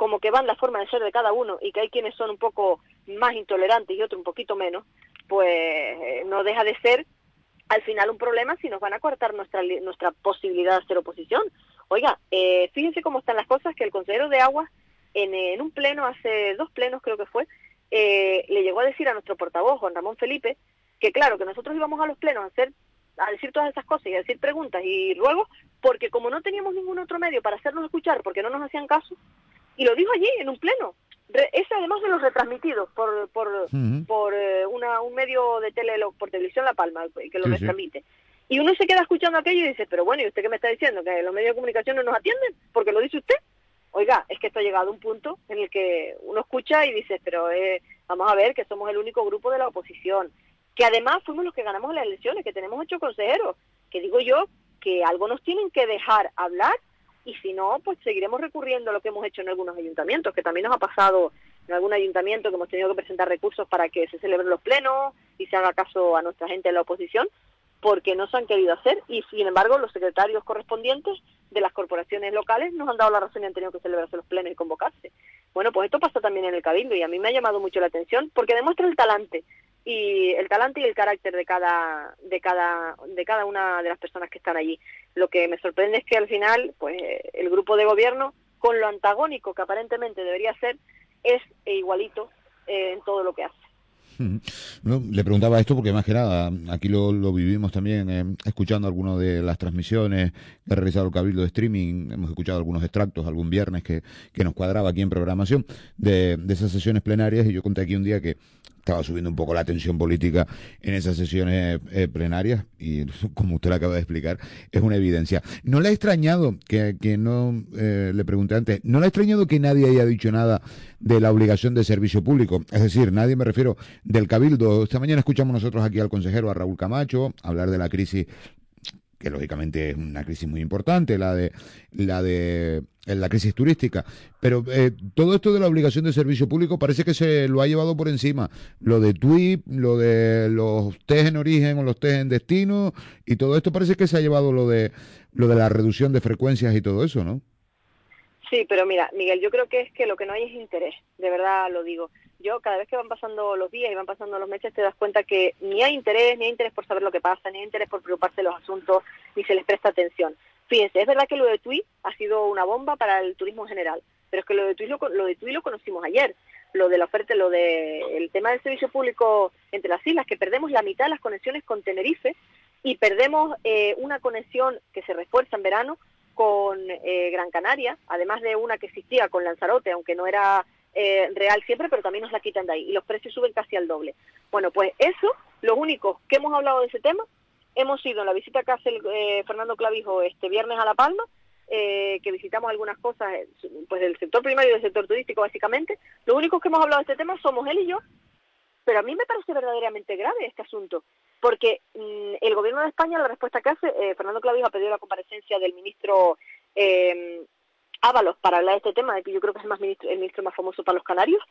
como que van la forma de ser de cada uno y que hay quienes son un poco más intolerantes y otros un poquito menos, pues eh, no deja de ser al final un problema si nos van a cortar nuestra nuestra posibilidad de hacer oposición. Oiga, eh, fíjense cómo están las cosas que el consejero de Aguas en, en un pleno, hace dos plenos creo que fue, eh, le llegó a decir a nuestro portavoz, Juan Ramón Felipe, que claro, que nosotros íbamos a los plenos a hacer a decir todas esas cosas y a decir preguntas y ruegos, porque como no teníamos ningún otro medio para hacernos escuchar, porque no nos hacían caso, y lo dijo allí en un pleno. Re- ese además de los retransmitidos por por, por eh, una, un medio de tele por televisión La Palma que lo Sí, sí. retransmite. Y uno se queda escuchando aquello y dice, pero bueno, ¿y usted qué me está diciendo? ¿Que los medios de comunicación no nos atienden? Porque lo dice usted. Oiga, es que esto ha llegado a un punto en el que uno escucha y dice, pero eh, vamos a ver que somos el único grupo de la oposición, que además fuimos los que ganamos las elecciones, que tenemos ocho consejeros, que digo yo que algo nos tienen que dejar hablar y si no, pues seguiremos recurriendo a lo que hemos hecho en algunos ayuntamientos, que también nos ha pasado en algún ayuntamiento que hemos tenido que presentar recursos para que se celebren los plenos y se haga caso a nuestra gente de la oposición, porque no se han querido hacer y sin embargo los secretarios correspondientes de las corporaciones locales nos han dado la razón y han tenido que celebrarse los plenos y convocarse. Bueno, pues esto pasa también en el Cabildo y a mí me ha llamado mucho la atención porque demuestra el talante y el talante y el carácter de cada de cada de cada una de las personas que están allí. Lo que me sorprende es que al final, pues el grupo de gobierno con lo antagónico que aparentemente debería ser es igualito eh, en todo lo que hace. Le preguntaba esto porque más que nada, aquí lo, lo vivimos también eh, escuchando algunas de las transmisiones que ha realizado el Cabildo de Streaming, hemos escuchado algunos extractos algún viernes que, que nos cuadraba aquí en programación de, de esas sesiones plenarias y yo conté aquí un día que estaba subiendo un poco la tensión política en esas sesiones eh, plenarias y como usted lo acaba de explicar es una evidencia. ¿No le ha extrañado que, que no, eh, le pregunté antes, ¿no le ha extrañado que nadie haya dicho nada de la obligación de servicio público? Es decir, nadie me refiero del Cabildo. Esta mañana escuchamos nosotros aquí al consejero, a Raúl Camacho, hablar de la crisis que lógicamente es una crisis muy importante, la de la de eh, la crisis turística, pero eh, todo esto de la obligación de servicio público parece que se lo ha llevado por encima, lo de TWIP, lo de los test en origen o los test en destino y todo esto parece que se ha llevado lo de lo de la reducción de frecuencias y todo eso, ¿no? Sí, pero mira, Miguel, yo creo que es que lo que no hay es interés, de verdad lo digo. Yo cada vez que van pasando los días y van pasando los meses te das cuenta que ni hay interés, ni hay interés por saber lo que pasa, ni hay interés por preocuparse de los asuntos, ni se les presta atención. Fíjense, es verdad que lo de TUI ha sido una bomba para el turismo en general, pero es que lo de TUI lo, lo, de TUI lo conocimos ayer. Lo de la oferta, lo de el tema del servicio público entre las islas, que perdemos la mitad de las conexiones con Tenerife y perdemos eh, una conexión que se refuerza en verano con eh, Gran Canaria, además de una que existía con Lanzarote, aunque no era eh, real siempre, pero también nos la quitan de ahí y los precios suben casi al doble. Bueno, pues eso, lo único que hemos hablado de ese tema, hemos ido en la visita que hace el, eh, Fernando Clavijo este viernes a La Palma, eh, que visitamos algunas cosas pues del sector primario y del sector turístico básicamente, lo único que hemos hablado de este tema somos él y yo, pero a mí me parece verdaderamente grave este asunto, porque mmm, el gobierno de España, la respuesta que hace, eh, Fernando Clavijo ha pedido la comparecencia del ministro eh, Ábalos para hablar de este tema, que yo creo que es el, más ministro, el ministro más famoso para los canarios,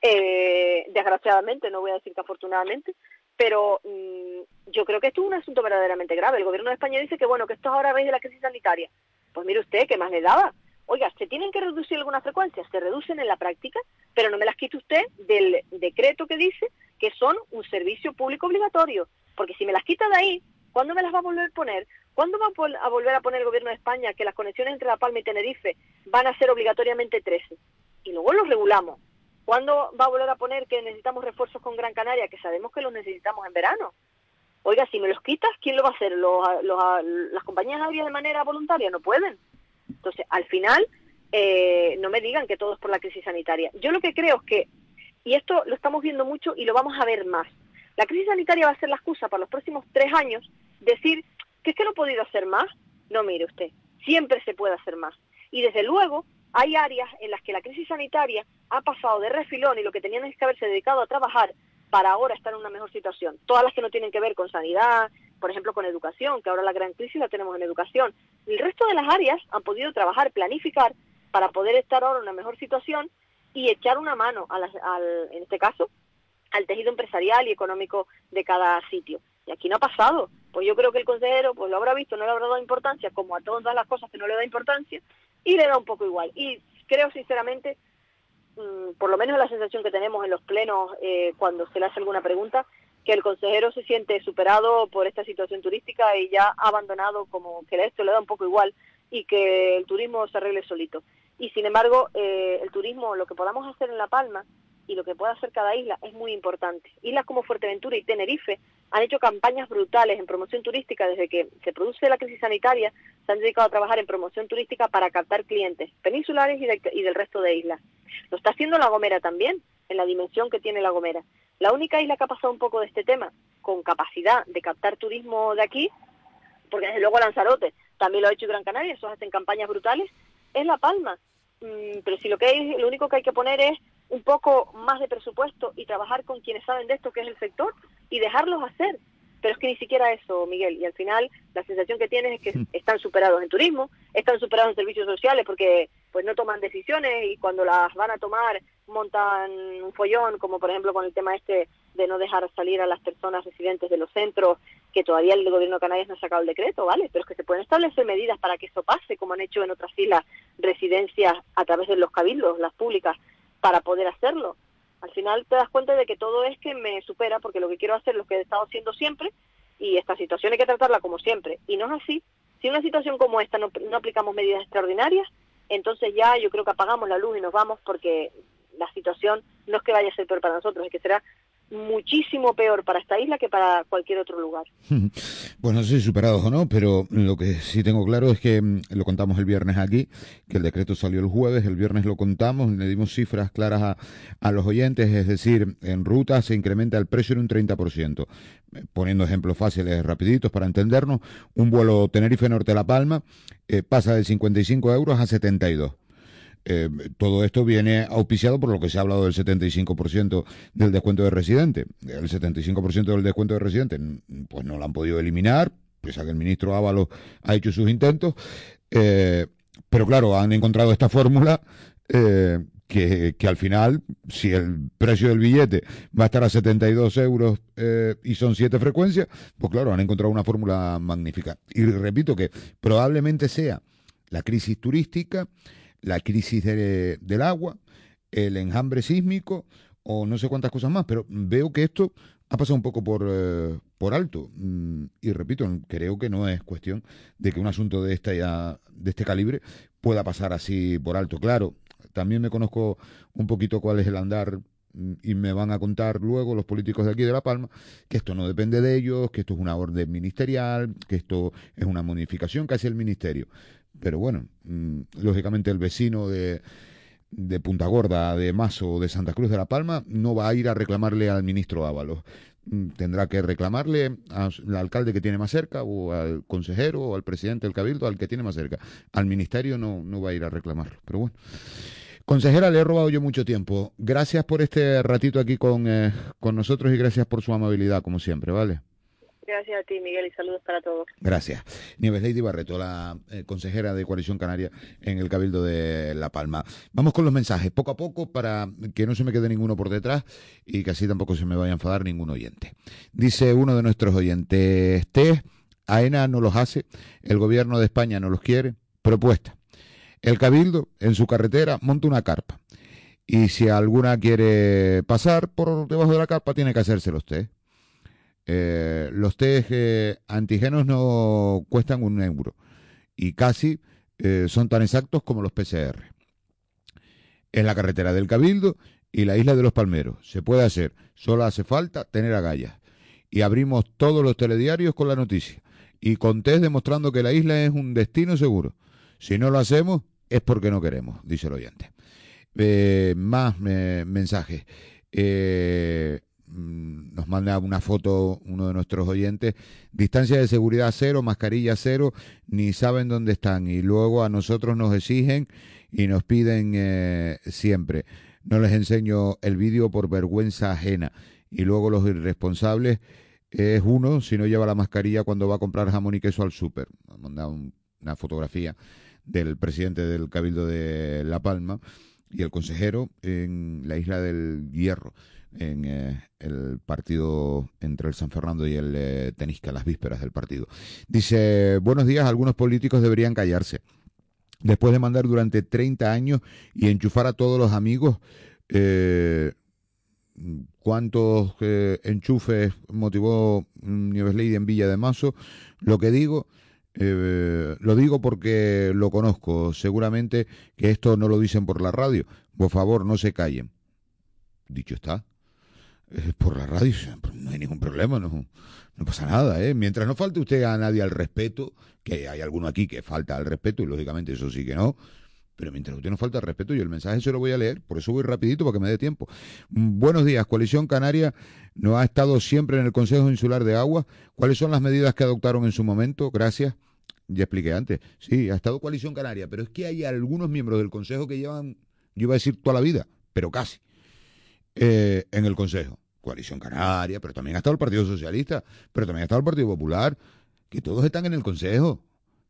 eh, desgraciadamente, no voy a decir que afortunadamente, pero mmm, yo creo que esto es un asunto verdaderamente grave. El gobierno de España dice que bueno, que esto es ahora raíz de la crisis sanitaria. Pues mire usted, ¿qué más le daba? Oiga, ¿se tienen que reducir algunas frecuencias? Se reducen en la práctica, pero no me las quite usted del decreto que dice que son un servicio público obligatorio. Porque si me las quita de ahí, ¿cuándo me las va a volver a poner? ¿Cuándo va a volver a poner el gobierno de España que las conexiones entre La Palma y Tenerife van a ser obligatoriamente 13? Y luego los regulamos. ¿Cuándo va a volver a poner que necesitamos refuerzos con Gran Canaria? Que sabemos que los necesitamos en verano. Oiga, si me los quitas, ¿quién lo va a hacer? ¿Los, los- las compañías aéreas de manera voluntaria no pueden. Entonces, al final, eh, no me digan que todo es por la crisis sanitaria. Yo lo que creo es que, y esto lo estamos viendo mucho y lo vamos a ver más, la crisis sanitaria va a ser la excusa para los próximos tres años decir que es que no he podido hacer más. No, mire usted, siempre se puede hacer más. Y desde luego, hay áreas en las que la crisis sanitaria ha pasado de refilón y lo que tenían es que haberse dedicado a trabajar para ahora estar en una mejor situación. Todas las que no tienen que ver con sanidad, por ejemplo con educación, que ahora la gran crisis la tenemos en educación. El resto de las áreas han podido trabajar, planificar para poder estar ahora en una mejor situación y echar una mano, a las- al, en este caso, al tejido empresarial y económico de cada sitio. Y aquí no ha pasado. Pues yo creo que el consejero pues lo habrá visto, no le habrá dado importancia, como a todas las cosas que no le da importancia, y le da un poco igual. Y creo sinceramente, mm, por lo menos la sensación que tenemos en los plenos eh, cuando se le hace alguna pregunta, que el consejero se siente superado por esta situación turística y ya abandonado como que esto le da un poco igual y que el turismo se arregle solito. Y sin embargo, eh, el turismo, lo que podamos hacer en La Palma y lo que pueda hacer cada isla es muy importante. Islas como Fuerteventura y Tenerife han hecho campañas brutales en promoción turística desde que se produce la crisis sanitaria, se han dedicado a trabajar en promoción turística para captar clientes peninsulares y, de- y del resto de islas. Lo está haciendo La Gomera también, en la dimensión que tiene La Gomera. La única isla que ha pasado un poco de este tema, con capacidad de captar turismo de aquí, porque desde luego Lanzarote también lo ha hecho Gran Canaria, esos hacen campañas brutales, es La Palma. Mm, pero si lo que hay, lo único que hay que poner es un poco más de presupuesto y trabajar con quienes saben de esto, que es el sector, y dejarlos hacer. Pero es que ni siquiera eso, Miguel, y al final la sensación que tienes es que están superados en turismo, están superados en servicios sociales porque pues no toman decisiones y cuando las van a tomar montan un follón, como por ejemplo con el tema este de no dejar salir a las personas residentes de los centros, que todavía el gobierno de Canarias no ha sacado el decreto, ¿vale? Pero es que se pueden establecer medidas para que eso pase, como han hecho en otras islas residencias a través de los cabildos, las públicas, para poder hacerlo. Al final te das cuenta de que todo es que me supera, porque lo que quiero hacer es lo que he estado haciendo siempre, y esta situación hay que tratarla como siempre. Y no es así. Si una situación como esta no, no aplicamos medidas extraordinarias, entonces ya yo creo que apagamos la luz y nos vamos porque la situación no es que vaya a ser peor para nosotros, es que será muchísimo peor para esta isla que para cualquier otro lugar. Bueno, no sé si superados o no, pero lo que sí tengo claro es que mm, lo contamos el viernes aquí, que el decreto salió el jueves, el viernes lo contamos, le dimos cifras claras a, a los oyentes, es decir, en ruta se incrementa el precio en un 30%. Eh, Poniendo ejemplos fáciles, rapiditos para entendernos, un vuelo Tenerife-Norte La Palma eh, pasa de 55 euros a 72. Eh, todo esto viene auspiciado por lo que se ha hablado del 75% del descuento de residente. El 75% del descuento de residente, pues no lo han podido eliminar, pese a que el ministro Ábalos ha hecho sus intentos. Eh, pero claro, han encontrado esta fórmula eh, que, que al final, si el precio del billete va a estar a 72 euros y son siete frecuencias, pues claro, han encontrado una fórmula magnífica. Y repito que probablemente sea la crisis turística, la crisis de- del agua, el enjambre sísmico o no sé cuántas cosas más, pero veo que esto ha pasado un poco por, eh, por alto. Mm, Y repito, creo que no es cuestión de que un asunto de, esta, ya- de este calibre pueda pasar así por alto. Claro, también me conozco un poquito cuál es el andar mm, y me van a contar luego los políticos de aquí de La Palma que esto no depende de ellos, que esto es una orden ministerial, que esto es una modificación que hace el ministerio. Pero bueno, mm, lógicamente el vecino de, de Punta Gorda, de Mazo de Santa Cruz de la Palma no va a ir a reclamarle al ministro Ábalos. Mm, Tendrá que reclamarle al alcalde que tiene más cerca o al consejero o al presidente del cabildo, al que tiene más cerca. Al ministerio no, no va a ir a reclamarlo. Pero bueno. Consejera, le he robado yo mucho tiempo. Gracias por este ratito aquí con, eh, con nosotros y gracias por su amabilidad, como siempre, ¿vale? Gracias a ti, Miguel, y saludos para todos. Gracias. Nieves Lady Barreto, la eh, consejera de Coalición Canaria en el Cabildo de La Palma. Vamos con los mensajes, poco a poco, para que no se me quede ninguno por detrás y que así tampoco se me vaya a enfadar ningún oyente. Dice uno de nuestros oyentes, Test, AENA no los hace, el gobierno de España no los quiere. Propuesta. El Cabildo, en su carretera, monta una carpa. Y si alguna quiere pasar por debajo de la carpa, tiene que hacerse los test. Eh, los test eh, antígenos no cuestan un euro y casi eh, son tan exactos como los PCR. En la carretera del Cabildo y la isla de los Palmeros. Se puede hacer, solo hace falta tener agallas. Y abrimos todos los telediarios con la noticia. Y con test demostrando que la isla es un destino seguro. Si no lo hacemos, es porque no queremos, dice el oyente. Eh, más mensajes. Nos manda una foto uno de nuestros oyentes. Distancia de seguridad cero, mascarilla cero, ni saben dónde están. Y luego a nosotros nos exigen y nos piden eh, siempre. No les enseño el vídeo por vergüenza ajena. Y luego los irresponsables es uno si no lleva la mascarilla cuando va a comprar jamón y queso al súper. Manda un, una fotografía del presidente del Cabildo de La Palma y el consejero en la isla del Hierro, en eh, el partido entre el San Fernando y el eh, Tenisca, las vísperas del partido. Dice, buenos días, algunos políticos deberían callarse. Después de mandar durante 30 años y enchufar a todos los amigos, eh, ¿cuántos enchufes motivó Nieves Lady en Villa de Mazo? Lo que digo lo digo porque lo conozco. Seguramente que esto no lo dicen por la radio. Por favor, no se callen. Dicho está. Por la radio no hay ningún problema, no, pasa nada. ¿eh? Mientras no falte usted a nadie al respeto, que hay alguno aquí que falta al respeto, y lógicamente eso sí que no. Pero mientras usted no falta al respeto, yo el mensaje se lo voy a leer, por eso voy rapidito para que me dé tiempo. Buenos días, Coalición Canaria no ha estado siempre en el Consejo Insular de Agua. ¿Cuáles son las medidas que adoptaron en su momento? Gracias. Ya expliqué antes. Sí, ha estado Coalición Canaria, pero es que hay algunos miembros del Consejo que llevan, yo iba a decir toda la vida, pero casi, eh, en el Consejo. Coalición Canaria, pero también ha estado el Partido Socialista, pero también ha estado el Partido Popular, que todos están en el Consejo.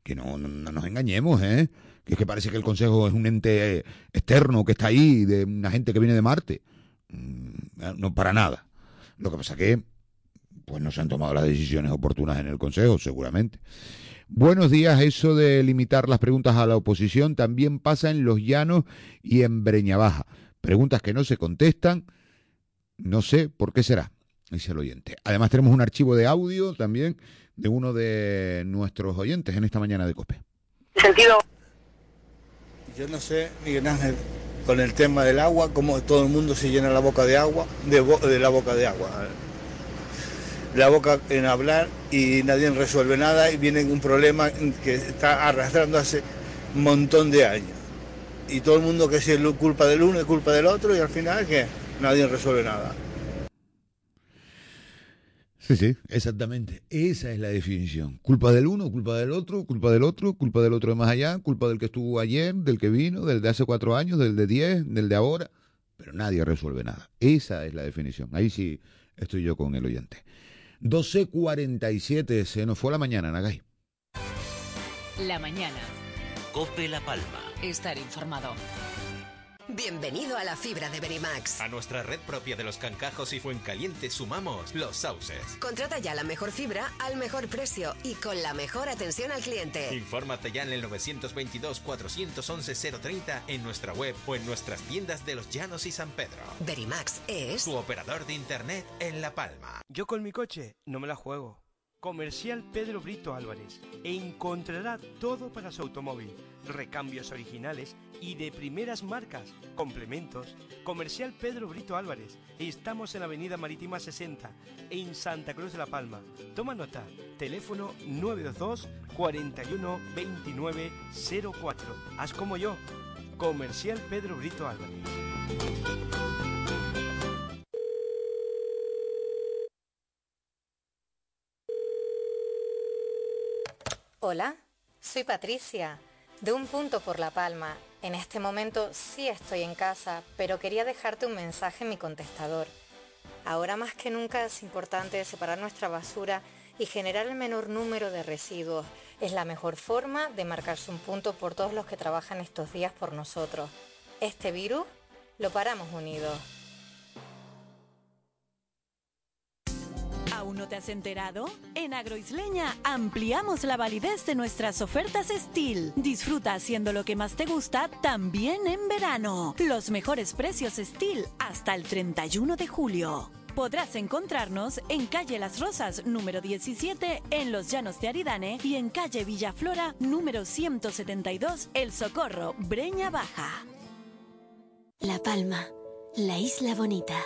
Que no, no, no nos engañemos, ¿eh? Que es que parece que el Consejo es un ente eh, externo que está ahí, de una gente que viene de Marte. Mm, No, para nada. Lo que pasa que, pues no se han tomado las decisiones oportunas en el Consejo, seguramente. Buenos días, eso de limitar las preguntas a la oposición también pasa en Los Llanos y en Breña Baja. Preguntas que no se contestan, no sé por qué será, dice el oyente. Además tenemos un archivo de audio también de uno de nuestros oyentes en esta mañana de COPE. sentido Yo no sé, Miguel Ángel, con el tema del agua, cómo todo el mundo se llena la boca de agua, de, bo- de la boca de agua. La boca en hablar y nadie resuelve nada y viene un problema que está arrastrando hace un montón de años. Y todo el mundo que si es culpa del uno es culpa del otro y al final que nadie resuelve nada. Sí, sí, exactamente. Esa es la definición. Culpa del uno, culpa del otro, culpa del otro, culpa del otro de más allá, culpa del que estuvo ayer, del que vino, del de hace cuatro años, del de diez, del de ahora. Pero nadie resuelve nada. Esa es la definición. Ahí sí estoy yo con el oyente. 12.47, se nos fue la mañana, Nagay. La mañana. Cope La Palma. Estar informado. Bienvenido a la fibra de Verimax. A nuestra red propia de los cancajos y Fuencaliente sumamos los sauces. Contrata ya la mejor fibra al mejor precio y con la mejor atención al cliente. Infórmate ya en el 922-411-030 en nuestra web o en nuestras tiendas de Los Llanos y San Pedro. Verimax es Tu operador de internet en La Palma. Yo con mi coche no me la juego. Comercial Pedro Brito Álvarez. Encontrará todo para su automóvil. Recambios originales y de primeras marcas. Complementos. Comercial Pedro Brito Álvarez. Estamos en Avenida Marítima 60, en Santa Cruz de la Palma. Toma nota. Teléfono 922 41 29 04. Haz como yo. Comercial Pedro Brito Álvarez. Hola, soy Patricia, de Un Punto por La Palma. En este momento sí estoy en casa, pero quería dejarte un mensaje en mi contestador. Ahora más que nunca es importante separar nuestra basura y generar el menor número de residuos. Es la mejor forma de marcarse un punto por todos los que trabajan estos días por nosotros. Este virus lo paramos unidos. Te has enterado? En Agroisleña ampliamos la validez de nuestras ofertas Steel. Disfruta haciendo lo que más te gusta también en verano. Los mejores precios Steel hasta el 31 de julio. Podrás encontrarnos en calle Las Rosas número 17 en Los Llanos de Aridane y en calle Villaflora número 172 El Socorro, Breña Baja. La Palma, La Isla Bonita.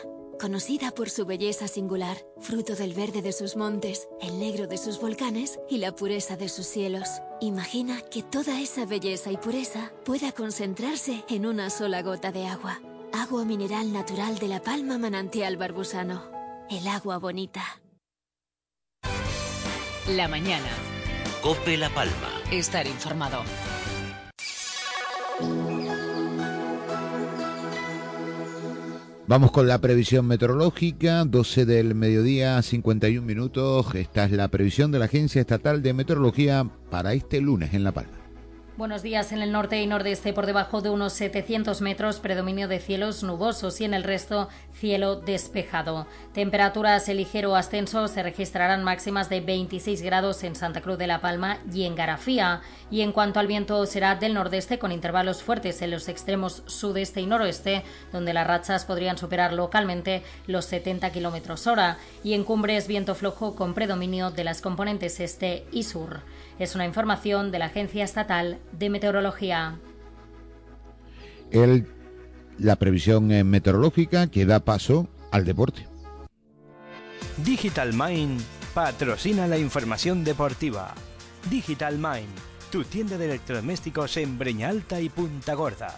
Conocida por su belleza singular, fruto del verde de sus montes, el negro de sus volcanes y la pureza de sus cielos. Imagina que toda esa belleza y pureza pueda concentrarse en una sola gota de agua. Agua mineral natural de la Palma Manantial Barbusano. El agua bonita. La mañana. Cope La Palma. Estar informado. Vamos con la previsión meteorológica, 12 del mediodía, 51 minutos. Esta es la previsión de la Agencia Estatal de Meteorología para este lunes en La Palma. Buenos días. En el norte y nordeste, por debajo de unos 700 metros, predominio de cielos nubosos y en el resto, cielo despejado. Temperaturas en ligero ascenso se registrarán máximas de 26 grados en Santa Cruz de la Palma y en Garafía. Y en cuanto al viento, será del nordeste con intervalos fuertes en los extremos sudeste y noroeste, donde las rachas podrían superar localmente los 70 kilómetros hora. Y en cumbres, viento flojo con predominio de las componentes este y sur. Es una información de la Agencia Estatal de Meteorología. El, la previsión meteorológica que da paso al deporte. Digital Mind patrocina la información deportiva. Digital Mind, tu tienda de electrodomésticos en Breña Alta y Punta Gorda.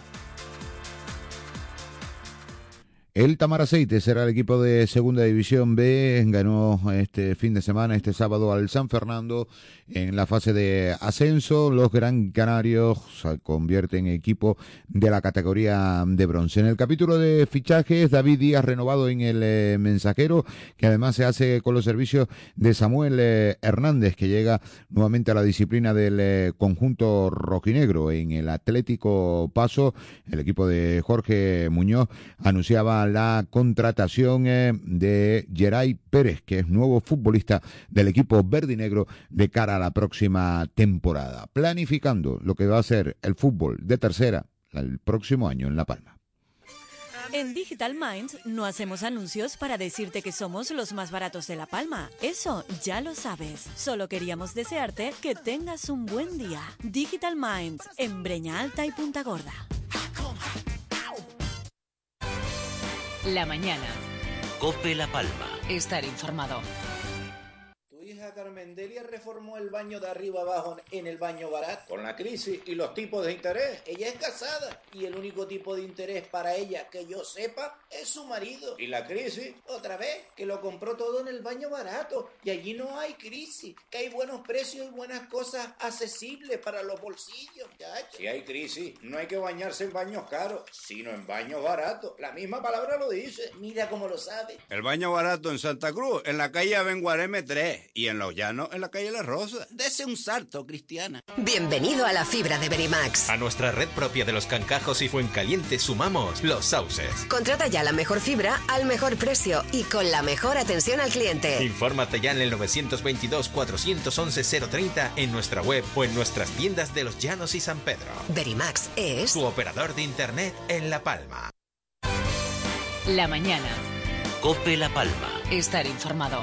El Tamaraceite será el equipo de Segunda División B. Ganó este fin de semana, este sábado, al San Fernando en la fase de ascenso. Los Gran Canarios se convierten en equipo de la categoría de bronce. En el capítulo de fichajes, David Díaz renovado en el eh, mensajero, que además se hace con los servicios de Samuel eh, Hernández, que llega nuevamente a la disciplina del eh, conjunto rojinegro. En el Atlético Paso, el equipo de Jorge Muñoz anunciaba la contratación de Geray Pérez, que es nuevo futbolista del equipo verde y negro de cara a la próxima temporada, planificando lo que va a ser el fútbol de tercera el próximo año en La Palma. En Digital Minds no hacemos anuncios para decirte que somos los más baratos de La Palma. Eso ya lo sabes. Solo queríamos desearte que tengas un buen día. Digital Minds en Breña Alta y Punta Gorda. La mañana. Cope La Palma. Estar informado. Hija Carmendelia reformó el baño de arriba abajo en el baño barato. Con la crisis y los tipos de interés. Ella es casada y el único tipo de interés para ella que yo sepa es su marido. Y la crisis, otra vez, que lo compró todo en el baño barato. Y allí no hay crisis, que hay buenos precios y buenas cosas accesibles para los bolsillos. chacho. Si hay crisis, no hay que bañarse en baños caros, sino en baños baratos. La misma palabra lo dice. Mira cómo lo sabe. El baño barato en Santa Cruz, en la calle Abenguareme 3 y en Los Llanos, en la calle La Rosa. Dese un salto, Cristiana. Bienvenido a la fibra de Verimax. A nuestra red propia de los cancajos y Fuencaliente sumamos los sauces. Contrata ya la mejor fibra al mejor precio y con la mejor atención al cliente. Infórmate ya en el 922-411-030 en nuestra web o en nuestras tiendas de Los Llanos y San Pedro. Verimax es Tu operador de internet en La Palma. La mañana. Cope La Palma. Estar informado.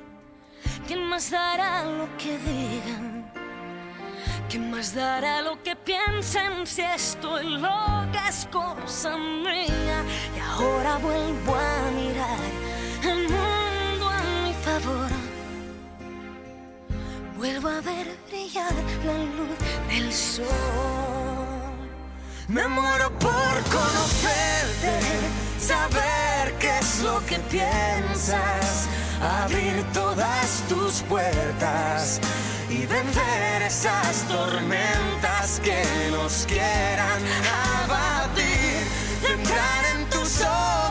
¿Quién más dará lo que digan? ¿Quién más dará lo que piensen si estoy loca es cosa mía? Y ahora vuelvo a mirar el mundo a mi favor. Vuelvo a ver brillar la luz del sol. Me muero por conocerte, saber lo que piensas, abrir todas tus puertas y vencer esas tormentas que nos quieran abatir. Centrar en tus ojos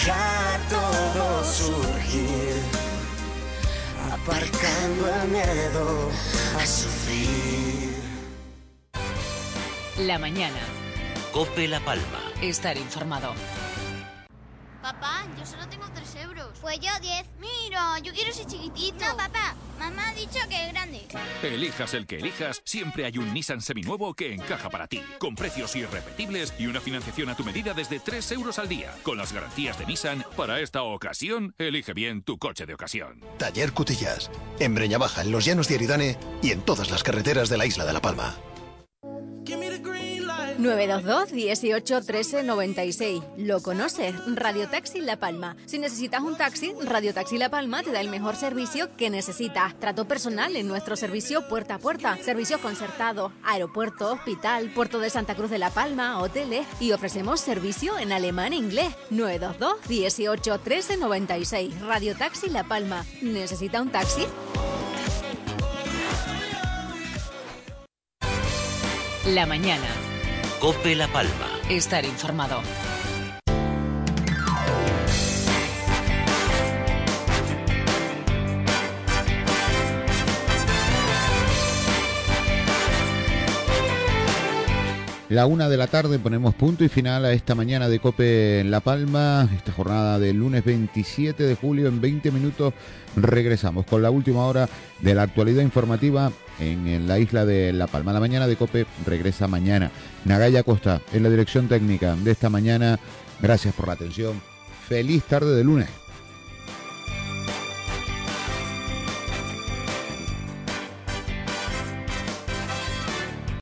dejar todo surgir, aparcando el miedo a sufrir. La mañana. Cope La Palma. Estar informado. Papá, yo solo tengo 3 euros. Pues yo 10. Mira, yo quiero ese chiquitito. No, papá, mamá ha dicho que es grande. Elijas el que elijas, siempre hay un Nissan seminuevo que encaja para ti, con precios irrepetibles y una financiación a tu medida desde 3 euros al día. Con las garantías de Nissan, para esta ocasión, elige bien tu coche de ocasión. Taller Cutillas, en Breña Baja, en los llanos de Aridane y en todas las carreteras de la isla de La Palma. 922 18 13 96. ¿Lo conoces? Radio Taxi La Palma. Si necesitas un taxi, Radio Taxi La Palma te da el mejor servicio que necesitas. Trato personal en nuestro servicio puerta a puerta. Servicios concertados, aeropuerto, hospital, puerto de Santa Cruz de La Palma, hoteles y ofrecemos servicio en alemán e inglés. 922 18 13 96. Radio Taxi La Palma. ¿Necesita un taxi? La mañana. Cope La Palma. Estar informado. la una de la tarde ponemos punto y final a esta mañana de Cope en La Palma, esta jornada del lunes 27 de julio. En 20 minutos regresamos con la última hora de la actualidad informativa en, la isla de La Palma. La mañana de Cope regresa mañana. Nagaya Costa en la dirección técnica de esta mañana. Gracias por la atención. Feliz tarde de lunes.